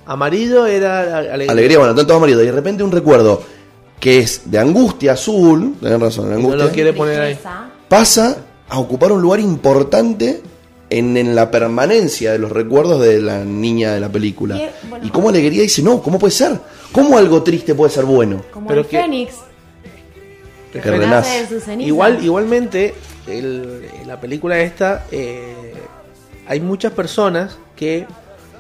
Amarillo era a- alegría. Alegría, bueno, están todos amarillos. Y de repente un recuerdo que es de angustia azul, tenés razón, de Y no angustia, lo quiere poner ahí. Pasa a ocupar un lugar importante en, en la permanencia de los recuerdos de la niña de la película. Y, bueno. y cómo alegría dice, no, ¿cómo puede ser? ¿Cómo algo triste puede ser bueno? Como Pero el que- Fénix. Que, Que renace de. Igual, igualmente, el- la película esta, eh, hay muchas personas que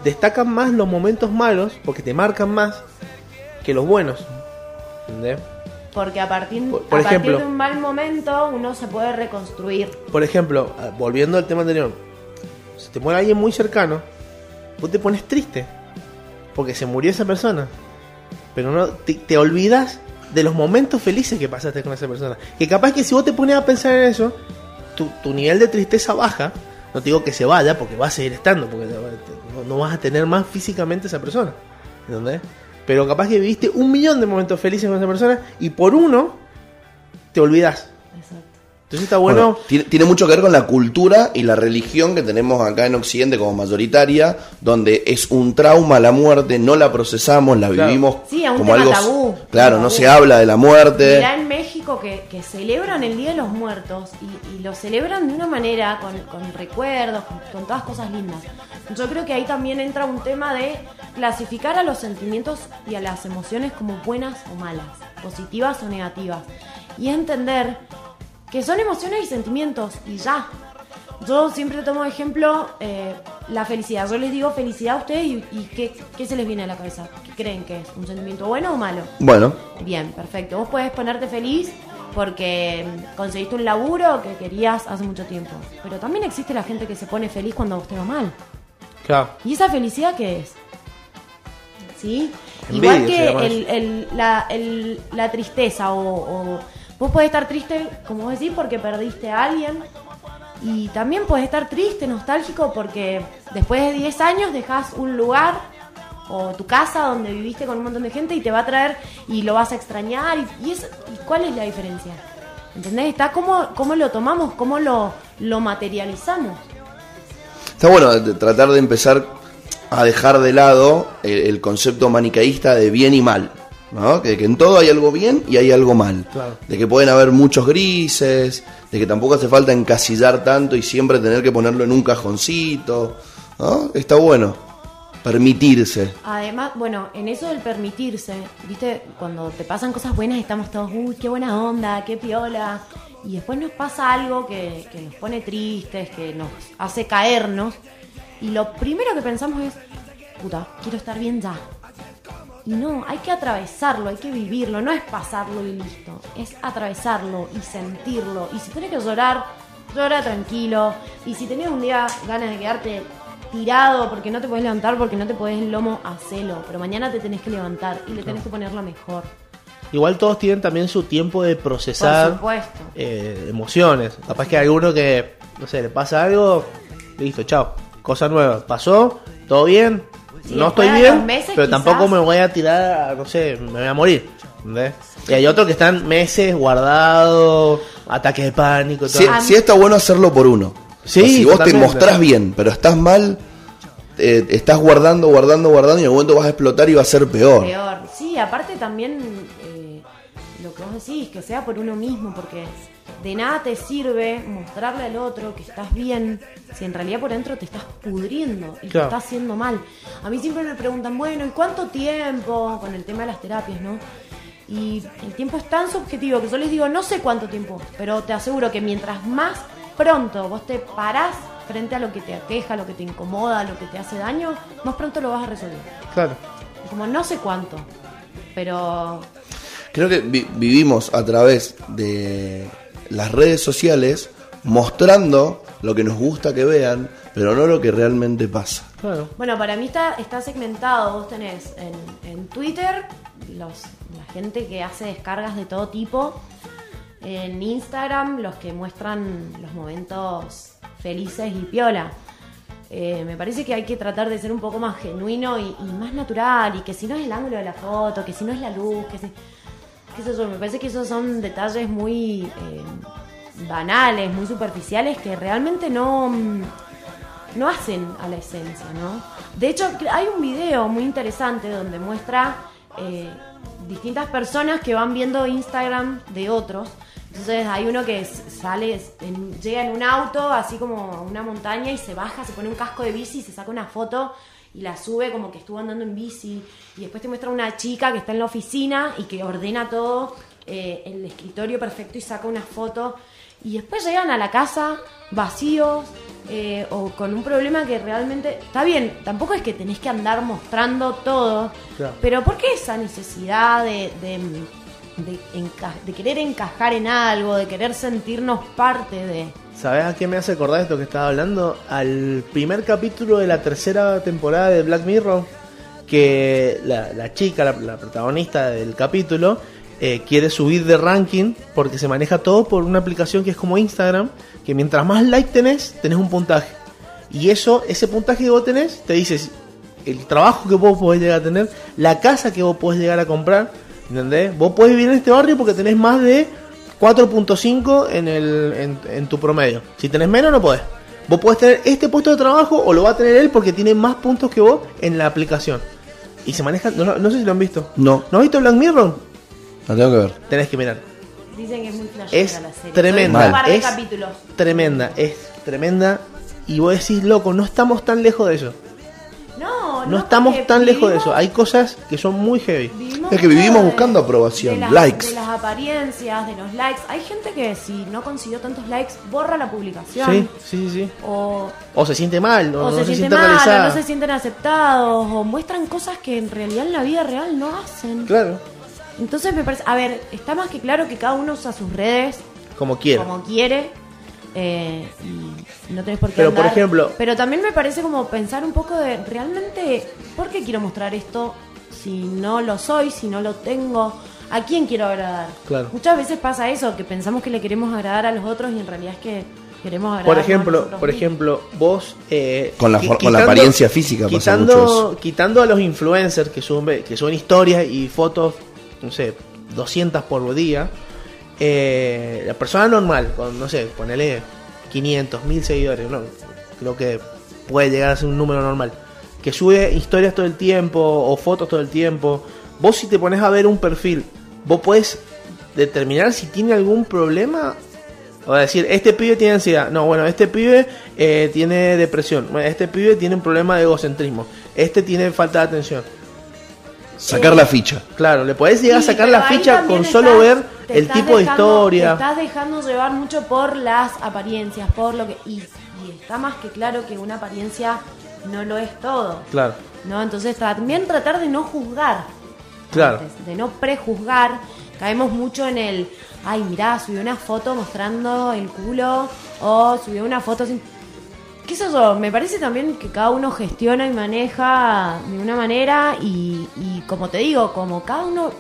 destacan más los momentos malos porque te marcan más que los buenos. ¿Entendés? Porque a partir, Por- por a partir de un mal momento uno se puede reconstruir. Por ejemplo, ah, volviendo al tema anterior, si te muere alguien muy cercano, vos te pones triste porque se murió esa persona. Pero no te, te olvidas de los momentos felices que pasaste con esa persona. Que capaz que si vos te pones a pensar en eso, tu, tu nivel de tristeza baja. No te digo que se vaya porque va a seguir estando, porque no vas a tener más físicamente esa persona. ¿Entendés? Pero capaz que viviste un millón de momentos felices con esa persona y por uno te olvidas. Exacto. Entonces está bueno, Bueno, tiene, tiene mucho que ver con la cultura y la religión que tenemos acá en Occidente como mayoritaria, donde es un trauma la muerte, no la procesamos, la Claro. vivimos Sí, es un como tema algo... tabú. Claro, Un no tabú. se habla de la muerte. Mirá en México que, que celebran el Día de los Muertos y, y lo celebran de una manera con, con recuerdos, con, con todas cosas lindas. Yo creo que ahí también entra un tema de clasificar a los sentimientos y a las emociones como buenas o malas, positivas o negativas. Y entender que son emociones y sentimientos y ya. Yo siempre tomo de ejemplo eh, la felicidad. Yo les digo felicidad a ustedes y, y ¿qué, ¿qué se les viene a la cabeza? ¿Qué creen que es? ¿Un sentimiento bueno o malo? Bueno, Bien, perfecto. Vos podés ponerte feliz porque conseguiste un laburo que querías hace mucho tiempo. Pero también existe la gente que se pone feliz cuando a vos te va mal. claro, ¿Y esa felicidad qué es? ¿Sí? Envidia Igual que el- el- la, el- la tristeza o, o- Vos podés estar triste, como vos decís, porque perdiste a alguien. Y también podés estar triste, nostálgico, porque después de 10 años dejas un lugar o tu casa donde viviste con un montón de gente y te va a traer y lo vas a extrañar. ¿Y, y es- y cuál es la diferencia? ¿Entendés? Está cómo, cómo lo tomamos, cómo lo, lo materializamos. está bueno tratar de empezar a dejar de lado el, el concepto manicaísta de bien y mal. ¿No? Que, que en todo hay algo bien y hay algo mal. Claro. De que pueden haber muchos grises, de que tampoco hace falta encasillar tanto y siempre tener que ponerlo en un cajoncito. ¿no? Está bueno permitirse. Además, bueno, en eso del permitirse, viste, cuando te pasan cosas buenas estamos todos, uy, qué buena onda, qué piola. Y después nos pasa algo que, que nos pone tristes, que nos hace caernos. Y lo primero que pensamos es, puta, quiero estar bien ya. Y no, hay que atravesarlo, hay que vivirlo, no es pasarlo y listo, es atravesarlo y sentirlo. Y si tenés que llorar, llora tranquilo. Y si tenés un día ganas de quedarte tirado porque no te puedes levantar, porque no te podés el lomo, hacelo. Pero mañana te tenés que levantar y le tenés que poner lo mejor. igual todos tienen también su tiempo de procesar eh, emociones. Capaz que a alguno que, no sé, le pasa algo, listo, chao. Cosa nueva. Pasó, todo bien. No estoy bien, meses, pero tampoco me voy a tirar, a, no sé, me voy a morir. ¿entendés? Y hay otros que están meses guardados, ataques de pánico todo. Sí, sí está bueno hacerlo por uno. Sí, O sea, si vos te mostrás bien, pero estás mal, eh, estás guardando, guardando, guardando y en algún momento vas a explotar y va a ser peor. Peor. Sí, aparte también eh, lo que vos decís, que sea por uno mismo, porque de nada te sirve mostrarle al otro que estás bien si en realidad por dentro te estás pudriendo y Claro. te estás haciendo mal. A mí siempre me preguntan, bueno, ¿y cuánto tiempo? Con el tema de las terapias, ¿no? Y el tiempo es tan subjetivo que yo les digo, no sé cuánto tiempo, pero te aseguro que mientras más pronto vos te parás frente a lo que te aqueja, lo que te incomoda, lo que te hace daño, más pronto lo vas a resolver. Claro. Como no sé cuánto, pero Creo que vi- vivimos a través de las redes sociales mostrando lo que nos gusta que vean, pero no lo que realmente pasa. Claro. Bueno, para mí está, está segmentado. Vos tenés en, en Twitter los, la gente que hace descargas de todo tipo. En Instagram los que muestran los momentos felices y piola. Eh, me parece que hay que tratar de ser un poco más genuino y, y más natural. Y que si no es el ángulo de la foto, que si no es la luz, que si... qué sé me parece que esos son detalles muy eh, banales, muy superficiales que realmente no... mm, no hacen a la esencia, ¿no? De hecho, hay un video muy interesante donde muestra eh, distintas personas que van viendo Instagram de otros. Entonces hay uno que sale, llega en un auto, así como a una montaña, y se baja, se pone un casco de bici, se saca una foto y la sube como que estuvo andando en bici. Y después te muestra una chica que está en la oficina y que ordena todo, eh, el escritorio perfecto y saca una foto. Y después llegan a la casa vacíos eh, o con un problema que realmente está bien. Tampoco es que tenés que andar mostrando todo, Claro. pero ¿por qué esa necesidad de, de, de enca- de querer encajar en algo, de querer sentirnos parte de... ¿Sabes a qué me hace acordar esto que estaba hablando? Al primer capítulo de la tercera temporada de Black Mirror, que la, chica, la, protagonista del capítulo, eh, quiere subir de ranking porque se maneja todo por una aplicación que es como Instagram, que mientras más like tenés, tenés un puntaje. Y eso, ese puntaje que vos tenés, te dice si- el trabajo que vos podés llegar a tener, la casa que vos podés llegar a comprar, ¿entendés? Vos podés vivir en este barrio porque tenés más de 4.5 en, el, en, en tu promedio. Si tenés menos, no podés. Vos podés tener este puesto de trabajo o lo va a tener él porque tiene más puntos que vos en la aplicación. Y se maneja, no, no sé si lo han visto. No, ¿No has visto Black Mirror? la tengo que ver. Tenés que mirar. Dicen que es muy flashera Es la serie. tremenda. Son Un par de Es capítulos. tremenda, es tremenda. Y vos decís, loco, no estamos tan lejos de eso. No, estamos tan lejos de eso. Hay cosas que son muy heavy. vivimos Es que vivimos de- buscando aprobación, de las- likes. De las apariencias, de los likes. Hay gente que si no consiguió tantos likes, borra la publicación. Sí, sí, sí. O, O se siente mal, o, o no se, se, siente siente mal, o no se sienten aceptados, o muestran cosas que en realidad en la vida real no hacen. Claro, Entonces me parece, a ver, está más que claro que cada uno usa sus redes como quiera. como quiere. Eh, y no tenés por qué Pero, por ejemplo- Pero también me parece como pensar un poco de realmente ¿por qué quiero mostrar esto si no lo soy, si no lo tengo? ¿A quién quiero agradar? Claro. Muchas veces pasa eso, que pensamos que le queremos agradar a los otros y en realidad es que queremos agradar Por a ejemplo, nosotros por mismos. ejemplo, vos eh, Con la con la apariencia física pasa quitando, mucho eso. quitando a los influencers que suben que suben historias y fotos, no sé, 200 por día, eh, la persona normal, con no sé, ponele 500, 1000 seguidores, no, creo que puede llegar a ser un número normal, que sube historias todo el tiempo o fotos todo el tiempo. Vos si te pones a ver un perfil, vos puedes determinar si tiene algún problema o decir, este pibe tiene ansiedad. No, bueno, este pibe eh, tiene depresión. Este pibe tiene un problema de egocentrismo. Este tiene falta de atención. Sacar la ficha. Claro, le podés llegar a sacar la ficha con solo estás- ver el tipo de historia. Te estás dejando llevar mucho por las apariencias, por lo que. Y, y está más que claro que una apariencia no lo es todo. Claro, ¿No? Entonces también tratar de no juzgar. claro. antes, de no prejuzgar. Caemos mucho en el, ay, mirá, subió una foto mostrando el culo o subió una foto sin... ¿Qué sé yo? Me parece también que cada uno gestiona y maneja de una manera y, y como te digo, como cada uno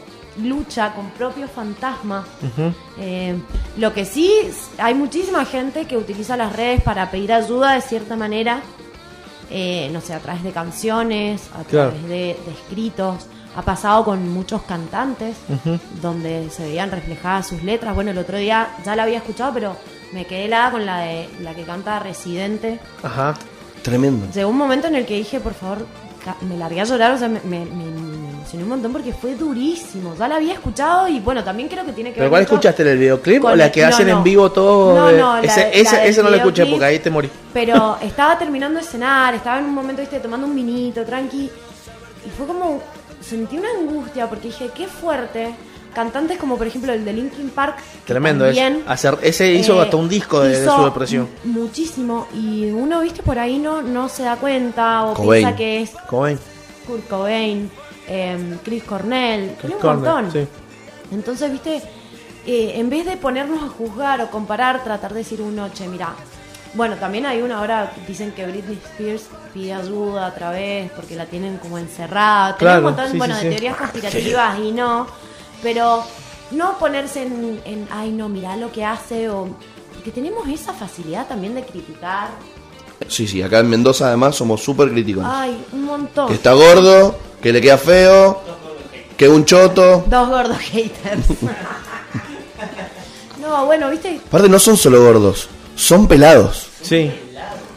lucha con propios fantasmas. Eh, lo que sí, hay muchísima gente que utiliza las redes para pedir ayuda de cierta manera, eh, no sé, a través de canciones, a Claro. través de, de escritos. Ha pasado con muchos cantantes, donde se veían reflejadas sus letras. Bueno, el otro día ya la había escuchado, pero me quedé helada con la de la que canta Residente. Ajá. Tremendo. Llegó un momento en el que dije, por favor, me largué a llorar, o sea, me, me- emocioné un montón porque fue durísimo. Ya la había escuchado y bueno, también creo que tiene que ¿Pero ver cuál mucho escuchaste? ¿El videoclip o la que hacen no. en vivo todo? No, no, ese, ese, la del ese no lo escuché porque ahí te morí. Pero estaba terminando de cenar, estaba en un momento, viste, tomando un vinito, tranqui. Y fue como, sentí una angustia porque dije, qué fuerte. Cantantes como por ejemplo el de Linkin Park. Tremendo es. también, Hacer, ese hizo eh, hasta un disco de, su depresión. mu- Muchísimo. Y uno, viste, por ahí no, no se da cuenta o Cobain. piensa que es Cobain. Kurt Cobain, em, Chris Cornell, Chris un Cornell, montón. sí. Entonces, viste, eh, en vez de ponernos a juzgar o comparar, tratar de decir un noche, mira. Bueno, también hay una ahora que dicen que Britney Spears pide ayuda otra vez porque la tienen como encerrada. Tiene Claro, un montón sí, bueno, sí, de teorías conspirativas y no. Pero no ponerse en, en, ay, no, mirá lo que hace o. Porque tenemos esa facilidad también de criticar. Sí, sí, acá en Mendoza además somos súper críticos. Ay, un montón. Que está gordo, que le queda feo, que es un choto. Dos gordos haters. <laughs> no, bueno, viste, Aparte no son solo gordos, son pelados. Sí.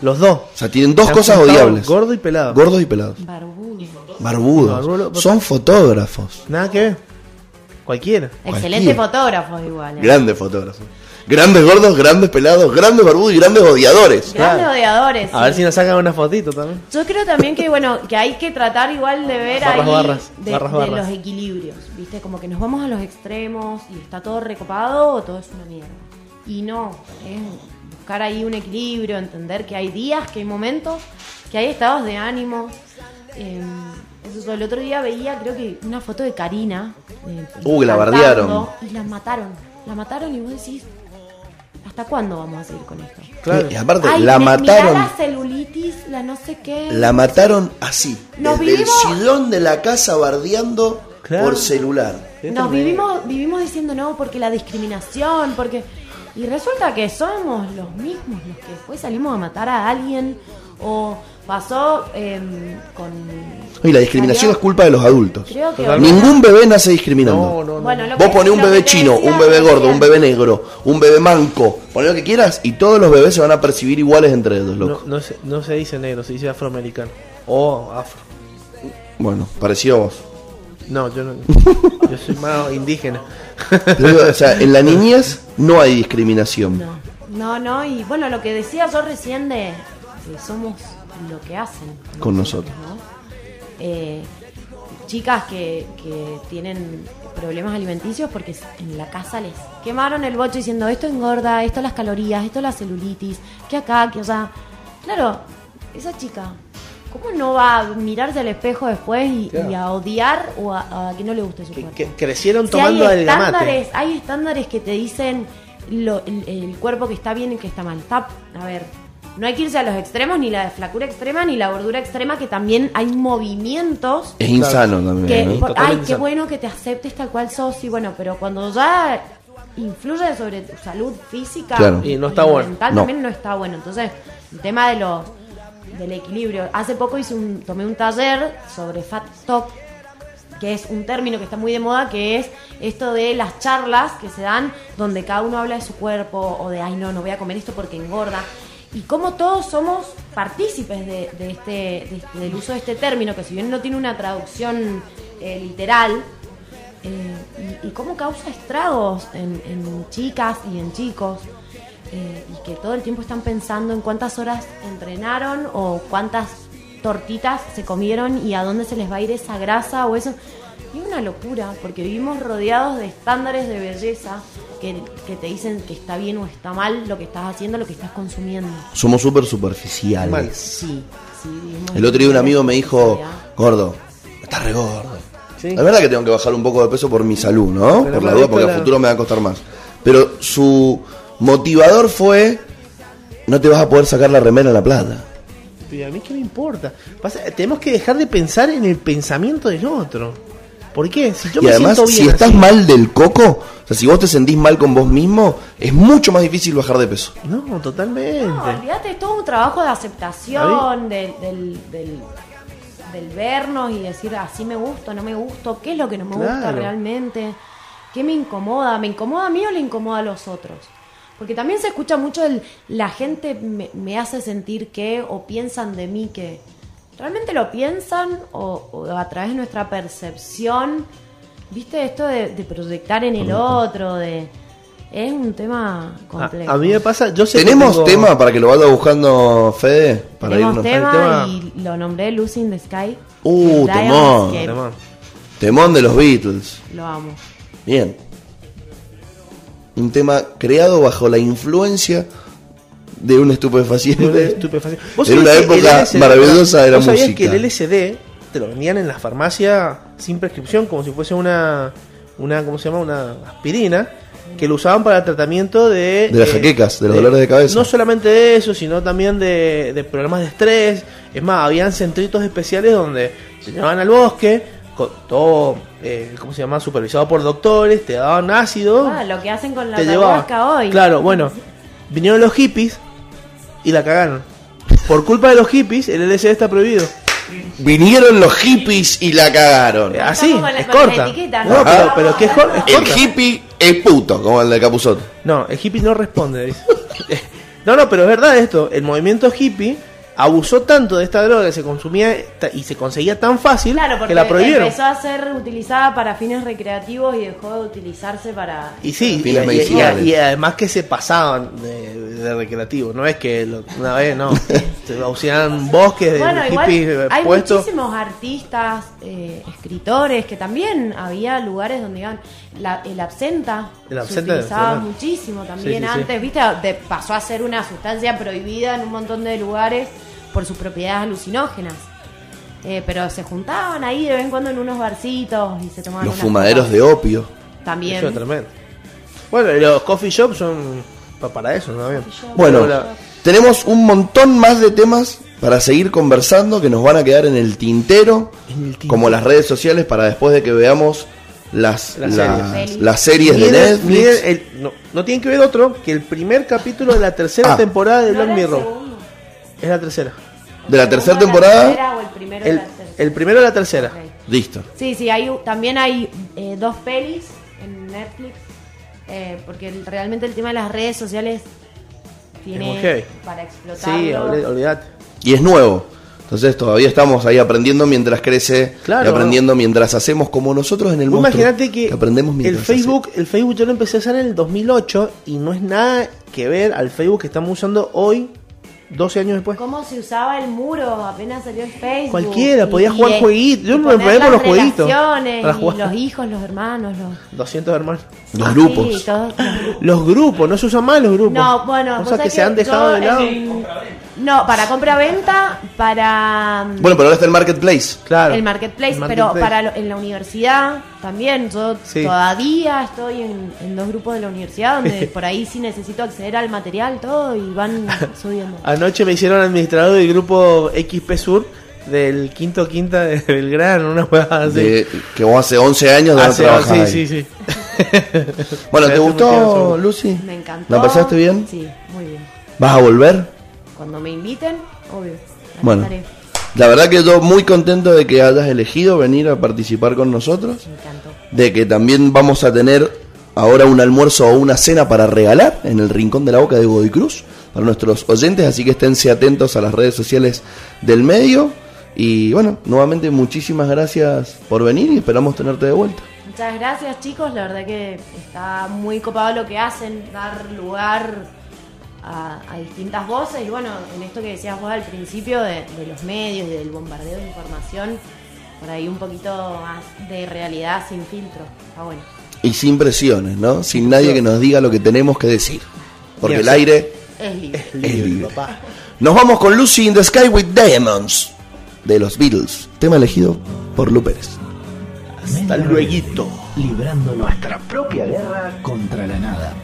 Los dos. O sea, tienen dos cosas odiables. Gordo y pelado. Gordos y pelados. barbudo. Barbudos. Barbudo. Son fotógrafos. Nada que ver. Cualquiera. Excelente Cualquiera. fotógrafo igual. ¿eh? Grandes fotógrafos. Grandes gordos, grandes pelados, grandes barbudos y grandes odiadores. Grandes Claro. odiadores. A ver si nos sacan una fotito también. Yo creo también que bueno, que hay que tratar igual de ver Barras, ahí barras, de, barras, de barras. los equilibrios, ¿viste? Como que nos vamos a los extremos y está todo recopado o todo es una mierda. Y no, es buscar ahí un equilibrio, entender que hay días, que hay momentos, que hay estados de ánimo. Eh, eso, el otro día veía, creo que una foto de Karina. eh, Uh, la bardearon. Y la mataron. La mataron y vos decís, ¿hasta cuándo vamos a seguir con esto? Claro. Y aparte, Ay, la mataron. la celulitis, la no sé qué. La mataron así. Nos desde vivimos- el sillón de la casa bardeando Claro. por celular. Qué Nos vivimos, vivimos diciendo no, porque la discriminación, porque. Y resulta que somos los mismos los que después salimos a matar a alguien. O pasó em, con. Y la discriminación salió- es culpa de los adultos. Creo que. Ningún bebé nace discriminando. No, no, no. Bueno, lo Vos que- ponés un lo bebé chino, decía un bebé gordo, un bebé negro, un bebé manco, poné lo que quieras y todos los bebés se van a percibir iguales entre ellos, No, loco. no se, no se dice negro, se dice afroamericano. O afro. Bueno, parecido a vos. No, yo no. <laughs> yo soy más indígena. O sea, en la niñez no hay discriminación. No, no, no. Y bueno, lo que decía yo recién de que somos lo que hacen Con nosotros. ¿no? Eh, chicas que, que tienen problemas alimenticios porque en la casa les quemaron el bocho diciendo esto engorda, esto las calorías, esto la celulitis, que acá, que allá. Claro, esa chica, ¿cómo no va a mirarse al espejo después y, Claro. y a odiar o a, a que no le guste su Que, cuerpo? que crecieron Si tomando hay el gamate. estándares, hay estándares que te dicen lo- el, el cuerpo que está bien y que está mal. Está, a ver, no hay que irse a los extremos, ni la flacura extrema, ni la gordura extrema, que también hay movimientos Es insano también. que, ¿no? por- ay, qué bueno que te aceptes tal cual sos, y bueno, pero cuando ya influye sobre tu salud física Claro. Y no está bueno. mental No. también no está bueno. Entonces, el tema de los del equilibrio. Hace poco hice un, tomé un taller sobre Fat Talk, que es un término que está muy de moda, que es esto de las charlas que se dan donde cada uno habla de su cuerpo o de, ay no, no voy a comer esto porque engorda. Y como todos somos partícipes de, de este, de del uso de este término, que si bien no tiene una traducción eh, literal, eh, y, cómo causa estragos en, en chicas y en chicos, eh, y que todo el tiempo están pensando en cuántas horas entrenaron o cuántas tortitas se comieron y a dónde se les va a ir esa grasa o eso. Y es una locura, porque vivimos rodeados de estándares de belleza que, que te dicen que está bien o está mal lo que estás haciendo, lo que estás consumiendo. Somos súper superficiales. Mal. Sí, sí. El otro día un amigo me dijo, gordo, estás re gordo. Sí. La verdad que tengo que bajar un poco de peso por mi salud, ¿no? Pero por la duda, porque a la- futuro me va a costar más. Pero su motivador fue, no te vas a poder sacar la remera en la plata. Y a mí qué me importa. Pasa- tenemos que dejar de pensar en el pensamiento del otro. ¿Por qué? Si yo y me además, siento bien si estás así- mal del coco, o sea, si vos te sentís mal con vos mismo, es mucho más difícil bajar de peso. No, totalmente. No, olvídate, es todo un trabajo de aceptación, del, del, del, del vernos y decir así me gusto, no me gusto, qué es lo que no me gusta realmente, qué me incomoda, me incomoda a mí o le incomoda a los otros. Porque también se escucha mucho el la gente me, me hace sentir que o piensan de mí que realmente lo piensan o, o a través de nuestra percepción, viste esto de, de proyectar en el otro, de es un tema A, complejo. a mí me pasa, yo sé que ¿Tenemos tengo- tema para que lo vaya buscando Fede? Para Tenemos irnos. tema, tema. y lo nombré Lucy in the Sky. Uh, temón. Lionsgate. Temón. Temón de los Beatles. Lo amo. Bien. Un tema creado bajo la influencia de un estupefaciente. Estupefaciente. ¿Vos En sabías una época maravillosa de la ¿vos sabías música. que el LSD te lo vendían en la farmacia sin prescripción, como si fuese una, una ¿cómo se llama? Una aspirina, que lo usaban para el tratamiento de... eh, De las jaquecas, de los dolores de cabeza. No solamente de eso, sino también de, de problemas de estrés. Es más, habían centritos especiales donde se llevaban al bosque, con todo, eh, ¿cómo se llama? Supervisado por doctores, te daban ácido, Ah, lo que hacen con la ayahuasca hoy. Claro, bueno, vinieron los hippies y la cagaron. Por culpa de los hippies, el LSD está prohibido. Vinieron los hippies y la cagaron. Así, la- es corta. No, pero, pero que es, cor- es El hippie es puto, como el de Capuzoto. No, el hippie no responde. dice. <laughs> no, no, pero es verdad esto. El movimiento hippie abusó tanto de esta droga que se consumía y se conseguía tan fácil Claro, porque que la prohibieron. empezó a ser utilizada para fines recreativos y dejó de utilizarse para... Y sí, y, Fines y- medicinales. y- y además que se pasaban de, de recreativo. No es que lo- una vez, no. <laughs> se hacían bosques de Bueno, hippies hay puestos. muchísimos artistas, eh, escritores, que también había lugares donde iban... La, el absenta, El se utilizaba muchísimo también Sí, sí, sí. antes, ¿viste? De- pasó a ser una sustancia prohibida en un montón de lugares por sus propiedades alucinógenas. Eh, pero se juntaban ahí de vez en cuando en unos barcitos y se tomaban Los fumaderos de opio. También. Eso es tremendo. Bueno, y los coffee shops son pa- para eso, ¿no? Bien. Bueno, la- tenemos un montón más de temas para seguir conversando que nos van a quedar en el tintero, En el tintero. como las redes sociales, para después de que veamos las, Las las, series. las series de Netflix. el- no, no tienen que ver otro que el primer capítulo de la tercera Ah. temporada de ¿No Black Mirror. Es la tercera. De la ¿El tercera segundo, la temporada. tercera o el primero de El, la tercera? el primero de la tercera. Listo. Sí, sí, hay, también hay eh, dos pelis en Netflix, eh, porque el- realmente el tema de las redes sociales tiene para explotarlo. Sí, olvidate. Y es nuevo. Entonces todavía estamos ahí aprendiendo mientras crece Claro. y aprendiendo mientras hacemos como nosotros en el monstruo. Imagínate que, aprendemos el Facebook, el Facebook yo lo empecé a usar en el 2008 y no es nada que ver al Facebook que estamos usando hoy, 12 años después. ¿Cómo se usaba el muro apenas salió el Facebook? Cualquiera, podía jugar jueguitos. Yo me por las los jueguitos. Para jugar. los hijos, los hermanos, los... 200 hermanos. Los Ah, grupos. sí, todos los grupos. Los grupos, no se usan más los grupos. No, bueno, cosas que sabés se han dejado yo de lado. en- No, para compra-venta, para... mm, Bueno, pero ahora está el marketplace. Claro. el marketplace, El pero para lo- en la universidad también. Yo Sí. todavía estoy en, en dos grupos de la universidad donde <laughs> por ahí sí necesito acceder al material, todo y van <laughs> subiendo. Anoche me hicieron administrador del grupo XP Sur del quinto quinta de Belgrano, una hueá así. de- que vos hace 11 años de Hace- trabajar sí, ahí. sí, sí. <laughs> Bueno, ¿te gustó, Lucy? Me encantó. ¿La pasaste bien? Sí, muy bien. ¿Vas a volver? Cuando me inviten, obvio. Bueno. estaré. La verdad que yo muy contento de que hayas elegido venir a participar con nosotros. Me encantó. De que también vamos a tener ahora un almuerzo o una cena para regalar en el Rincón de la Boca de Godoy Cruz para nuestros oyentes. Así que esténse atentos a las redes sociales del medio. Y bueno, nuevamente muchísimas gracias por venir y esperamos tenerte de vuelta. Muchas gracias chicos, la verdad que está muy copado lo que hacen, dar lugar a, a distintas voces y bueno, en esto que decías vos al principio de, de los medios y del bombardeo de información, por ahí un poquito más de realidad sin filtro, está bueno. Y sin presiones, ¿no? Sin nadie que nos diga lo que tenemos que decir. Porque el aire Es libre. es libre. papá. Nos vamos con Lucy in the Sky with Diamonds de los Beatles. Tema elegido por Lu Pérez. Hasta luego. Librando nuestra propia guerra contra la nada.